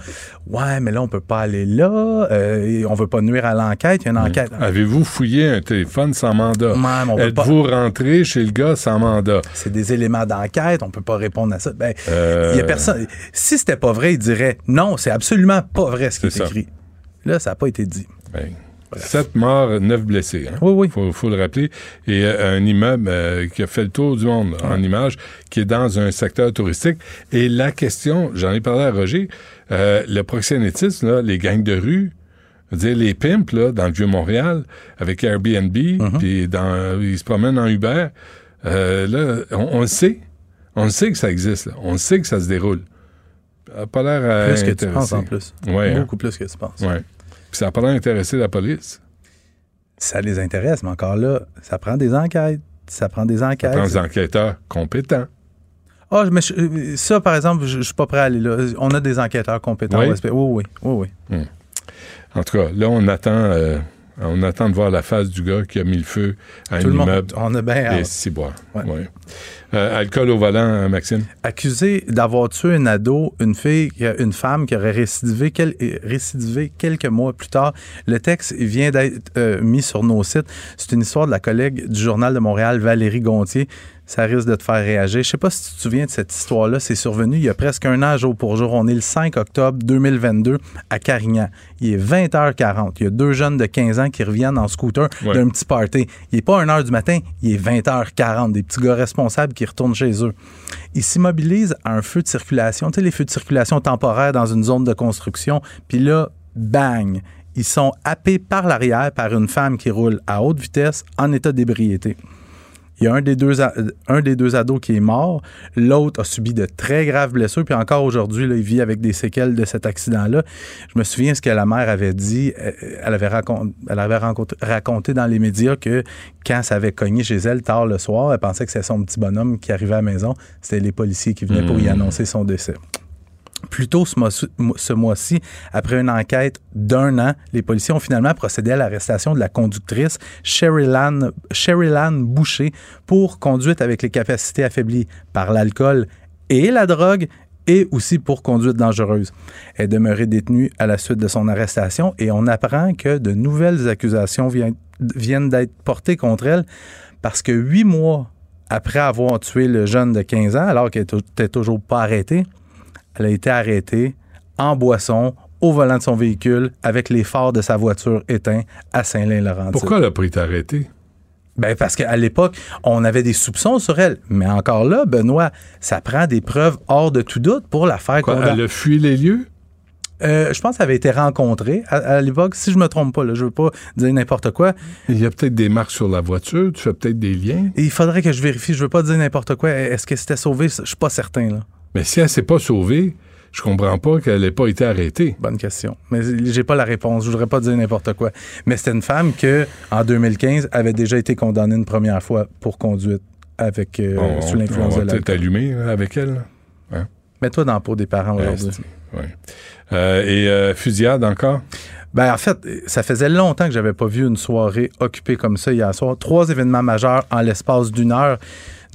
Ouais, mais là, on peut pas aller là. Euh, et on veut pas nuire à l'enquête. Il y a une enquête. Avez-vous fouillé un téléphone sans mandat? Ouais, pas- Êtes-vous rentré chez le gars sans mandat? C'est des éléments d'enquête, on peut pas répondre à ça. Ben, il Euh, y a personne. Si c'était pas vrai, il dirait non, c'est absolument pas vrai ce qui est, ça. Là, ça n'a pas été dit. Ben, Sept morts, neuf blessés. Hein? Oui, oui. Faut, faut le rappeler. Et euh, un immeuble euh, qui a fait le tour du monde en images, qui est dans un secteur touristique. Et la question, j'en ai parlé à Roger, euh, le proxénétisme, là, les gangs de rue, dire, les pimps là, dans le Vieux-Montréal, avec Airbnb, Mm-hmm. puis dans, ils se promènent en Uber, là, on, on le sait. On le sait que ça existe. Là. On le sait que ça se déroule. A pas l'air Plus que tu penses en plus. Ouais, hein? Beaucoup plus que tu penses. Ouais. Puis ça pas l'air intéressé la police? Ça les intéresse, mais encore là, ça prend des enquêtes. Ça prend des Ça enquêtes. prend des enquêteurs compétents. Ah, mais je- ça, par exemple, je, je suis pas prêt à aller là. On a des enquêteurs compétents. Oui? Oui, oui, oui, oui. En tout cas, là, on attend, euh, on attend de voir la face du gars qui a mis le feu à Tout un le monde, immeuble. on a bien Et. Ouais. Ouais. Euh, alcool au volant, hein, Maxime? Accusé d'avoir tué un ado, une fille, une femme qui aurait récidivé, quel- euh, récidivé quelques mois plus tard. Le texte vient d'être euh, mis sur nos sites. C'est une histoire de la collègue du Journal de Montréal, Valérie Gontier. Ça risque de te faire réagir. Je sais pas si tu te souviens de cette histoire-là. C'est survenu il y a presque un an jour pour jour. On est le 5 octobre 2022 à Carignan. Il est 20h40. Il y a deux jeunes de 15 ans qui reviennent en scooter Ouais. d'un petit party. Il est pas 1h du matin, il est 20h40. Des petits gars responsables qui retournent chez eux. Ils s'immobilisent à un feu de circulation. Tu sais, les feux de circulation temporaires dans une zone de construction. Puis là, bang! Ils sont happés par l'arrière par une femme qui roule à haute vitesse en état d'ébriété. Il y a un des, deux, un des deux ados qui est mort. L'autre a subi de très graves blessures. Puis encore aujourd'hui, il vit avec des séquelles de cet accident-là. Je me souviens ce que la mère avait dit. Euh, Elle avait, elle avait raconté dans les médias que quand ça avait cogné chez elle tard le soir, elle pensait que c'était son petit bonhomme qui arrivait à la maison. C'était les policiers qui venaient pour y annoncer son décès. Plus tôt ce mois- ce mois-ci, après une enquête d'un an, les policiers ont finalement procédé à l'arrestation de la conductrice Sherilyn Boucher pour conduite avec les capacités affaiblies par l'alcool et la drogue et aussi pour conduite dangereuse. Elle est demeurée détenue à la suite de son arrestation et on apprend que de nouvelles accusations viennent d'être portées contre elle parce que huit mois après avoir tué le jeune de 15 ans, alors qu'elle n'était toujours pas arrêtée, elle a été arrêtée en boisson au volant de son véhicule avec les phares de sa voiture éteints à Saint-Lin-Laurentide. Pourquoi elle pas été arrêtée? Ben parce qu'à l'époque, on avait des soupçons sur elle. Mais encore là, Benoît, ça prend des preuves hors de tout doute pour la faire Quoi, elle a fui les lieux? Euh, je pense qu'elle avait été rencontrée à, à l'époque, si je me trompe pas, là, je veux pas dire n'importe quoi. Il y a peut-être des marques sur la voiture, tu fais peut-être des liens. Et il faudrait que je vérifie, je veux pas dire n'importe quoi. Est-ce que c'était sauvé? Je suis pas certain, là. Mais si elle s'est pas sauvée, je comprends pas qu'elle n'ait pas été arrêtée. Bonne question. Mais j'ai pas la réponse. Je voudrais pas dire n'importe quoi. Mais c'était une femme que, en 2015, avait déjà été condamnée une première fois pour conduite avec euh, on, sous l'influence de l'alcool. allumer là, avec elle. Hein? Mets-toi dans la peau des parents aujourd'hui. Esti, ouais. Euh, et euh, fusillade encore? Ben, en fait, ça faisait longtemps que j'avais pas vu une soirée occupée comme ça hier soir. Trois événements majeurs en l'espace d'une heure.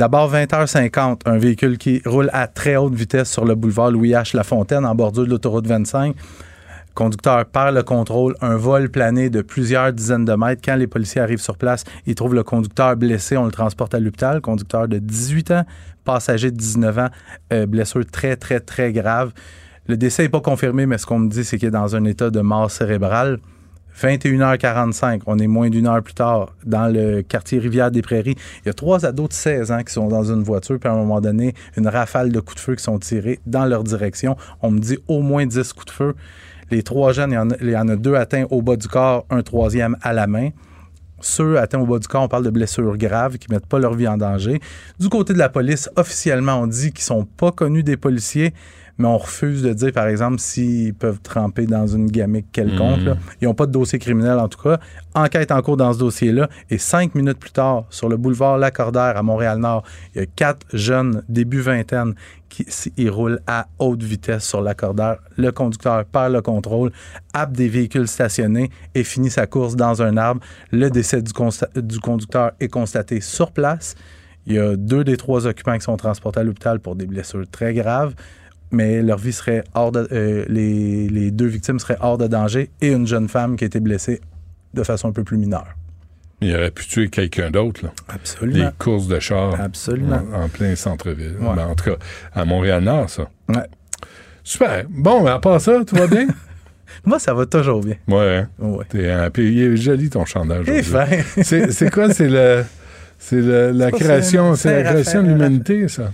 D'abord, 20h50, un véhicule qui roule à très haute vitesse sur le boulevard Louis H. Lafontaine, en bordure de l'autoroute 25. Le conducteur perd le contrôle, un vol plané de plusieurs dizaines de mètres. Quand les policiers arrivent sur place, ils trouvent le conducteur blessé. On le transporte à l'hôpital. Conducteur de 18 ans, passager de 19 ans, euh, blessure très, très, très grave. Le décès n'est pas confirmé, mais ce qu'on me dit, c'est qu'il est dans un état de mort cérébrale. 21h45, on est moins d'une heure plus tard, dans le quartier Rivière-des-Prairies. Il y a trois ados de 16 ans qui sont dans une voiture, puis à un moment donné, une rafale de coups de feu qui sont tirés dans leur direction. On me dit au moins 10 coups de feu. Les trois jeunes, il y en a, deux atteints au bas du corps, un troisième à la main. Ceux atteints au bas du corps, on parle de blessures graves qui ne mettent pas leur vie en danger. Du côté de la police, officiellement, on dit qu'ils sont pas connus des policiers, mais on refuse de dire, par exemple, s'ils peuvent tremper dans une gamique quelconque. Mhm. là. Ils n'ont pas de dossier criminel, en tout cas. Enquête en cours dans ce dossier-là. Et cinq minutes plus tard, sur le boulevard Lacordaire à Montréal-Nord, il y a quatre jeunes, début vingtaine, qui ils roulent à haute vitesse sur Lacordaire. Le conducteur perd le contrôle, happe des véhicules stationnés et finit sa course dans un arbre. Le décès du, du conducteur est constaté sur place. Il y a deux des trois occupants qui sont transportés à l'hôpital pour des blessures très graves, mais leur vie serait hors de, euh, les, les deux victimes seraient hors de danger et une jeune femme qui a été blessée de façon un peu plus mineure. Il aurait pu tuer quelqu'un d'autre, là. Absolument. Des courses de chars. Absolument. En, en plein centre-ville. Ouais. Ben, en tout cas, à Montréal-Nord, ça. Ouais. Super. Bon, ben, à part ça, tout va bien? Moi, ça va toujours bien. Ouais. hein? Ouais. T'es, euh, puis il est joli ton chandail. C'est, c'est quoi? C'est le. C'est le- la création, c'est- c'est la c'est création de l'humanité, ça?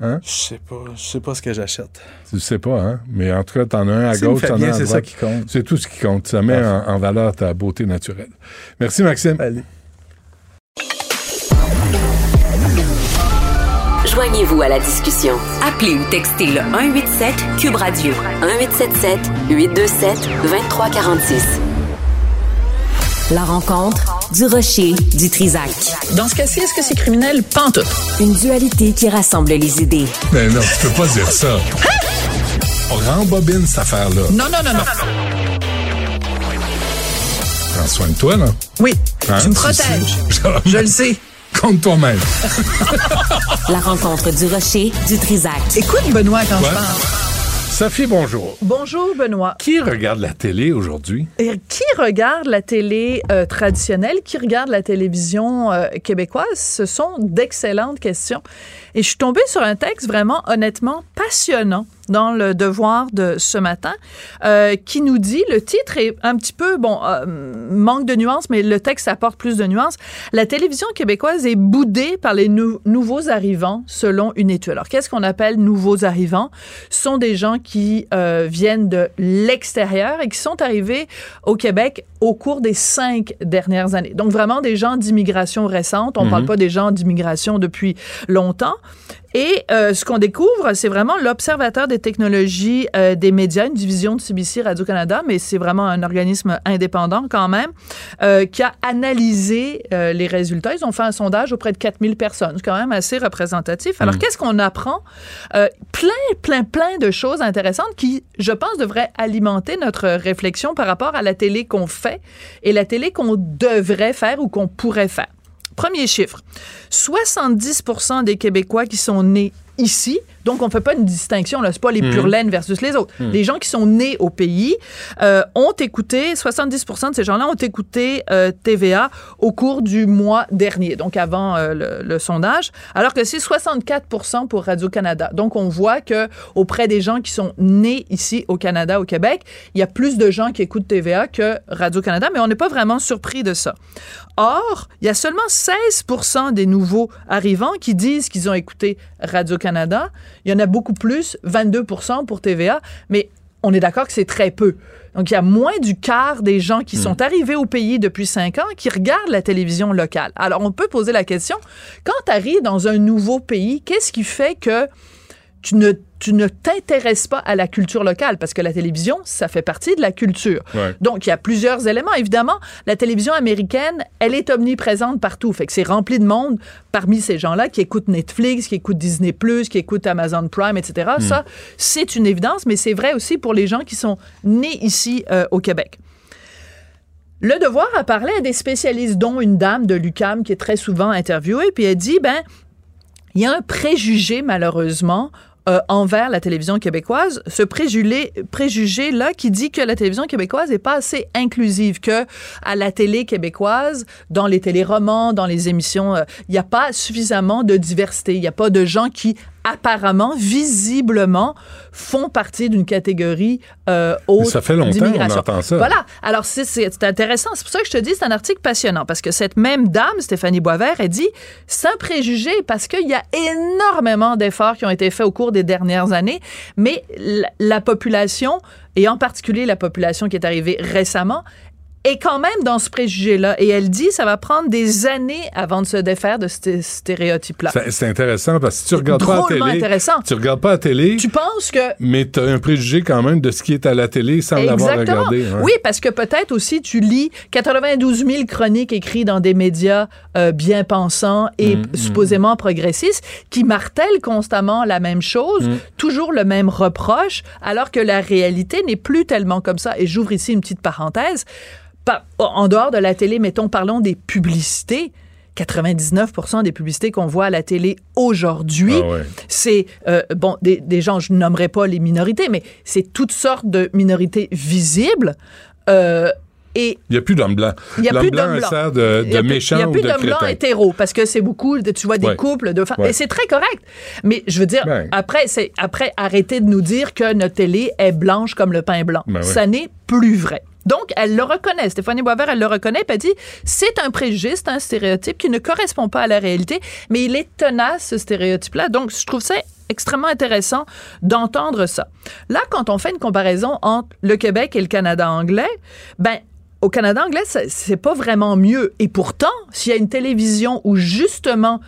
Hein? Je sais pas, je sais pas ce que j'achète. Tu sais pas, hein? Mais en tout cas, t'en as un à me gauche, t'en as un à c'est droite. ça qui compte. C'est tout ce qui compte. Ça met en, en valeur ta beauté naturelle. Merci, Maxime. Allez. Joignez-vous à la discussion. Appelez ou textez le 187 Cube Radio 1877 827 2346. La rencontre du rocher du Trisac. Dans ce cas-ci, est-ce que c'est criminel? Pantoute. Une dualité qui rassemble les idées. Mais non, tu peux pas dire ça. On rembobine cette affaire-là. Non, non, non, non. Prends soin de toi, là. Oui, Hein, tu me protèges. Je le sais. Compte toi-même. La rencontre du rocher du Trisac. Écoute, Benoît, quand Ouais. je parle. Sophie, bonjour. Bonjour Benoît. Qui regarde la télé aujourd'hui? Qui regarde la télé euh, traditionnelle, qui regarde la télévision euh, québécoise? Ce sont d'excellentes questions. Et je suis tombée sur un texte vraiment honnêtement passionnant dans le devoir de ce matin euh, qui nous dit, le titre est un petit peu, bon, euh, manque de nuances, mais le texte apporte plus de nuances. La télévision québécoise est boudée par les nou- nouveaux arrivants selon une étude. Alors, qu'est-ce qu'on appelle nouveaux arrivants? Ce sont des gens qui euh, viennent de l'extérieur et qui sont arrivés au Québec au cours des cinq dernières années. Donc, vraiment des gens d'immigration récente. On ne Mhm. parle pas des gens d'immigration depuis longtemps. Et euh, ce qu'on découvre, c'est vraiment l'Observateur des technologies euh, des médias, une division de CBC Radio-Canada, mais c'est vraiment un organisme indépendant quand même, euh, qui a analysé les résultats. Ils ont fait un sondage auprès de 4000 personnes. C'est quand même assez représentatif. Alors, Mm. qu'est-ce qu'on apprend? Plein, plein, plein de choses intéressantes qui, je pense, devraient alimenter notre réflexion par rapport à la télé qu'on fait et la télé qu'on devrait faire ou qu'on pourrait faire. Premier chiffre, 70% des Québécois qui sont nés ici, donc on ne fait pas une distinction, là, c'est pas les laine versus les autres. Mhm. Les gens qui sont nés au pays euh, ont écouté, 70% de ces gens-là ont écouté euh, TVA au cours du mois dernier, donc avant euh, le, le sondage, alors que c'est 64% pour Radio-Canada. Donc on voit que auprès des gens qui sont nés ici au Canada, au Québec, il y a plus de gens qui écoutent TVA que Radio-Canada, mais on n'est pas vraiment surpris de ça. Or, il y a seulement 16% des nouveaux arrivants qui disent qu'ils ont écouté Radio-Canada. Il y en a beaucoup plus, 22% pour TVA, mais on est d'accord que c'est très peu. Donc, il y a moins du quart des gens qui Mm. sont arrivés au pays depuis cinq ans qui regardent la télévision locale. Alors, on peut poser la question, quand tu arrives dans un nouveau pays, qu'est-ce qui fait que tu ne, tu ne t'intéresses pas à la culture locale? Parce que la télévision, ça fait partie de la culture. Ouais. Donc, il y a plusieurs éléments. Évidemment, la télévision américaine, elle est omniprésente partout. Fait que c'est rempli de monde parmi ces gens-là qui écoutent Netflix, qui écoutent Disney+, qui écoutent Amazon Prime, etc. Mm. Ça, c'est une évidence, mais c'est vrai aussi pour les gens qui sont nés ici euh, au Québec. Le Devoir a parlé à des spécialistes, dont une dame de l'UCAM qui est très souvent interviewée, puis elle dit, ben, il y a un préjugé, malheureusement, euh, envers la télévision québécoise, ce préjugé, préjugé-là qui dit que la télévision québécoise n'est pas assez inclusive, que à la télé québécoise, dans les téléromans, dans les émissions, euh, il n'y a pas suffisamment de diversité. Il n'y a pas de gens qui apparemment, visiblement, font partie d'une catégorie euh, haute ça fait longtemps qu'on entend ça. Voilà. Alors, c'est- intéressant. C'est pour ça que je te dis, c'est un article passionnant, parce que cette même dame, Stéphanie Boisvert, elle dit, un préjugé, parce qu'il y a énormément d'efforts qui ont été faits au cours des dernières années, mais la, la population, et en particulier la population qui est arrivée récemment, est quand même dans ce préjugé-là. Et elle dit ça va prendre des années avant de se défaire de ce stéréotype-là. C'est- intéressant parce que si tu regardes pas à Drôlement télé, intéressant. tu regardes pas à télé, Tu penses que mais tu as un préjugé quand même de ce qui est à la télé sans l'avoir regardé. hein. Oui, parce que peut-être aussi tu lis 92 000 chroniques écrites dans des médias euh, bien pensants et Mm, supposément progressistes qui martèlent constamment la même chose, Mm. toujours le même reproche, alors que la réalité n'est plus tellement comme ça. Et j'ouvre ici une petite parenthèse. Par- en dehors de la télé, mettons, parlons des publicités. 99% des publicités qu'on voit à la télé aujourd'hui, Ah ouais. c'est euh, bon des, des gens, je nommerai pas les minorités, mais c'est toutes sortes de minorités visibles. Euh, et Il n'y a plus d'hommes blancs. il n'y a plus blanc, d'hommes blancs. sert de, de méchant Il n'y a plus d'hommes blancs hétéros parce que c'est beaucoup, de- tu vois, des Ouais. couples de femmes. Ouais. Et c'est très correct. Mais je veux dire, Ben. après, c'est après arrêter de nous dire que notre télé est blanche comme le pain blanc. Ben. Ça n'est plus vrai. Donc, elle le reconnaît. Stéphanie Boisvert, elle le reconnaît, puis elle dit c'est un préjugé, c'est un stéréotype qui ne correspond pas à la réalité, mais il est tenace, ce stéréotype-là. Donc, je trouve ça extrêmement intéressant d'entendre ça. Là, quand on fait une comparaison entre le Québec et le Canada anglais, ben, au Canada anglais, c'est pas vraiment mieux. Et pourtant, s'il y a une télévision où justement,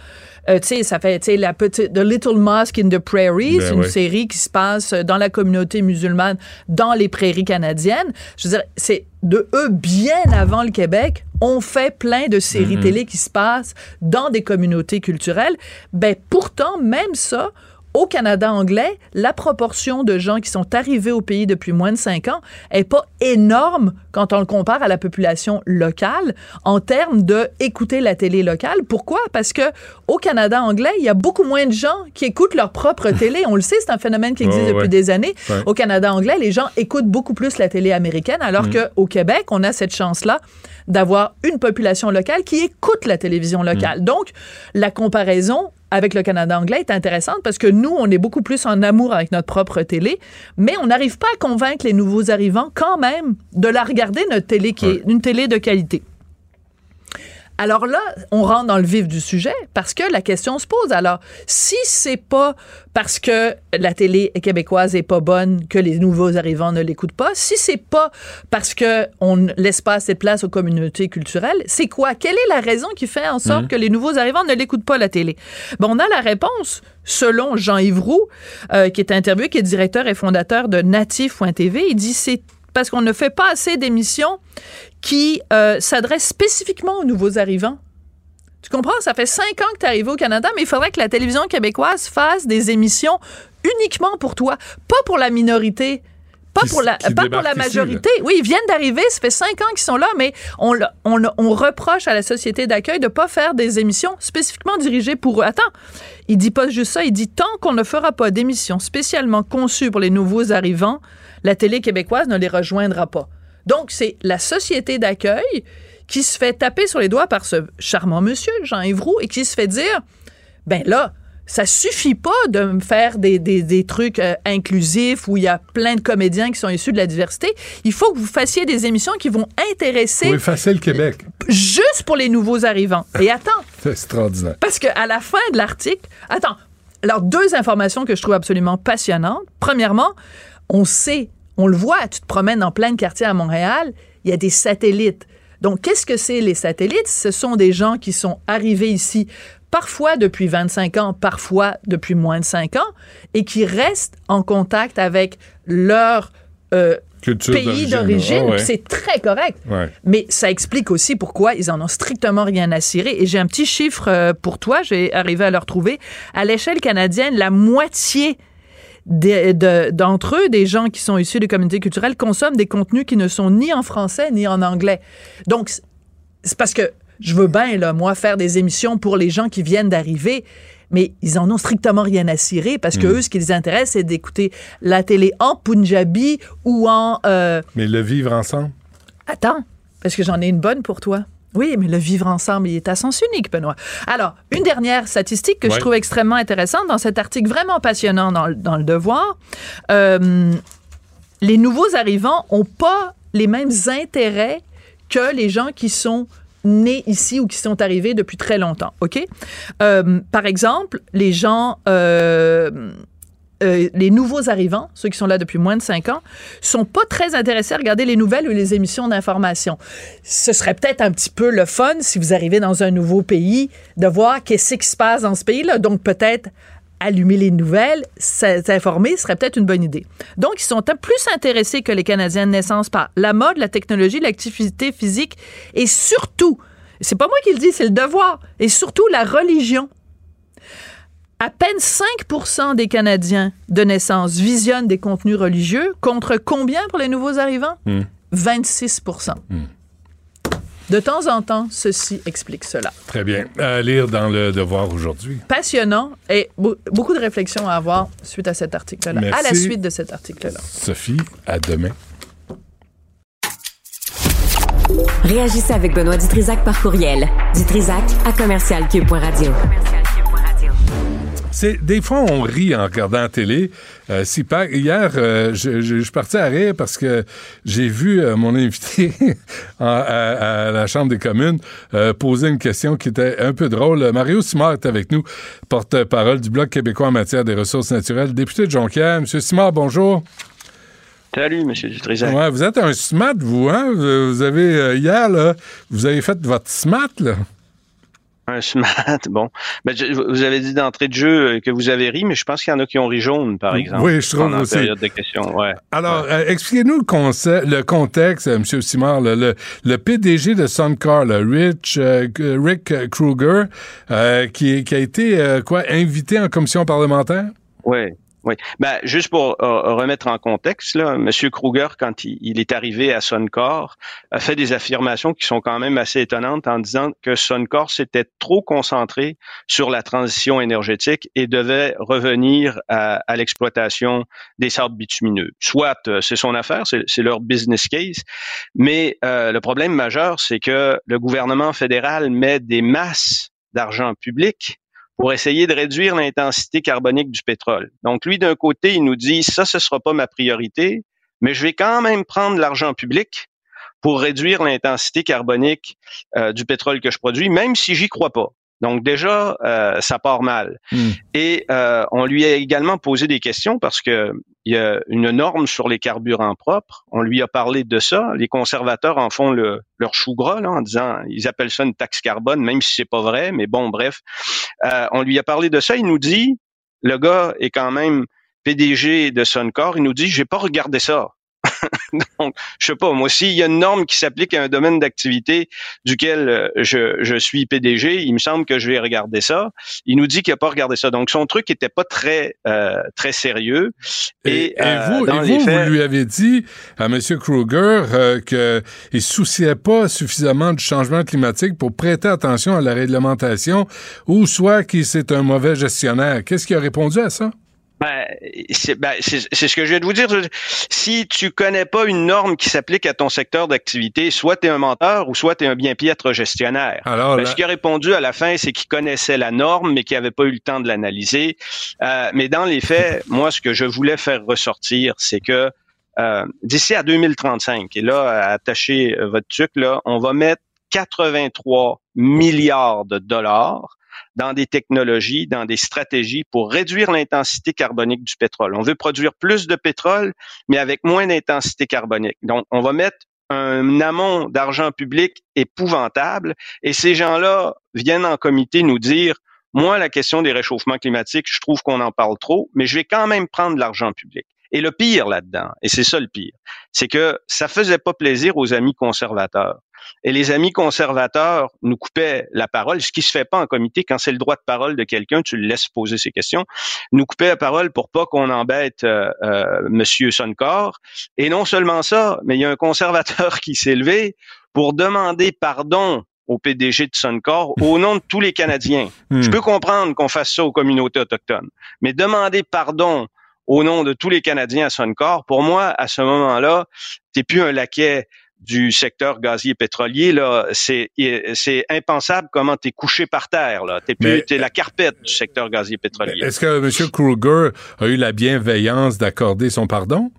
euh, tu sais, ça fait, tu sais, la petite, The Little Mosque in the Prairies, Ben une ouais. série qui se passe dans la communauté musulmane dans les prairies canadiennes. Je veux dire, c'est de eux bien avant le Québec. On fait plein de séries Mhm. télé qui se passent dans des communautés culturelles. Ben, pourtant, même ça, au Canada anglais, la proportion de gens qui sont arrivés au pays depuis moins de cinq ans est pas énorme quand on le compare à la population locale en termes de écouter la télé locale. Pourquoi? Parce que au Canada anglais, il y a beaucoup moins de gens qui écoutent leur propre télé. On le sait, c'est un phénomène qui existe Ouais, depuis des années. Ouais. Au Canada anglais, les gens écoutent beaucoup plus la télé américaine, alors Mm. qu'au Québec, on a cette chance-là d'avoir une population locale qui écoute la télévision locale. Donc, la comparaison avec le Canada anglais est intéressante parce que nous, on est beaucoup plus en amour avec notre propre télé, mais on n'arrive pas à convaincre les nouveaux arrivants quand même de la regarder, notre télé, qui est une télé de qualité. Alors là, on rentre dans le vif du sujet parce que la question se pose. Alors, si c'est pas parce que la télé québécoise est pas bonne que les nouveaux arrivants ne l'écoutent pas, si c'est pas parce que on ne laisse pas assez de place aux communautés culturelles, c'est quoi? Quelle est la raison qui fait en sorte Mhm. que les nouveaux arrivants ne l'écoutent pas la télé? Ben, on a la réponse selon Jean-Yves Roux, euh, qui est interviewé, qui est directeur et fondateur de Natif.tv. Il dit c'est parce qu'on ne fait pas assez d'émissions qui euh, s'adressent spécifiquement aux nouveaux arrivants. Tu comprends? Ça fait cinq ans que tu es arrivé au Canada, mais il faudrait que la télévision québécoise fasse des émissions uniquement pour toi, pas pour la minorité. Pas Qui- pour la, qui pas pour la débarquent ici, majorité. oui, ils viennent d'arriver, ça fait cinq ans qu'ils sont là, mais on, reproche à la société d'accueil de pas faire des émissions spécifiquement dirigées pour eux. Attends, il dit pas juste ça, il dit tant qu'on ne fera pas d'émissions spécialement conçues pour les nouveaux arrivants, la télé québécoise ne les rejoindra pas. Donc, c'est la société d'accueil qui se fait taper sur les doigts par ce charmant monsieur, Jean-Yves Roux, et qui se fait dire, ben là, ça suffit pas de me faire des, des, des trucs euh, inclusifs où il y a plein de comédiens qui sont issus de la diversité. Il faut que vous fassiez des émissions qui vont intéresser Pour effacer le Québec. juste pour les nouveaux arrivants. Et attends, C'est extraordinaire. parce qu'à la fin de l'article, attends, alors deux informations que je trouve absolument passionnantes. Premièrement, on sait, on le voit, tu te promènes dans plein de quartiers à Montréal, il y a des satellites. Donc, qu'est-ce que c'est les satellites? Ce sont des gens qui sont arrivés ici parfois depuis 25 ans, parfois depuis moins de 5 ans, et qui restent en contact avec leur euh, pays d'origine, ah ouais. C'est très correct. Ouais. Mais ça explique aussi pourquoi ils en ont strictement rien à cirer. Et j'ai un petit chiffre euh, pour toi, j'ai arrivé à le retrouver. À l'échelle canadienne, la moitié de- d'entre eux, des gens qui sont issus des communautés culturelles, consomment des contenus qui ne sont ni en français ni en anglais. Donc, c'est- parce que je veux bien, là, moi, faire des émissions pour les gens qui viennent d'arriver, mais ils en ont strictement rien à cirer parce que Mm. eux, ce qui les intéresse, c'est d'écouter la télé en punjabi ou en... euh, Mais le vivre ensemble? Attends, parce que j'en ai une bonne pour toi. Oui, mais le vivre ensemble, il est à sens unique, Benoît. Alors, une dernière statistique que je trouve extrêmement intéressante dans cet article vraiment passionnant dans, le- dans le Devoir. Euh, les nouveaux arrivants ont pas les mêmes intérêts que les gens qui sont nés ici ou qui sont arrivés depuis très longtemps, OK? Euh, par exemple, les gens... euh, euh, les nouveaux arrivants, ceux qui sont là depuis moins de cinq ans, sont pas très intéressés à regarder les nouvelles ou les émissions d'information. Ce serait peut-être un petit peu le fun si vous arrivez dans un nouveau pays de voir qu'est-ce qui se passe dans ce pays-là. Donc peut-être allumer les nouvelles, s'informer serait peut-être une bonne idée. Donc, ils sont plus intéressés que les Canadiens de naissance par la mode, la technologie, l'activité physique et surtout, c'est pas moi qui le dis, c'est le devoir, et surtout la religion. À peine 5% des Canadiens de naissance visionnent des contenus religieux, contre combien pour les nouveaux arrivants? 26% hmm. De temps en temps, ceci explique cela. Très bien. À lire dans le Devoir aujourd'hui. Passionnant et beaucoup de réflexions à avoir suite à cet article-là. À la suite de cet article-là. Sophie, à demain. Réagissez avec Benoît Dutrisac par courriel. Dutrisac à commercialcube.radio. C'est des fois on rit en regardant la télé. Euh, si hier, euh, je, suis parti à rire parce que j'ai vu euh, mon invité à, la Chambre des communes poser une question qui était un peu drôle. Mario Simard est avec nous, porte-parole du Bloc québécois en matière des ressources naturelles, député de Jonquière. Monsieur Simard, bonjour. Salut, M. Dutrisac. Ouais, vous êtes un SMAT, vous, hein? Vous avez, hier, là, vous avez fait votre SMAT, là. Un bon. Ben, vous avez dit d'entrée de jeu euh, que vous avez ri, mais je pense qu'il y en a qui ont ri jaune, par exemple. Oui, je trouve aussi. période de questions, ouais. Alors, euh, expliquez-nous le, le contexte, euh, M. Simard. le, le, PDG de Suncar, Rich, Rick Kruger, qui, qui, a été quoi invité en commission parlementaire? Oui. Oui. Ben, juste pour euh, remettre en contexte, là, M. Kruger, quand il, est arrivé à Suncor, a fait des affirmations qui sont quand même assez étonnantes en disant que Suncor s'était trop concentré sur la transition énergétique et devait revenir à, l'exploitation des sables bitumineux. Soit euh, c'est son affaire, c'est leur business case, mais euh, le problème majeur, c'est que le gouvernement fédéral met des masses d'argent public pour essayer de réduire l'intensité carbonique du pétrole. Donc, lui, d'un côté, il nous dit, ça, ce sera pas ma priorité, mais je vais quand même prendre l'argent public pour réduire l'intensité carbonique euh, du pétrole que je produis, même si j'y crois pas. Donc déjà, euh, ça part mal. Hmm. Et euh, on lui a également posé des questions parce que il y a une norme sur les carburants propres. On lui a parlé de ça. Les conservateurs en font le, leur chou gras là, en disant, ils appellent ça une taxe carbone, même si c'est pas vrai. Mais bon, bref, euh, on lui a parlé de ça. Il nous dit, le gars est quand même PDG de Suncor. Il nous dit, j'ai pas regardé ça. Donc, je sais pas, moi, s'il y a une norme qui s'applique à un domaine d'activité duquel euh, je, je, suis PDG, il me semble que je vais regarder ça. Il nous dit qu'il n'a pas regardé ça. Donc, son truc était pas très euh, très sérieux. Et, euh, vous, vous, lui avez dit à M. Kruger euh, qu'il ne souciait pas suffisamment du changement climatique pour prêter attention à la réglementation ou soit qu'il c'est un mauvais gestionnaire. Qu'est-ce qu'il a répondu à ça? Ben, ben, c'est ce que je viens de vous dire. Si tu connais pas une norme qui s'applique à ton secteur d'activité, soit tu es un menteur ou soit tu es un bien piètre gestionnaire. Alors, ben, Ce qui a répondu à la fin, c'est qu'il connaissait la norme, mais qu'il n'avait pas eu le temps de l'analyser. Euh, mais dans les faits, moi, ce que je voulais faire ressortir, c'est que euh, d'ici à 2035, et là, attachez votre truc, là, on va mettre 83 milliards de dollars dans des technologies, dans des stratégies pour réduire l'intensité carbonique du pétrole. On veut produire plus de pétrole, mais avec moins d'intensité carbonique. Donc, on va mettre un amont d'argent public épouvantable et ces gens-là viennent en comité nous dire moi, la question des réchauffements climatiques, je trouve qu'on en parle trop, mais je vais quand même prendre l'argent public. Et le pire là-dedans, et c'est ça le pire, c'est que ça faisait pas plaisir aux amis conservateurs. Et les amis conservateurs nous coupaient la parole, ce qui se fait pas en comité quand c'est le droit de parole de quelqu'un, tu le laisses poser ses questions, nous coupaient la parole pour pas qu'on embête euh, euh, Monsieur Suncor. Et non seulement ça, mais il y a un conservateur qui s'est levé pour demander pardon au PDG de Suncor au nom de tous les Canadiens. Hmm. Je peux comprendre qu'on fasse ça aux communautés autochtones, mais demander pardon au nom de tous les Canadiens à Suncor, pour moi, à ce moment-là, t'es plus un laquais du secteur gazier pétrolier là, c'est c'est impensable comment tu es couché par terre là. T'es plus es la carpette du secteur gazier pétrolier. Est-ce que M. Kruger a eu la bienveillance d'accorder son pardon?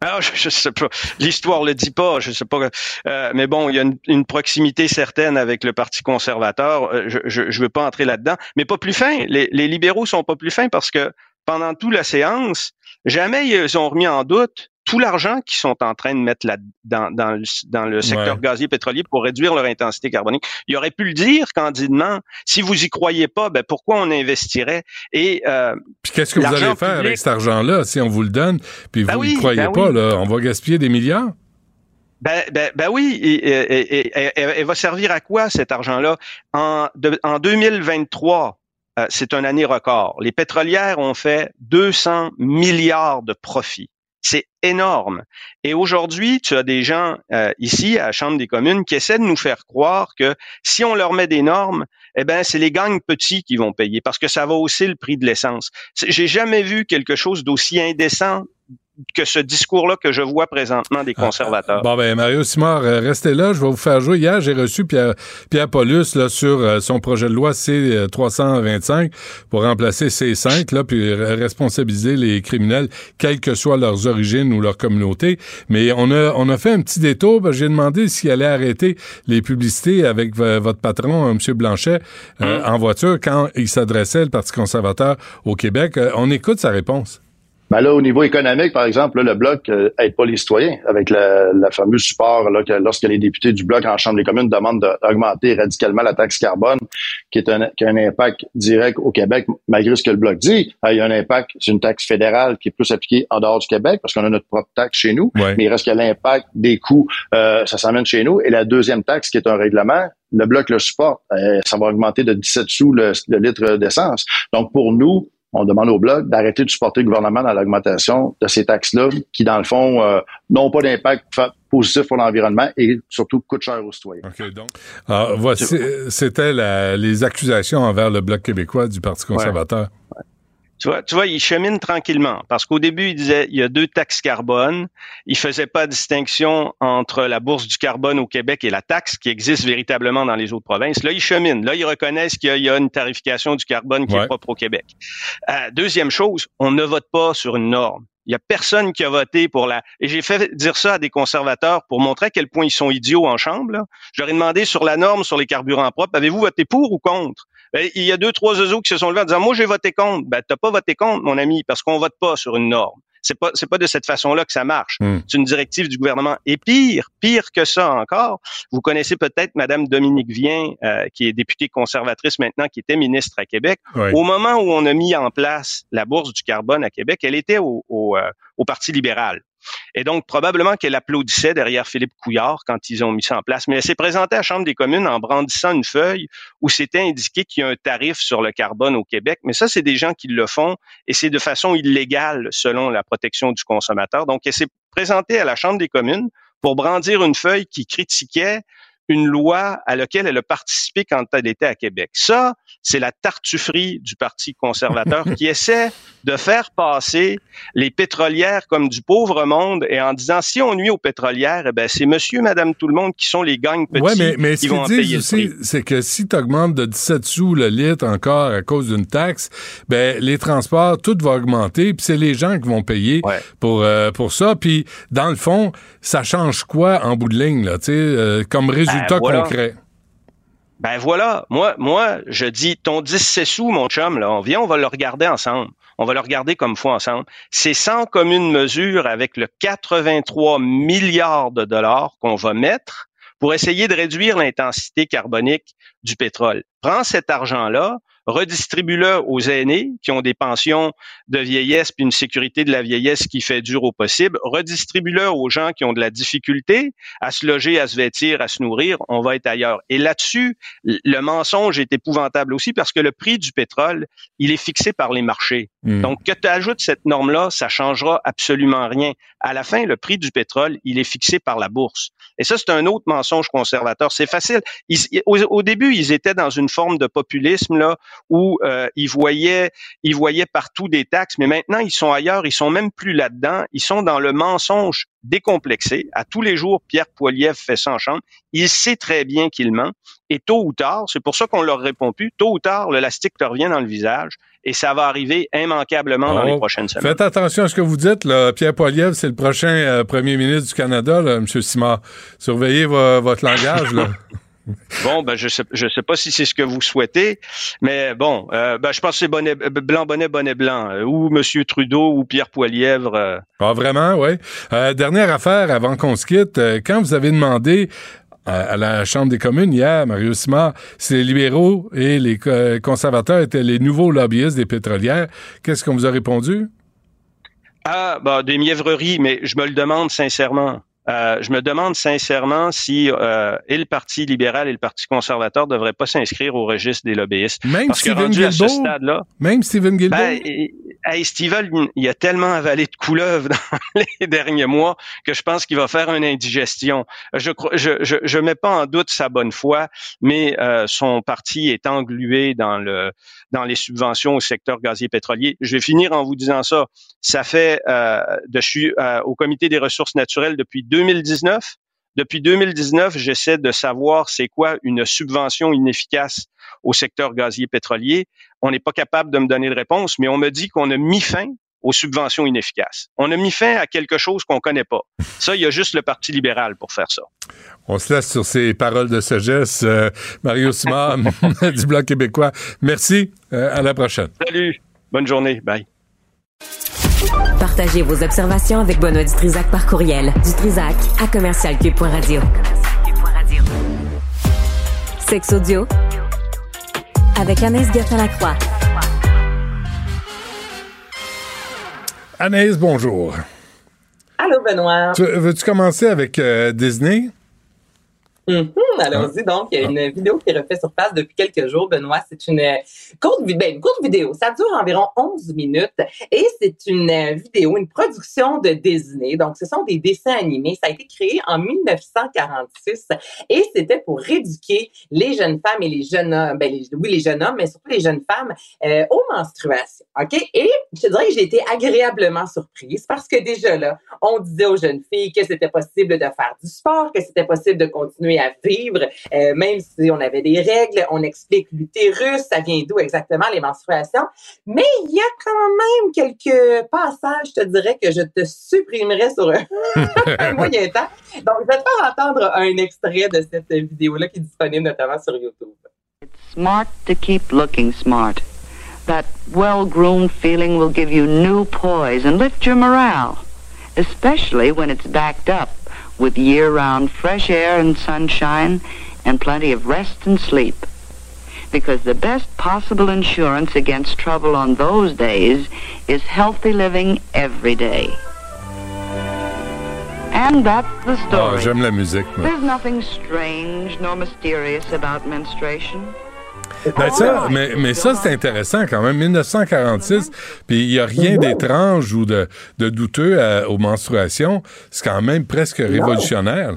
Ah, je, je, sais pas. L'histoire le dit pas. Je sais pas. Euh, mais bon, il y a une, proximité certaine avec le Parti conservateur. Euh, je, je, veux pas entrer là-dedans. Mais pas plus fin. Les, les libéraux sont pas plus fins parce que pendant toute la séance, jamais ils ont remis en doute tout l'argent qu'ils sont en train de mettre là dans, dans, dans le secteur gazier pétrolier pour réduire leur intensité carbonique. Ils auraient pu le dire candidement. Si vous y croyez pas, ben pourquoi on investirait Et euh, puis qu'est-ce que vous allez faire avec cet argent-là si on vous le donne? Puis ben vous n'y croyez ben pas là, on va gaspiller des milliards? Ben, ben, ben oui, et, elle va servir à quoi cet argent-là? En, en 2023 euh, c'est une année record. Les pétrolières ont fait 200 milliards de profits. C'est énorme. Et aujourd'hui, tu as des gens euh, ici à la Chambre des communes qui essaient de nous faire croire que si on leur met des normes, eh ben c'est les gangs petits qui vont payer parce que ça va hausser le prix de l'essence. J'ai jamais vu quelque chose d'aussi indécent que ce discours-là que je vois présentement des ah, conservateurs. bon, ben, Mario Simard, euh, restez là. Je vais vous faire jouer. Hier, j'ai reçu Pierre, Pierre Paulus là, sur euh, son projet de loi C-325 pour remplacer C-5, là, puis responsabiliser les criminels, quelles que soient leurs origines ou leur communauté. Mais on a, on a fait un petit détour. Ben, j'ai demandé s'il allait arrêter les publicités avec votre patron, M. Blanchet, euh, hum. en voiture quand il s'adressait, le Parti conservateur, au Québec. on écoute sa réponse. Ben là, au niveau économique, par exemple, le Bloc euh, aide pas les citoyens avec le, la fameux support là, que lorsque les députés du Bloc en Chambre des communes demandent d'augmenter radicalement la taxe carbone, qui, est un, qui a un impact direct au Québec, malgré ce que le Bloc dit. Euh, il y a un impact, c'est une taxe fédérale qui est plus appliquée en dehors du Québec parce qu'on a notre propre taxe chez nous, mais il reste que l'impact des coûts, euh, ça s'amène chez nous. Et la deuxième taxe, qui est un règlement, le Bloc le supporte. Euh, ça va augmenter de 17 sous le, le litre d'essence. Donc, pour nous, on demande au Bloc d'arrêter de supporter le gouvernement dans l'augmentation de ces taxes-là, qui, dans le fond, euh, n'ont pas d'impact positif pour l'environnement et surtout coûtent cher aux citoyens. OK, donc, ah, voici, c'était les accusations envers le Bloc québécois du Parti conservateur. Tu vois, tu vois, il chemine tranquillement parce qu'au début, il disait il y a deux taxes carbone. Il faisait pas distinction entre la bourse du carbone au Québec et la taxe qui existe véritablement dans les autres provinces. Là, il chemine. Là, ils reconnaissent qu'il y, a une tarification du carbone qui est propre au Québec. Euh, deuxième chose, on ne vote pas sur une norme. Il y a personne qui a voté pour la. Et j'ai fait dire ça à des conservateurs pour montrer à quel point ils sont idiots en chambre. Là. Je leur ai demandé sur la norme sur les carburants propres, avez-vous voté pour ou contre? Ben, il y a deux, trois oiseaux qui se sont levés en disant, moi, j'ai voté contre. Ben, t'as pas voté contre, mon ami, parce qu'on vote pas sur une norme. C'est pas, c'est pas de cette façon-là que ça marche. Hmm. C'est une directive du gouvernement. Et pire, pire que ça encore, vous connaissez peut-être Madame Dominique Vien, euh, qui est députée conservatrice maintenant, qui était ministre à Québec. Au moment où on a mis en place la bourse du carbone à Québec, elle était au, au, euh, au Parti libéral. Et donc, probablement qu'elle applaudissait derrière Philippe Couillard quand ils ont mis ça en place. Mais elle s'est présentée à la Chambre des communes en brandissant une feuille où c'était indiqué qu'il y a un tarif sur le carbone au Québec. Mais ça, c'est des gens qui le font et c'est de façon illégale selon la protection du consommateur. Donc, elle s'est présentée à la Chambre des communes pour brandir une feuille qui critiquait une loi à laquelle elle a participé quand elle était à Québec. Ça, c'est la tartufferie du Parti conservateur qui essaie de faire passer les pétrolières comme du pauvre monde et en disant si on nuit aux pétrolières, eh ben c'est monsieur, madame, tout le monde qui sont les gangs petits ouais, mais, mais qui vont en payer aussi, c'est que si tu augmentes de 17 sous le litre encore à cause d'une taxe, ben les transports, tout va augmenter, puis c'est les gens qui vont payer pour euh, pour ça. Puis dans le fond, ça change quoi en bout de ligne là, euh, comme résultat ben, concret. Ben voilà, moi, moi, je dis, ton 10 sous, mon chum, là, on vient, on va le regarder ensemble. On va le regarder comme fois ensemble. C'est sans commune mesure avec le 83 milliards de dollars qu'on va mettre pour essayer de réduire l'intensité carbonique du pétrole. Prends cet argent-là, redistribue-le aux aînés qui ont des pensions de vieillesse puis une sécurité de la vieillesse qui fait dur au possible. Redistribue-le aux gens qui ont de la difficulté à se loger, à se vêtir, à se nourrir. On va être ailleurs. Et là-dessus, le mensonge est épouvantable aussi parce que le prix du pétrole, il est fixé par les marchés. Hmm. Donc, que tu ajoutes cette norme-là, ça changera absolument rien. À la fin, le prix du pétrole, il est fixé par la bourse. Et ça, c'est un autre mensonge conservateur. C'est facile. au, au, début, ils étaient dans une forme de populisme là où euh, ils voyaient ils voyaient partout des taxes, mais maintenant ils sont ailleurs, ils sont même plus là-dedans, ils sont dans le mensonge décomplexé. À tous les jours, Pierre Poilievre fait ça en chambre. Il sait très bien qu'il ment. Et tôt ou tard, c'est pour ça qu'on leur répond plus, tôt ou tard, le lastique te revient dans le visage et ça va arriver immanquablement dans les oh. prochaines semaines. Faites attention à ce que vous dites. Là. Pierre Poilievre, c'est le prochain euh, premier ministre du Canada, là, M. Simard. Surveillez votre langage. là. Bon, ben je sais, je sais pas si c'est ce que vous souhaitez, mais bon, euh, ben, je pense que c'est bonnet, blanc, bonnet, bonnet blanc, euh, ou Monsieur Trudeau ou Pierre Poilièvre. Euh. Ah vraiment, oui. dernière affaire avant qu'on se quitte, quand vous avez demandé à, la Chambre des communes hier, Mario Simard, si les libéraux et les conservateurs étaient les nouveaux lobbyistes des pétrolières, qu'est-ce qu'on vous a répondu? Ah, bah, des mièvreries, mais je me le demande sincèrement. Euh, je me demande sincèrement si euh, et le Parti libéral et le Parti conservateur ne devraient pas s'inscrire au registre des lobbyistes. Même Parce Stephen que à ce stade-là, même Stephen Guilbeault. Ben, hey, Steven, il a tellement avalé de couleuvres dans les derniers mois que je pense qu'il va faire une indigestion. Je je, je, je mets pas en doute sa bonne foi, mais euh, son parti est englué dans le dans les subventions au secteur gazier pétrolier. Je vais finir en vous disant ça. Ça fait euh, de je suis euh, au comité des ressources naturelles depuis 2019. Depuis 2019, j'essaie de savoir c'est quoi une subvention inefficace au secteur gazier pétrolier. On n'est pas capable de me donner de réponse, mais on me dit qu'on a mis fin aux subventions inefficaces. On a mis fin à quelque chose qu'on connaît pas. Ça, il y a juste le Parti libéral pour faire ça. On se laisse sur ces paroles de sagesse. Euh, Mario Simard du Bloc québécois. Merci. Euh, à la prochaine. Salut. Bonne journée. Bye. Partagez vos observations avec Benoît Dutrisac par courriel. Dutrisac à commercialcube.radio. Sex audio avec Anaïs Gertin-Lacroix. Anaïs, bonjour. Allô, Benoît. Veux-tu commencer avec euh, Disney? Mm Allons-y. Donc, il y a une vidéo qui est refaite sur place depuis quelques jours, Benoît. C'est une courte, ben, une courte vidéo. Ça dure environ 11 minutes et c'est une vidéo, une production de Disney. Donc, ce sont des dessins animés. Ça a été créé en 1946 et c'était pour éduquer les jeunes femmes et les jeunes hommes, ben, oui, les jeunes hommes, mais surtout les jeunes femmes euh, aux menstruations. OK? Et je te dirais que j'ai été agréablement surprise parce que déjà là, on disait aux jeunes filles que c'était possible de faire du sport, que c'était possible de continuer à vivre, euh, même si on avait des règles. On explique l'utérus, ça vient d'où exactement les menstruations. Mais il y a quand même quelques passages, je te dirais, que je te supprimerais sur un moyen temps. Donc, je vais te faire entendre un extrait de cette vidéo-là qui est disponible notamment sur YouTube. It's smart to keep looking smart. That well-groomed feeling will give you new poise and lift your morale, especially when it's backed up with year-round fresh air and sunshine and plenty of rest and sleep. Because the best possible insurance against trouble on those days is healthy living every day. And that's the oh, story. Oh, j'aime la musique. There's nothing strange nor mysterious about menstruation. Ben ça, mais, mais ça, c'est intéressant quand même. 1946, puis il n'y a rien d'étrange ou de, de douteux à, aux menstruations. C'est quand même presque révolutionnaire.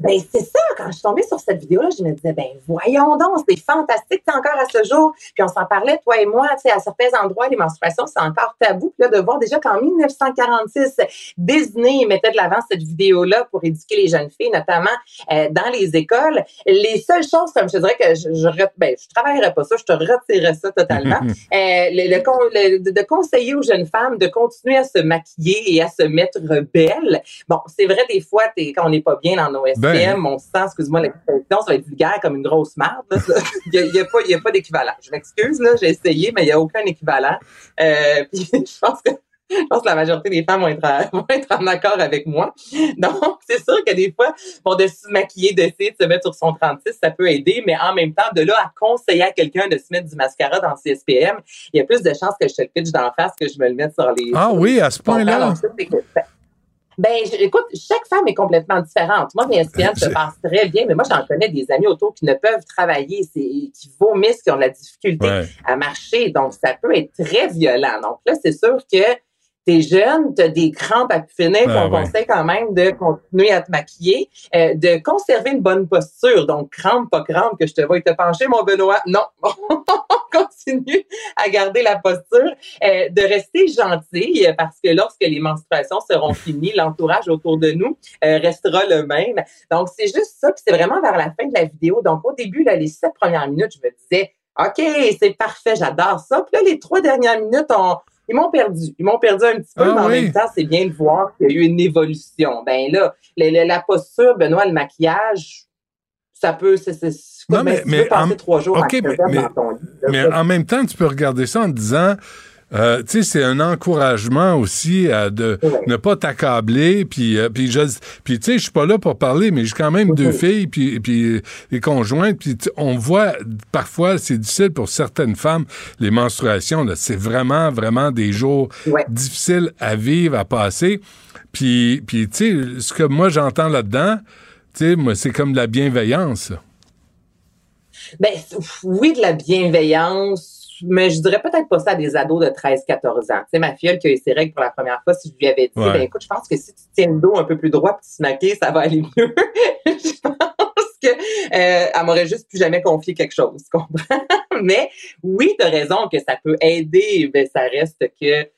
Ben, c'est ça, quand je suis tombée sur cette vidéo-là, je me disais, ben, voyons donc, c'est fantastique, encore à ce jour. Puis on s'en parlait, toi et moi, tu sais, à certains endroits, les menstruations, c'est encore tabou. Puis là, de voir déjà qu'en 1946, Disney mettait de l'avant cette vidéo-là pour éduquer les jeunes filles, notamment euh, dans les écoles. Les seules choses, comme je te dirais que je, je, ben, je travaillerais pas ça, je te retirerais ça totalement. euh, le, le, de conseiller aux jeunes femmes de continuer à se maquiller et à se mettre belles. Bon, c'est vrai, des fois, quand on n'est pas bien dans nos ben. Mon sang, excuse-moi l'expression, ça va être vulgaire comme une grosse merde. Il n'y a, pas, a pas d'équivalent. Je m'excuse, là, j'ai essayé, mais il n'y a aucun équivalent. Euh, puis je pense que je pense que la majorité des femmes vont être, vont être en accord avec moi. Donc, c'est sûr que des fois, bon, de se maquiller, d'essayer de se mettre sur son 36, ça peut aider, mais en même temps, de là à conseiller à quelqu'un de se mettre du mascara dans ses SPM, il y a plus de chances que je te le pitch d'en face que je me le mette sur les... Ah oui, à ce point-là? Ben, écoute, chaque femme est complètement différente. Moi, mes SPM se passent très bien, mais moi, j'en connais des amis autour qui ne peuvent travailler, qui vomissent, qui ont de la difficulté à marcher. Donc, ça peut être très violent. Donc là, c'est sûr que t'es jeune, t'as des crampes à finir, ah, on conseille quand même de continuer à te maquiller, euh, de conserver une bonne posture. Donc, crampe, pas crampe, que je te vois te pencher, mon Benoît. Non, on continue à garder la posture, euh, de rester gentil, parce que lorsque les menstruations seront finies, l'entourage autour de nous euh, restera le même. Donc, c'est juste ça, puis c'est vraiment vers la fin de la vidéo. Donc, au début, là, les sept premières minutes, je me disais, OK, c'est parfait, j'adore ça. Puis là, les trois dernières minutes, on ils m'ont perdu. Ils m'ont perdu un petit peu, ah mais en même temps, c'est bien de voir qu'il y a eu une évolution. Ben là, la, la posture, Benoît, le maquillage, ça peut, c'est, non, mais, mais, passer trois jours mais, ton lit. mais en même temps, tu peux regarder ça en disant, euh, tu sais, c'est un encouragement aussi à de ne pas t'accabler, puis euh, puis je, puis tu sais, je suis pas là pour parler, mais j'ai quand même deux filles, puis puis les conjointes, puis on voit parfois c'est difficile pour certaines femmes les menstruations. C'est vraiment vraiment des jours difficiles à vivre, à passer. Puis puis tu sais, ce que moi j'entends là-dedans, tu sais, moi c'est comme de la bienveillance. Ben oui, de la bienveillance mais je dirais peut-être pas ça à des ados de 13-14 ans. Tu sais, ma fille qui a eu ses règles pour la première fois, si je lui avais dit, ben écoute, je pense que si tu tiens le dos un peu plus droit puis tu te maquilles, ça va aller mieux. je pense que euh, elle m'aurait juste plus jamais confié quelque chose, tu comprends? mais oui, tu as raison que ça peut aider, mais ça reste que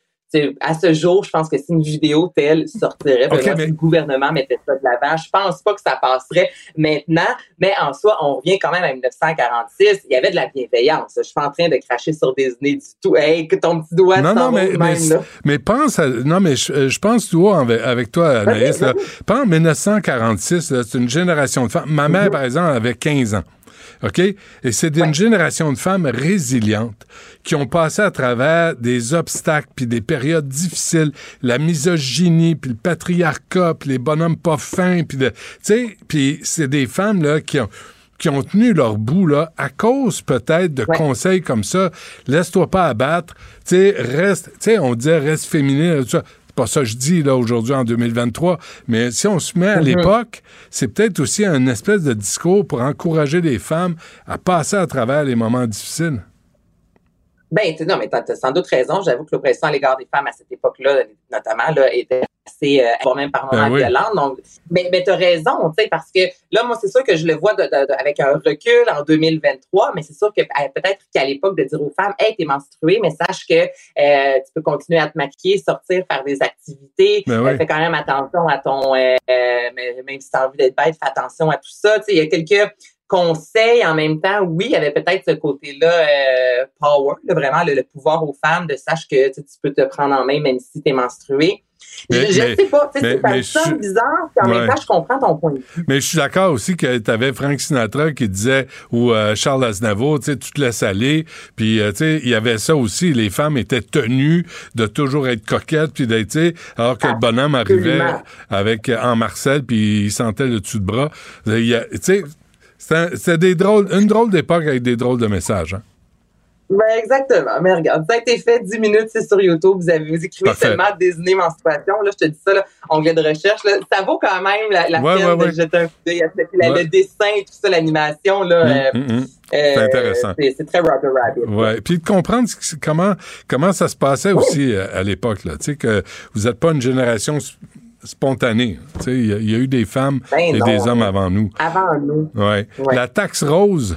à ce jour, je pense que si une vidéo telle sortirait, okay, si le gouvernement mettait ça de l'avant, je pense pas que ça passerait maintenant. Mais en soi, on revient quand même à 1946. Il y avait de la bienveillance. Je suis pas en train de cracher sur des nez du tout. Hey, que ton petit doigt non, non, mais, mais, mais, pense à, non, mais je, je pense, toi, avec, toi, Anaïs, là, pense en 1946, c'est une génération de femmes. Ma mère, par exemple, avait 15 ans. OK? Et c'est une génération de femmes résilientes qui ont passé à travers des obstacles puis des périodes difficiles, la misogynie puis le patriarcat puis les bonhommes pas fins puis tu sais, puis c'est des femmes là qui ont qui ont tenu leur bout là à cause peut-être de conseils comme ça. Laisse-toi pas abattre, tu sais, reste, tu sais, on dit reste féminin, tout ça pas ça que je dis là aujourd'hui en 2023, mais si on se met à mhm. l'époque, c'est peut-être aussi un espèce de discours pour encourager les femmes à passer à travers les moments difficiles. Ben, non, mais tu as, sans doute raison. J'avoue que l'oppression à l'égard des femmes à cette époque-là, notamment, là, était assez, euh, même par moments ben violente. Donc, mais, mais tu as raison, tu sais, parce que là, moi, c'est sûr que je le vois avec un recul en 2023, mais c'est sûr que euh, peut-être qu'à l'époque, de dire aux femmes, hey, t'es menstruée, mais sache que euh, tu peux continuer à te maquiller, sortir, faire des activités. Ben fais quand même attention à ton, même si tu as envie d'être bête, fais attention à tout ça. Tu sais, il y a quelques conseil en même temps, oui, il y avait peut-être ce côté-là euh, power, vraiment le, pouvoir aux femmes de sache que tu peux te prendre en main même si tu es menstrué. je ne sais pas, c'est ça bizarre, puis en même temps, je comprends ton point de vue. Mais je suis d'accord aussi que tu avais Frank Sinatra qui disait, ou euh, Charles Aznavour, tu te laisses aller, puis euh, tu sais, il y avait ça aussi, les femmes étaient tenues de toujours être coquettes, puis d'être, alors que le bonhomme arrivait avec en Marcel, puis il sentait le dessus de bras. Tu sais, c'est des drôles, une drôle d'époque avec des drôles de messages. Hein? Ben exactement. Mais regarde, ça a été fait 10 minutes, c'est sur YouTube. Vous avez vous écrivez seulement désigner menstruation. Là, je te dis ça, là, onglet de recherche. Là, ça vaut quand même la, la peine de jeter un coup d'œil le dessin et tout ça, l'animation. là. Hum, euh, hum, hum. c'est euh, intéressant. C'est très Roger Rabbit. Ouais. Puis de comprendre comment comment ça se passait aussi à, à l'époque. Tu sais que vous n'êtes pas une génération spontané. Il y, a eu des femmes ben et des hommes avant nous. Avant nous. Ouais. La taxe rose.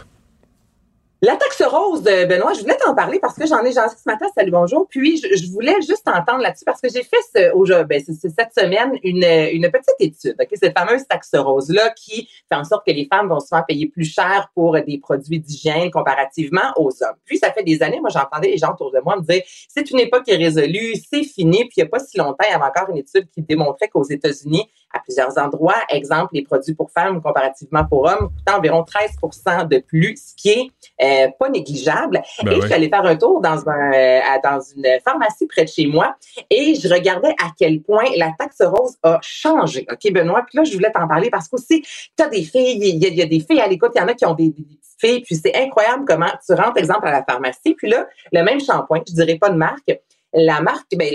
La taxe rose, Benoît, je voulais t'en parler parce que j'en ai jasé ce matin. Salut, bonjour. Puis, je, voulais juste t'entendre là-dessus parce que j'ai fait ce, ben, cette semaine une, une petite étude. Okay? Cette fameuse taxe rose-là qui fait en sorte que les femmes vont souvent payer plus cher pour des produits d'hygiène comparativement aux hommes. Puis, ça fait des années, moi, j'entendais les gens autour de moi me dire c'est une époque résolue, c'est fini. Puis, il n'y a pas si longtemps, il y avait encore une étude qui démontrait qu'aux États-Unis, à plusieurs endroits, exemple, les produits pour femmes comparativement pour hommes coûtent environ 13% de plus, ce qui est euh, euh, pas négligeable. Ben et je suis allée faire un tour dans, un, euh, dans une pharmacie près de chez moi et je regardais à quel point la taxe rose a changé. OK, Benoît? Puis là, je voulais t'en parler parce qu'aussi, tu as des filles, il y, a des filles à l'écoute, il y en a qui ont des, des petites filles, puis c'est incroyable comment tu rentres, exemple, à la pharmacie, puis là, le même shampoing, je dirais pas de marque, la marque, ben,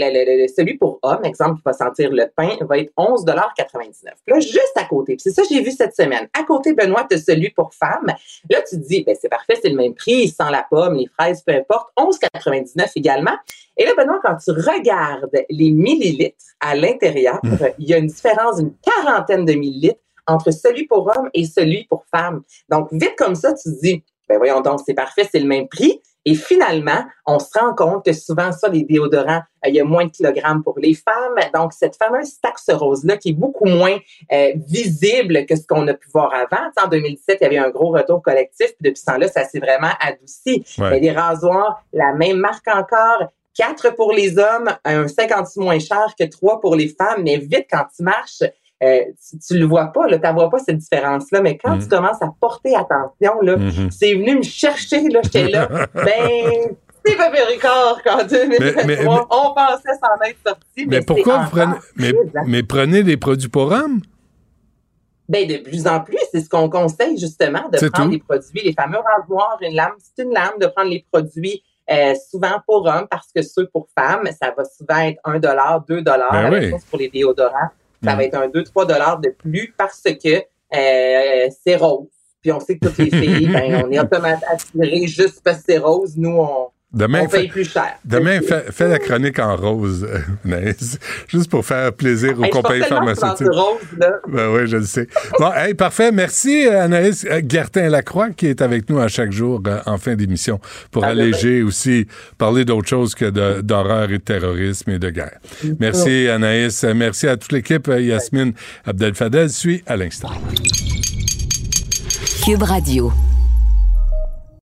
celui pour homme, exemple, qui va sentir le pain, va être 11,99 Là, juste à côté, c'est ça que j'ai vu cette semaine. À côté, Benoît, tu celui pour femme. Là, tu te dis, ben, c'est parfait, c'est le même prix, sans la pomme, les fraises, peu importe. 11,99 également. Et là, Benoît, quand tu regardes les millilitres à l'intérieur, mmh. il y a une différence d'une quarantaine de millilitres entre celui pour homme et celui pour femme. Donc, vite comme ça, tu te dis, ben voyons donc, c'est parfait, c'est le même prix. Et finalement, on se rend compte que souvent, ça, les déodorants, euh, il y a moins de kilogrammes pour les femmes. Donc, cette fameuse taxe rose-là, qui est beaucoup moins euh, visible que ce qu'on a pu voir avant. en 2017, il y avait un gros retour collectif. Puis depuis ce temps-là, ça s'est vraiment adouci. Des rasoirs, la même marque encore. Quatre pour les hommes, un 56 moins cher que trois pour les femmes. Mais vite, quand tu marches, euh, tu, le vois pas, là, tu vois pas cette différence-là, mais quand tu mm. commences à porter attention, là, mm-hmm. c'est venu me chercher, là, j'étais là, ben, Steve Ricard qu'en 2023, on pensait s'en être sorti. Mais, pourquoi vous prenez, mais, mais, prenez des produits pour hommes? Ben, de plus en plus, c'est ce qu'on conseille justement, de prendre des produits, les fameux rasoirs, une lame, c'est une lame, de prendre les produits euh, souvent pour hommes, parce que ceux pour femmes, ça va souvent être 1 dollar, 2 dollars. Ben pour les déodorants, ça va mm. être un 2, 3 dollars de plus parce que euh, c'est rose. Puis on sait que toutes les filles, ben, on est automatiquement attirés juste parce que c'est rose. Nous, on, Demain, on paye plus cher. Demain, fais, la chronique en rose, euh, juste pour faire plaisir aux compagnies pharmaceutiques. Rose, là. Ben oui, je le sais. Bon, hey, parfait. Merci Anaïs Gertin-Lacroix qui est avec nous à chaque jour euh, en fin d'émission pour alléger aussi, parler d'autre chose que d'horreur et de terrorisme et de guerre. Merci Anaïs. Merci à toute l'équipe. Yasmine Abdel-Fadel suit à l'instant. Cube Radio.